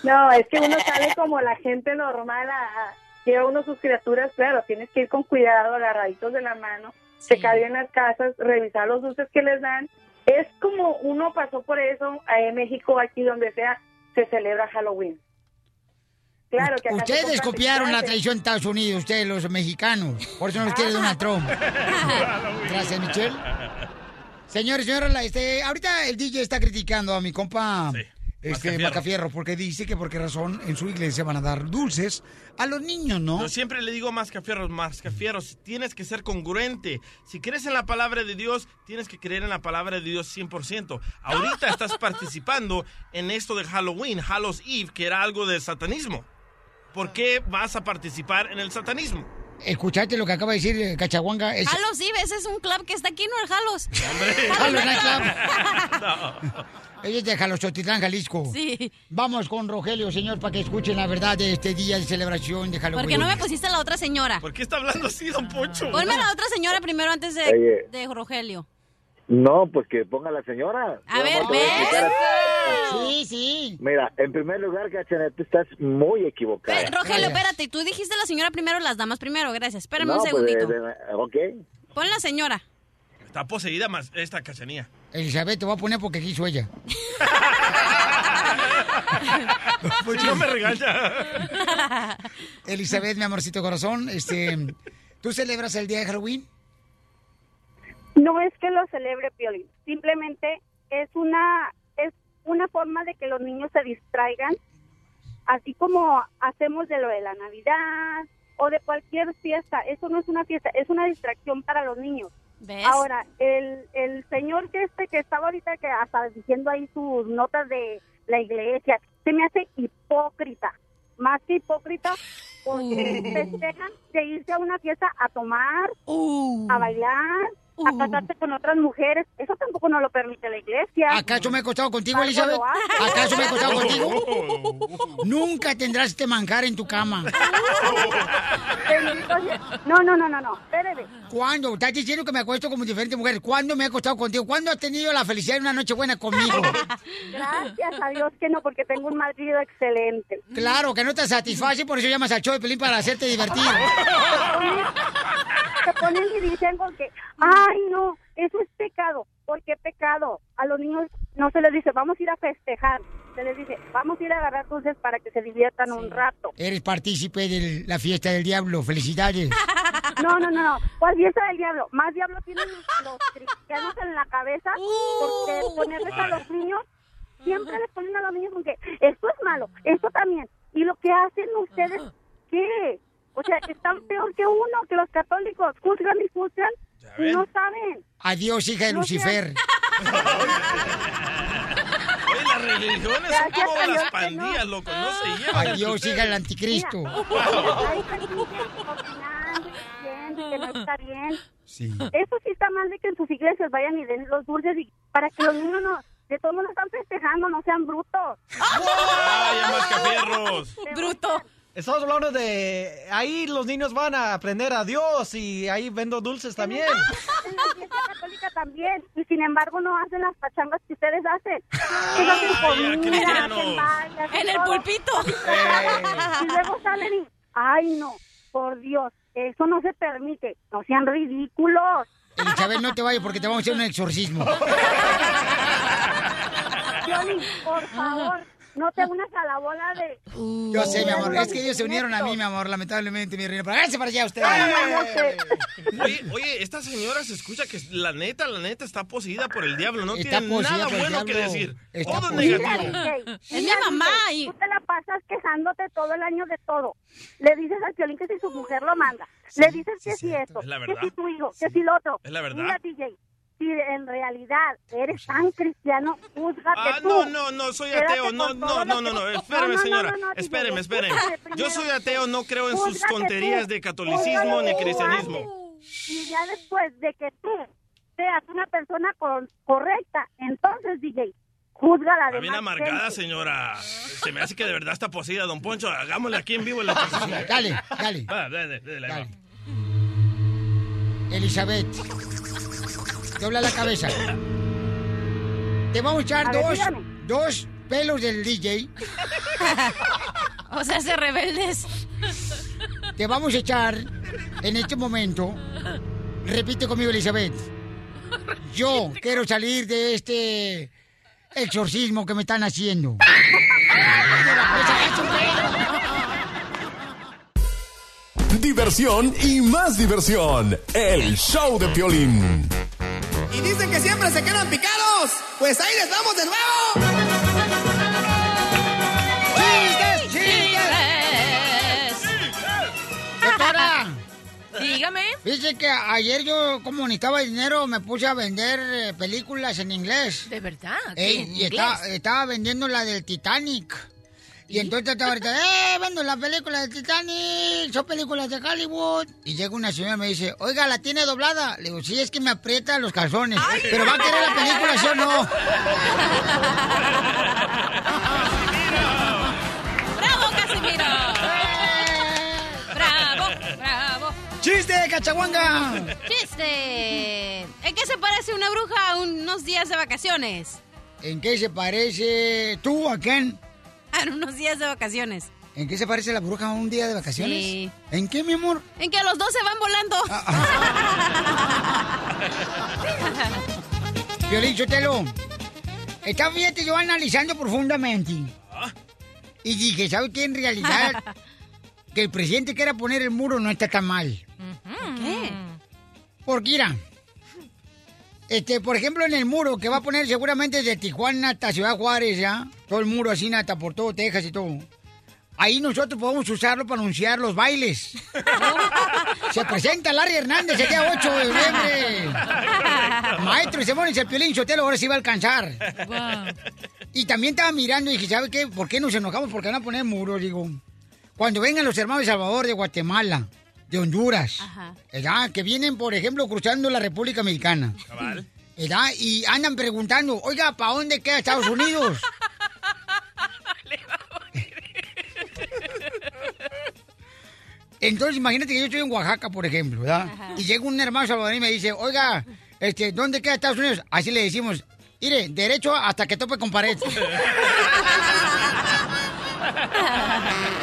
Speaker 18: No, es que uno sale como la gente normal a, a- lleva uno sus criaturas, claro, tienes que ir con cuidado, agarraditos de la mano, checar bien las casas, revisar los dulces que les dan. Es como uno pasó por eso en México, aquí donde sea, se celebra Halloween. Claro que
Speaker 1: Ustedes copiaron la tradición de Estados Unidos, ustedes los mexicanos. Por eso no los quiere Donald Trump. Gracias, Michelle. Señores, señores, este, ahorita el DJ está criticando a mi compa este. Macafierro porque dice que por qué razón en su iglesia van a dar dulces a los niños, ¿no?
Speaker 3: Yo siempre le digo a Mascafierros, Mascafierros, tienes que ser congruente. Si crees en la palabra de Dios, tienes que creer en la palabra de Dios 100%. Ahorita estás participando en esto de Halloween, Hallows Eve, que era algo del satanismo. ¿Por qué vas a participar en el satanismo?
Speaker 1: ¿Escuchaste lo que acaba de decir eh, Cachaguanga? Es...
Speaker 2: Jalos, sí, ese es un club que está aquí, ¿no? El Jalos.
Speaker 1: Jalos Nightclub. Ella es de Jalostotitlán, Jalisco.
Speaker 2: Sí.
Speaker 1: Vamos con Rogelio, señor, para que escuchen la verdad de este día de celebración de Halloween.
Speaker 2: ¿Por qué no me pusiste a la otra señora?
Speaker 3: ¿Por qué está hablando así, don Poncho?
Speaker 2: Ponme a la otra señora primero antes de,
Speaker 28: Oye.
Speaker 2: de Rogelio.
Speaker 28: No, pues que ponga la señora.
Speaker 2: A
Speaker 28: Yo
Speaker 2: ver,
Speaker 28: a-
Speaker 1: Sí, sí.
Speaker 28: Mira, en primer lugar, Cachaneta, tú estás muy equivocada.
Speaker 2: Rogelio, espérate, tú dijiste la señora primero, las damas primero, gracias. Espérame
Speaker 28: No,
Speaker 2: un
Speaker 28: pues,
Speaker 2: segundito.
Speaker 28: de- de- ok.
Speaker 2: Pon la señora.
Speaker 3: Está poseída más esta cachanía.
Speaker 1: Elizabeth, te voy a poner porque quiso ella.
Speaker 3: Si no me regaña.
Speaker 1: Elizabeth, mi amorcito corazón, este, ¿tú celebras el día de Halloween?
Speaker 18: No es que lo celebre Piolín, simplemente es una es una forma de que los niños se distraigan, así como hacemos de lo de la Navidad o de cualquier fiesta. Eso no es una fiesta, es una distracción para los niños.
Speaker 2: ¿Ves?
Speaker 18: Ahora, el, el señor que este que estaba ahorita que hasta diciendo ahí sus notas de la iglesia, se me hace hipócrita, más que hipócrita, porque festejan de irse a una fiesta a tomar, a bailar, a casarse con otras mujeres. Eso tampoco no lo permite la iglesia.
Speaker 1: ¿Acaso me he acostado contigo, Elizabeth? ¿Acaso me he acostado contigo? Nunca tendrás este manjar en tu cama.
Speaker 18: No, no, no, no, no. Espéreme.
Speaker 1: ¿Cuándo? Estás diciendo que me acuesto como diferentes mujeres. ¿Cuándo me he acostado contigo? ¿Cuándo has tenido la felicidad de una noche buena conmigo?
Speaker 18: Gracias a Dios que no, porque tengo un marido excelente.
Speaker 1: Claro, que no te satisface, por eso llamas al show de Pelín para hacerte divertir.
Speaker 18: Se ponen y dicen con que, ay, no, eso es pecado. ¿Por qué pecado? A los niños no se les dice, vamos a ir a festejar. Se les dice, vamos a ir a agarrar dulces para que se diviertan un rato.
Speaker 1: Eres partícipe de la fiesta del diablo. Felicidades.
Speaker 18: No, no, no, no. ¿Cuál fiesta del diablo? Más diablo tienen los cristianos en la cabeza porque ponerles a los niños, siempre les ponen a los niños con que esto es malo, esto también. Y lo que hacen ustedes, ¿qué? O sea, que están peor que uno, que los católicos juzgan y juzgan y no saben.
Speaker 1: Adiós, hija de
Speaker 18: No
Speaker 1: Lucifer.
Speaker 3: Oye, las religiones son como
Speaker 18: Dios
Speaker 3: las
Speaker 18: que
Speaker 3: pandillas, loco. No se llevan.
Speaker 1: Adiós, hija del anticristo.
Speaker 18: Que no está bien.
Speaker 1: Sí.
Speaker 18: Eso sí está mal de que en sus iglesias vayan y den los dulces y para que los niños no, de todos modos están festejando, no sean brutos.
Speaker 3: ¡Ay, mascafierros!
Speaker 2: Bruto.
Speaker 27: Estamos hablando de... Ahí los niños van a aprender a Dios y ahí vendo dulces también.
Speaker 18: En la iglesia católica también, y sin embargo no hacen las pachangas que ustedes hacen. Ellos hacen comida,
Speaker 2: cristianos.
Speaker 18: hacen hacen
Speaker 2: En el
Speaker 18: todo.
Speaker 2: pulpito.
Speaker 18: Y luego salen y, ay no, por Dios, eso no se permite, no sean ridículos.
Speaker 1: Elizabeth, no te vayas porque te vamos a hacer un exorcismo.
Speaker 18: Piolín, por favor, no te unas a la bola de...
Speaker 1: Yo sé, mi amor. Es que ellos se unieron a mí, mi amor, lamentablemente, mi reina. Pero háganse para allá ustedes.
Speaker 3: Oye, oye, esta señora se escucha que la neta, la neta está poseída por el diablo. No
Speaker 1: Está
Speaker 3: tiene nada bueno que decir.
Speaker 1: Está
Speaker 3: Todo negativo.
Speaker 18: DJ,
Speaker 2: Es mi mamá y-
Speaker 18: Tú te la pasas quejándote todo el año de todo. Le dices al Piolín que si su mujer lo manda. Le dices que si esto,
Speaker 3: Es la
Speaker 18: que
Speaker 3: verdad.
Speaker 18: si tu hijo, que si lo otro.
Speaker 3: Es la verdad.
Speaker 18: Mira, DJ, si en realidad eres tan cristiano, júzgate
Speaker 3: Ah,
Speaker 18: tú.
Speaker 3: no, no, no, soy ateo. No, no, no,
Speaker 18: que-
Speaker 3: no, no.
Speaker 18: No,
Speaker 3: Espéreme, señora.
Speaker 18: no, no,
Speaker 3: Espéreme, espéreme. Yo soy ateo, no creo en sus tonterías
Speaker 18: tú.
Speaker 3: de catolicismo ni cristianismo.
Speaker 18: Y ya después de que tú seas una persona con- correcta, entonces, DJ, júzgala de
Speaker 3: Está bien amargada, señora. Se me hace que de verdad está poseída, don Poncho. Hagámosle aquí en vivo el exorcismo.
Speaker 1: Dale, dale.
Speaker 3: Va, dale, dale, ahí va.
Speaker 1: Elizabeth, dobla la cabeza. Te vamos a echar
Speaker 2: A ver,
Speaker 1: dos,
Speaker 2: dígame.
Speaker 1: dos pelos del DJ.
Speaker 2: O sea, se rebeldes.
Speaker 1: Te vamos a echar en este momento. Repite conmigo, Elizabeth. Yo quiero salir de este exorcismo que me están haciendo.
Speaker 6: Diversión y más diversión. El show de Piolín.
Speaker 15: Y dicen que siempre se quedan picados. Pues ahí les vamos de nuevo.
Speaker 1: Doctora.
Speaker 26: Dígame.
Speaker 1: Dice que ayer yo, como necesitaba dinero, me puse a vender eh, películas en inglés.
Speaker 26: ¿De verdad?
Speaker 1: Ey,
Speaker 26: ¿En
Speaker 1: y
Speaker 26: inglés?
Speaker 1: estaba, estaba vendiendo la del Titanic. Y entonces estaba ahorita, ¡eh! Vendo la película de Titanic, son películas de Hollywood. Y llega una señora y me dice, oiga, ¿la tiene doblada? Le digo, sí, es que me aprieta los calzones. Pero va a querer la película, ¿sí o no?
Speaker 2: ¡Bravo, Casimiro! ¡Bravo, bravo!
Speaker 1: ¡Chiste, cachaguanga!
Speaker 2: ¡Chiste! ¿En qué se parece una bruja a unos días de vacaciones?
Speaker 1: ¿En qué se parece tú a quién?
Speaker 2: A unos días de vacaciones.
Speaker 1: ¿En qué se parece la bruja a un día de vacaciones?
Speaker 2: Sí.
Speaker 1: ¿En qué, mi amor?
Speaker 2: En que los dos se van volando.
Speaker 1: Violín Sotelo, estaba fíjate yo analizando profundamente. Y dije, ¿sabe qué? En realidad, que el presidente quiera poner el muro no está tan mal.
Speaker 2: ¿Qué?
Speaker 1: Porque mira, este, por ejemplo, en el muro que va a poner seguramente de Tijuana hasta Ciudad Juárez, ¿ya? Todo el muro así, hasta por todo Texas y todo. Ahí nosotros podemos usarlo para anunciar los bailes. Se presenta Larry Hernández el día 8 de noviembre. Maestro, y se pone el piolín Sotelo, ahora sí va a alcanzar. Y también estaba mirando y dije, ¿sabe qué? ¿Por qué nos enojamos? Porque van a poner muros, digo. Cuando vengan los hermanos de Salvador, de Guatemala, de Honduras, ¿verdad? Que vienen, por ejemplo, cruzando la República Mexicana.
Speaker 3: Cabal.
Speaker 1: ¿verdad? Y andan preguntando, oiga, ¿para dónde queda Estados Unidos? Entonces, imagínate que yo estoy en Oaxaca, por ejemplo, ¿verdad? Y llega un hermano salvadoreño y me dice, oiga, este, ¿dónde queda Estados Unidos? Así le decimos, mire, derecho hasta que tope con pared.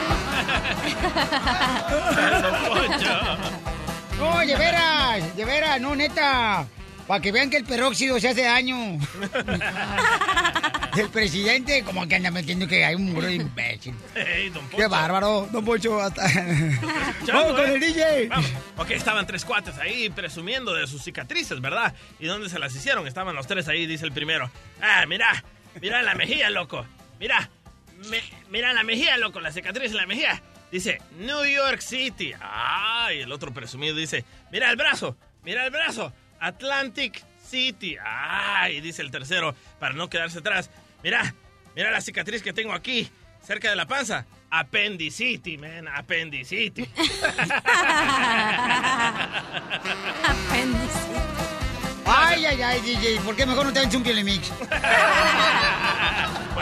Speaker 1: No, de veras, de veras, no, neta. Para que vean que el peróxido se hace daño. El presidente como que anda metiendo que hay un muro de imbécil.
Speaker 3: Ey, don
Speaker 1: Qué
Speaker 3: Poncho.
Speaker 1: bárbaro, don Poncho. Hasta... Vamos con
Speaker 3: ¿eh?
Speaker 1: el DJ.
Speaker 3: Vamos. Ok, estaban tres cuates ahí presumiendo de sus cicatrices, ¿verdad? ¿Y dónde se las hicieron? Estaban los tres ahí, dice el primero. Ah, mira, mira la mejilla, loco. Mira, me- mira la mejilla, loco, la cicatriz en la mejilla. Dice, New York City. Ah, y el otro presumido dice, mira el brazo, mira el brazo, Atlantic City. Ah, y dice el tercero, para no quedarse atrás, mira, mira la cicatriz que tengo aquí, cerca de la panza. Appendicity, man, appendicity.
Speaker 1: Ay, ay, ay, DJ, ¿por qué mejor no te haces un Mix?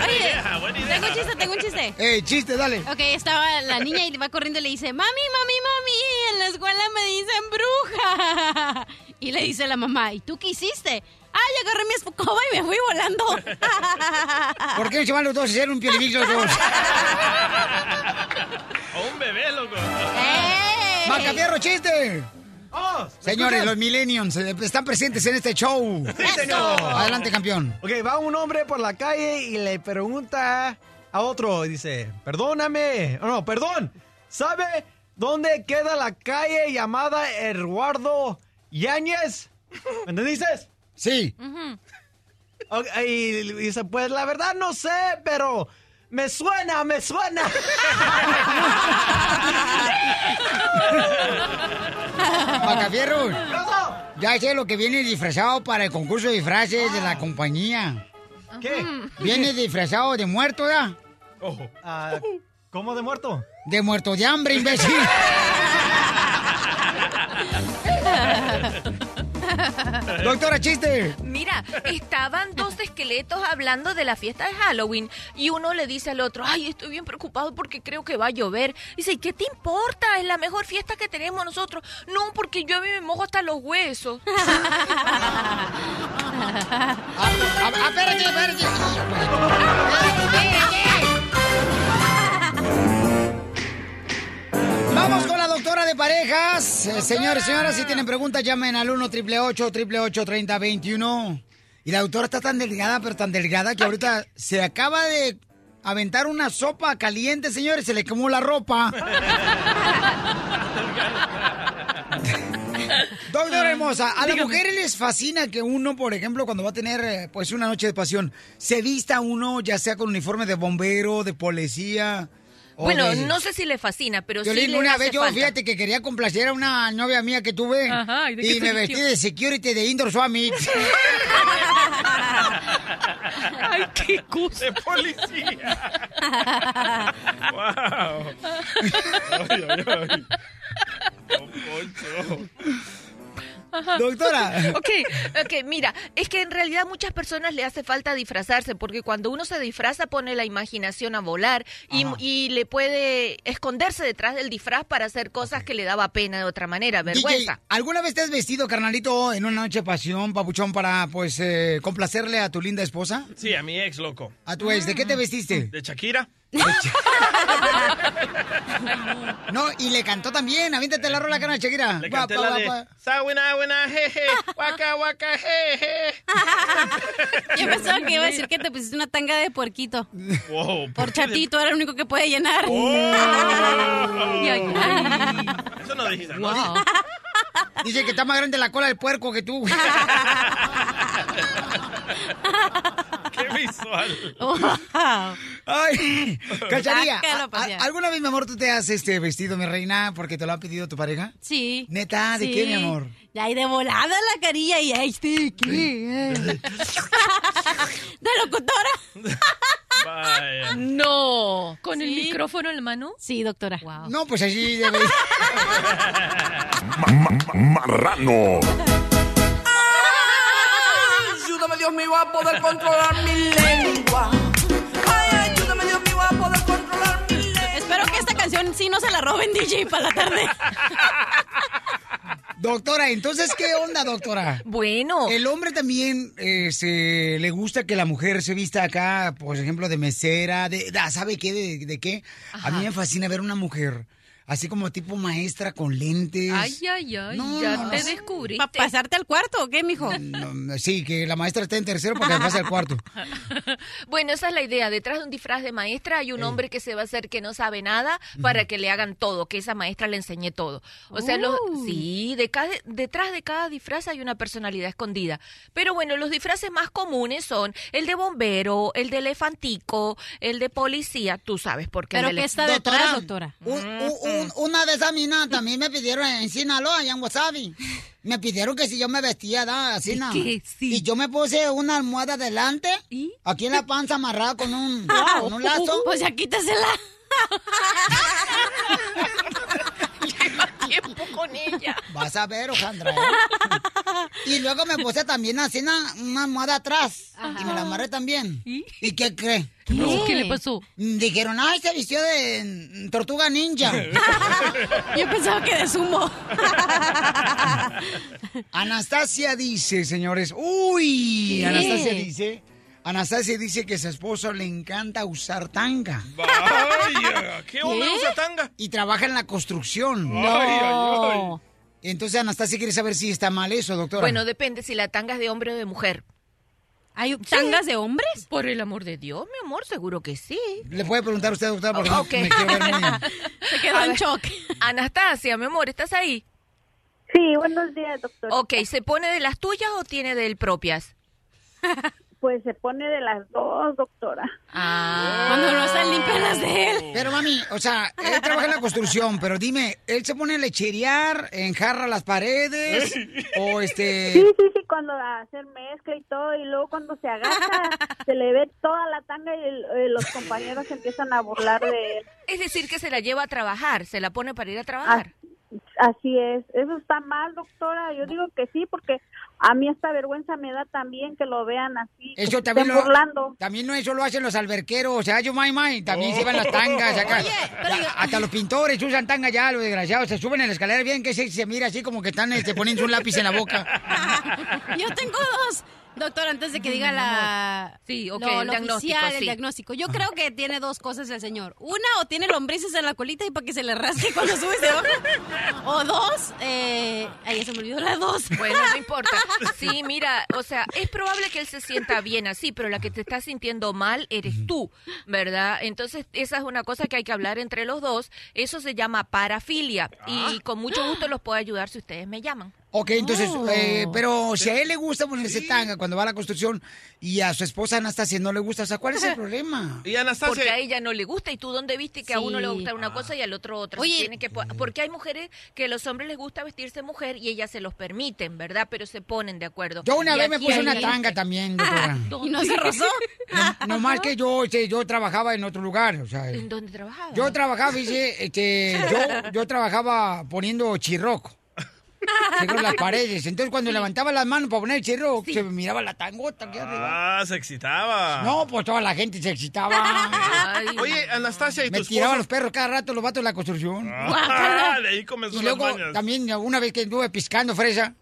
Speaker 3: Buena
Speaker 2: Oye,
Speaker 3: idea, buena idea.
Speaker 2: tengo un chiste, tengo un chiste.
Speaker 1: Eh, chiste, dale.
Speaker 2: Ok, estaba la niña y va corriendo y le dice, mami, mami, mami, en la escuela me dicen bruja. Y le dice la mamá, ¿y tú qué hiciste? Ay, agarré mi escoba y me fui volando.
Speaker 1: ¿Por qué no se van los dos a hacer un Mix los dos?
Speaker 3: O un bebé, loco.
Speaker 1: ¡Macafierro, chiste!
Speaker 27: Oh,
Speaker 1: Señores, los millennials eh, están presentes en este show.
Speaker 27: Sí, señor.
Speaker 1: Adelante, campeón.
Speaker 27: Ok, va un hombre por la calle y le pregunta a otro, y dice, perdóname, oh, no, perdón, ¿sabe dónde queda la calle llamada Eduardo Yáñez? ¿Me entendiste?
Speaker 1: Sí.
Speaker 27: Y dice, pues la verdad no sé, pero me suena, me suena.
Speaker 1: Macafierro, ya sé lo que viene disfrazado para el concurso de disfraces de la compañía.
Speaker 27: ¿Qué?
Speaker 1: Viene disfrazado de muerto, ¿ya?
Speaker 27: Ah, ¿Cómo de muerto?
Speaker 1: De muerto de hambre, imbécil. Doctora, chiste.
Speaker 26: Mira, estaban dos esqueletos hablando de la fiesta de Halloween y uno le dice al otro, ay, estoy bien preocupado porque creo que va a llover. Dice, ¿qué te importa? Es la mejor fiesta que tenemos nosotros. No, porque yo a mí me mojo hasta los huesos.
Speaker 1: Espérate, espérate. Vamos con la doctora de parejas. Eh, señores, señoras, si tienen preguntas, llamen al 1 888 3021 Y la doctora está tan delgada, pero tan delgada, que ahorita se acaba de aventar una sopa caliente, señores, se le quemó la ropa. Doctora hermosa, a las mujeres les fascina que uno, por ejemplo, cuando va a tener eh, pues una noche de pasión, se vista uno, ya sea con uniforme de bombero, de policía.
Speaker 26: Bueno, no sé si le fascina, pero sí
Speaker 1: Violín,
Speaker 26: le
Speaker 1: una
Speaker 26: hace
Speaker 1: vez yo,
Speaker 26: falta.
Speaker 1: fíjate que quería complacer a una novia mía que tuve
Speaker 26: Ajá, ¿y
Speaker 1: me vestí de security de Indoor Summit.
Speaker 26: Ay, qué gusto.
Speaker 3: De policía. wow. Ay, ay, ay. Don Poncho.
Speaker 26: Ajá.
Speaker 1: Doctora.
Speaker 26: Ok, ok, mira, es que en realidad a muchas personas le hace falta disfrazarse porque cuando uno se disfraza pone la imaginación a volar y, y le puede esconderse detrás del disfraz para hacer cosas que le daba pena de otra manera, vergüenza.
Speaker 1: DJ, ¿alguna vez te has vestido, carnalito, en una noche de pasión, papuchón, para, pues, eh, complacerle a tu linda esposa?
Speaker 3: Sí, a mi ex, loco.
Speaker 1: A tu ex, ¿de qué te vestiste?
Speaker 3: ¿De Shakira?
Speaker 1: No, y le cantó también. Aviéntate la rola, cara, Shakira.
Speaker 3: Le canté la de... buena, buena, jeje. Waka, waka, jeje.
Speaker 2: Yo pensaba que iba a decir que te pusiste una tanga de puerquito.
Speaker 3: Wow,
Speaker 2: Por chatito, era el único que puede llenar.
Speaker 3: Oh. Eso no dijiste, ¿no?
Speaker 1: Dice que está más grande la cola del puerco que tú.
Speaker 3: Visual.
Speaker 1: Ay, Cacharilla,
Speaker 2: Sácalo a
Speaker 1: ¿a-
Speaker 2: pasear.
Speaker 1: a- ¿alguna vez, mi amor, tú te has este vestido, mi reina, porque te lo ha pedido tu pareja?
Speaker 2: Sí.
Speaker 1: ¿Neta? ¿De
Speaker 2: Sí.
Speaker 1: qué, mi amor?
Speaker 2: Ya, y de volada la carilla y ahí estoy aquí. De locutora.
Speaker 3: Vaya.
Speaker 26: No, con el micrófono en la mano.
Speaker 2: Sí, doctora.
Speaker 1: No, pues así debe.
Speaker 6: Marrano.
Speaker 15: Dios mío, a poder controlar mi lengua. Ay, ayúdame, Dios mío, a poder controlar mi lengua.
Speaker 2: Espero que esta canción sí no se la roben DJ para la tarde.
Speaker 1: Doctora, entonces, ¿qué onda, doctora?
Speaker 26: Bueno.
Speaker 1: El hombre también eh, se, le gusta que la mujer se vista acá, por ejemplo, de mesera, de, de- ¿sabe qué? ¿De, de qué? A mí me fascina ver una mujer así como tipo maestra con lentes.
Speaker 26: Ay, ay, ay,
Speaker 1: No,
Speaker 26: ya
Speaker 1: no,
Speaker 26: te
Speaker 1: no.
Speaker 26: descubrí.
Speaker 2: ¿Para pasarte al cuarto o qué, mijo?
Speaker 1: No, sí, que la maestra esté en tercero para que pase al cuarto.
Speaker 26: Bueno, esa es la idea. Detrás de un disfraz de maestra hay un hombre que se va a hacer que no sabe nada para que le hagan todo, que esa maestra le enseñe todo. O sea, los-
Speaker 2: Uh.
Speaker 26: sí, de cada, detrás de cada disfraz hay una personalidad escondida. Pero bueno, los disfraces más comunes son el de bombero, el de elefantico, el de policía. Tú sabes por qué. el
Speaker 2: ¿Pero qué
Speaker 26: elef-
Speaker 2: está detrás, doctora?
Speaker 1: Un- un- un- una de esas minas también me pidieron en Sinaloa, allá en Wasabi. Me pidieron que si yo me vestía, ¿da? Así,
Speaker 26: qué? Sí.
Speaker 1: Y yo me puse una almohada delante,
Speaker 2: ¿Y?
Speaker 1: aquí en la panza amarrada con un, con un lazo.
Speaker 2: Pues ya quítasela.
Speaker 26: Tiempo con ella.
Speaker 1: Vas a ver, Ojandra. ¿eh? Y luego me puse también así una, una almohada atrás. Y me la amarré también. ¿Y, qué cree?
Speaker 26: ¿Qué? ¿Qué le pasó?
Speaker 1: Dijeron, ay, se vistió de mm, tortuga ninja.
Speaker 2: Yo pensaba que de sumo.
Speaker 1: Anastasia dice, señores, uy,
Speaker 2: ¿Qué?
Speaker 1: Anastasia dice, Anastasia dice que a su esposo le encanta usar tanga.
Speaker 3: Vaya, ¿qué hombre
Speaker 2: ¿Qué?
Speaker 3: usa tanga?
Speaker 1: Y trabaja en la construcción.
Speaker 3: Ay, ay, ay.
Speaker 1: Entonces Anastasia quiere saber si está mal eso, doctora.
Speaker 26: Bueno, depende si la tanga es de hombre o de mujer.
Speaker 2: ¿Hay tangas de hombres?
Speaker 26: Por el amor de Dios, mi amor, seguro que sí.
Speaker 1: le puede preguntar a usted, doctora, porque no
Speaker 26: Ok.
Speaker 1: me quiero ver muy...
Speaker 2: Se quedó
Speaker 26: A
Speaker 2: en
Speaker 26: ver.
Speaker 2: shock.
Speaker 26: Anastasia, mi amor, ¿estás ahí?
Speaker 18: Sí, buenos días, doctor.
Speaker 26: Ok, ¿se pone de las tuyas o tiene de él propias?
Speaker 18: Pues se pone de las dos, doctora.
Speaker 26: Ah.
Speaker 2: Cuando no están limpias las de él.
Speaker 1: Pero mami, o sea, él trabaja en la construcción, pero dime, ¿él se pone a lecherear, enjarra las paredes o este...
Speaker 18: Sí, sí, sí, cuando a hacer mezcla y todo, y luego cuando se agacha, se le ve toda la tanga y el- eh, los compañeros se empiezan a burlar de él.
Speaker 26: Es decir, que se la lleva a trabajar, se la pone para ir a trabajar.
Speaker 18: Así es, eso está mal, doctora. Yo digo que sí, porque a mí esta vergüenza me da también que lo vean así,
Speaker 1: Eso también
Speaker 18: estén
Speaker 1: lo,
Speaker 18: burlando.
Speaker 1: también no eso lo hacen los alberqueros, o sea, yo may may, también se van las tangas acá. Hasta los pintores usan tanga ya, los desgraciados, se suben en la escalera bien que se, se mira así como que están este, poniendo un lápiz en la boca.
Speaker 2: Yo tengo dos. Doctor, antes de que diga la...
Speaker 26: Sí, ok,
Speaker 2: lo-
Speaker 26: el
Speaker 2: lo
Speaker 26: diagnóstico,
Speaker 2: oficial, el diagnóstico. Yo creo que tiene dos cosas el señor. Una, o tiene lombrices en la colita y para que se le rasque cuando sube se baja. O dos, eh... Ay, se me olvidó la dos.
Speaker 26: Bueno, no importa. Sí, mira, o sea, es probable que él se sienta bien así, pero la que te está sintiendo mal eres tú, ¿verdad? Entonces, esa es una cosa que hay que hablar entre los dos. Eso se llama parafilia y con mucho gusto los puedo ayudar si ustedes me llaman.
Speaker 1: Ok, entonces,
Speaker 2: Oh.
Speaker 1: eh, pero si a él le gusta ponerse tanga cuando va a la construcción y a su esposa Anastasia no le gusta, o sea, ¿cuál es el problema?
Speaker 3: Y Anastasia...
Speaker 26: Porque a ella no le gusta y tú dónde viste que a uno le
Speaker 2: Sí.
Speaker 26: gusta una cosa y al otro otra.
Speaker 2: Oye.
Speaker 26: Tiene que po- porque hay mujeres que a los hombres les gusta vestirse mujer y ellas se los permiten, ¿verdad? Pero se ponen de acuerdo.
Speaker 1: Yo una
Speaker 26: Y
Speaker 1: vez me puse una
Speaker 26: gente-
Speaker 1: tanga también, doctora.
Speaker 2: ¿Y no se rozó?
Speaker 1: No, no más que yo, este, yo trabajaba en otro lugar, o sea,
Speaker 26: ¿En dónde trabajaba?
Speaker 1: yo trabajaba, dice, este, yo, yo trabajaba poniendo chirroco. Chirroco en las paredes. Entonces cuando levantaba las manos para poner el chirroco, se miraba la tangota aquí arriba.
Speaker 3: Ah, se excitaba.
Speaker 1: No, pues toda la gente se excitaba.
Speaker 3: Oye, Anastasia, ¿y
Speaker 1: Me
Speaker 3: tu
Speaker 1: tiraban los perros cada rato los vatos de la construcción.
Speaker 3: Ah, de ahí comenzó
Speaker 1: Y
Speaker 3: las
Speaker 1: luego
Speaker 3: mañas.
Speaker 1: también una vez que estuve piscando fresa.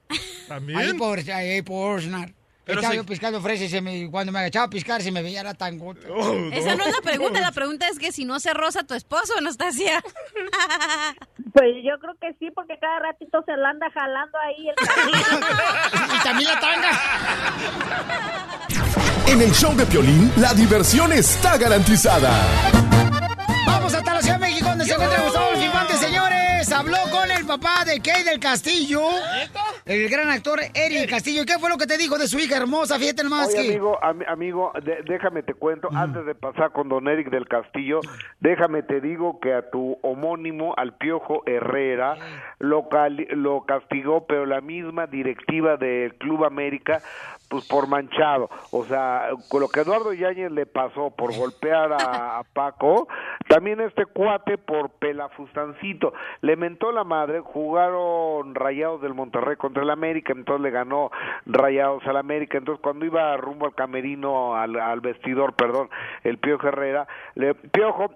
Speaker 3: ¿También?
Speaker 1: Ahí por, ahí por Oxnard.
Speaker 3: Pero
Speaker 1: Estaba
Speaker 3: se-
Speaker 1: yo piscando fresa y se me- cuando me agachaba a piscar se me veía la tangota.
Speaker 2: Esa no es la pregunta, la pregunta es que si no se roza tu esposo, Anastasia.
Speaker 18: Pues yo creo que sí, porque cada ratito se la anda jalando ahí el
Speaker 1: y también la tanga.
Speaker 6: En el show de Piolín, la diversión está garantizada.
Speaker 1: Vamos hasta la Ciudad de México, donde se encuentra Gustavo Infante, señores. Habló con el papá de Kay del Castillo, el gran actor Eric Castillo. ¿Qué fue lo que te dijo de su hija hermosa? Fíjate nomás
Speaker 29: Oye,
Speaker 1: que...
Speaker 29: amigo, ami- amigo, de- déjame te cuento, antes de pasar con don Eric del Castillo, déjame te digo que a tu homónimo, al Piojo Herrera, lo, lo castigó, pero la misma directiva del Club América, pues por manchado. O sea, con lo que Eduardo Yáñez le pasó por golpear a, Paco, también este cuate por pelafustancito. Le mentó la madre, jugaron Rayados del Monterrey contra el América, entonces le ganó Rayados al América. Entonces cuando iba rumbo al camerino, al, al vestidor, perdón, el Piojo Herrera, le Piojo...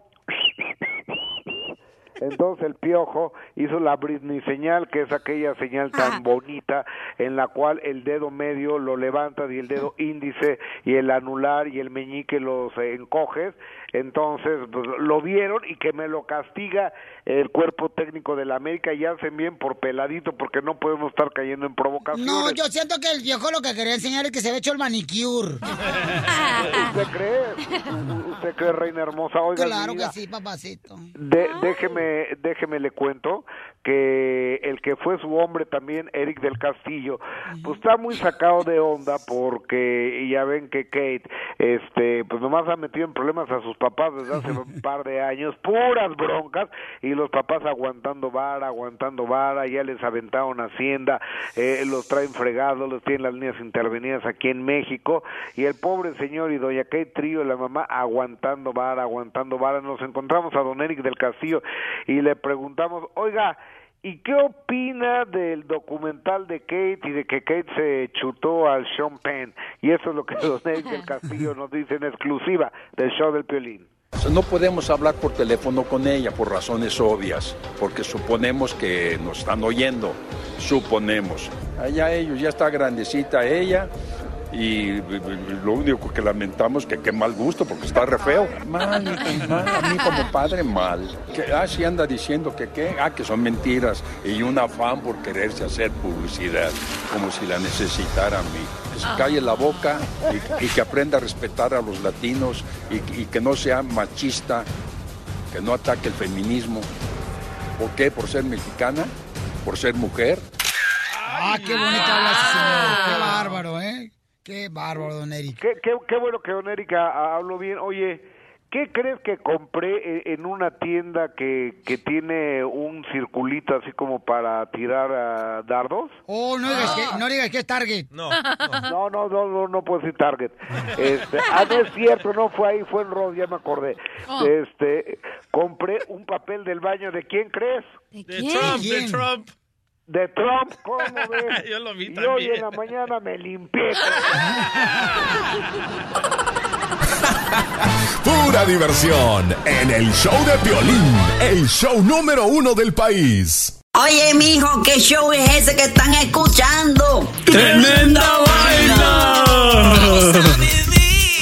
Speaker 29: Entonces el piojo hizo la Britney señal, que es aquella señal tan bonita en la cual el dedo medio lo levantas y el dedo índice y el anular y el meñique los eh, encoges. Entonces pues, lo vieron y que me lo castiga el cuerpo técnico de la América y hacen bien por peladito porque no podemos estar cayendo en provocaciones.
Speaker 1: No, yo siento que el viejo lo que quería enseñar es que se había hecho el manicure.
Speaker 29: ¿Usted cree? ¿Usted cree, reina hermosa? Oiga,
Speaker 1: Claro que sí, papacito.
Speaker 29: De- déjeme, déjeme le cuento que el que fue su hombre también, Eric del Castillo, pues está muy sacado de onda porque ya ven que Kate, este, pues nomás ha metido en problemas a sus papás desde hace un par de años, puras broncas, y los papás aguantando vara, aguantando vara, ya les aventaron Hacienda, eh, los traen fregados, los tienen las líneas intervenidas aquí en México, y el pobre señor y doña Kate Trío, la mamá, aguantando vara, aguantando vara, nos encontramos a don Eric del Castillo y le preguntamos, oiga, ¿Y qué opina del documental de Kate y de que Kate se chutó al Sean Penn? Y eso es lo que Don Eric del Castillo nos dice en exclusiva del show del Piolín.
Speaker 30: No podemos hablar por teléfono con ella por razones obvias, porque suponemos que nos están oyendo, suponemos. Allá ellos, ya está grandecita ella y lo único que lamentamos que qué mal gusto porque está re feo. Mal, mal, a mí como padre mal. Que, ah, sí anda diciendo que qué, ah, que son mentiras y un afán por quererse hacer publicidad, como si la necesitara a mí. Que se calle la boca y, y que aprenda a respetar a los latinos y, y que no sea machista, que no ataque el feminismo. ¿Por qué? ¿Por ser mexicana? ¿Por ser mujer?
Speaker 1: Ah, qué bonito habla. Qué bárbaro, ¿eh? Qué bárbaro, don Eric.
Speaker 29: Qué, qué, qué bueno que Don Eric ha- ha- habló bien. Oye, ¿qué crees que compré en una tienda que, que tiene un circulito así como para tirar ah, dardos?
Speaker 1: Oh, no digas, que, no digas que es Target.
Speaker 29: No, no, no, no, no, no puedo decir Target. Este, ah, no es cierto, no fue ahí, fue en Ross, ya me acordé.
Speaker 3: Oh.
Speaker 29: Este, compré un papel del baño, ¿de quién crees?
Speaker 3: De Trump, de Trump.
Speaker 29: De Trump, ¿cómo ves?
Speaker 3: Yo lo vi
Speaker 29: y hoy
Speaker 3: también.
Speaker 29: en la mañana me limpié.
Speaker 6: Pura diversión en el show de Piolín, el show número uno del país.
Speaker 31: Oye, mijo, ¿qué show es ese que están escuchando?
Speaker 15: ¡Tremenda vaina!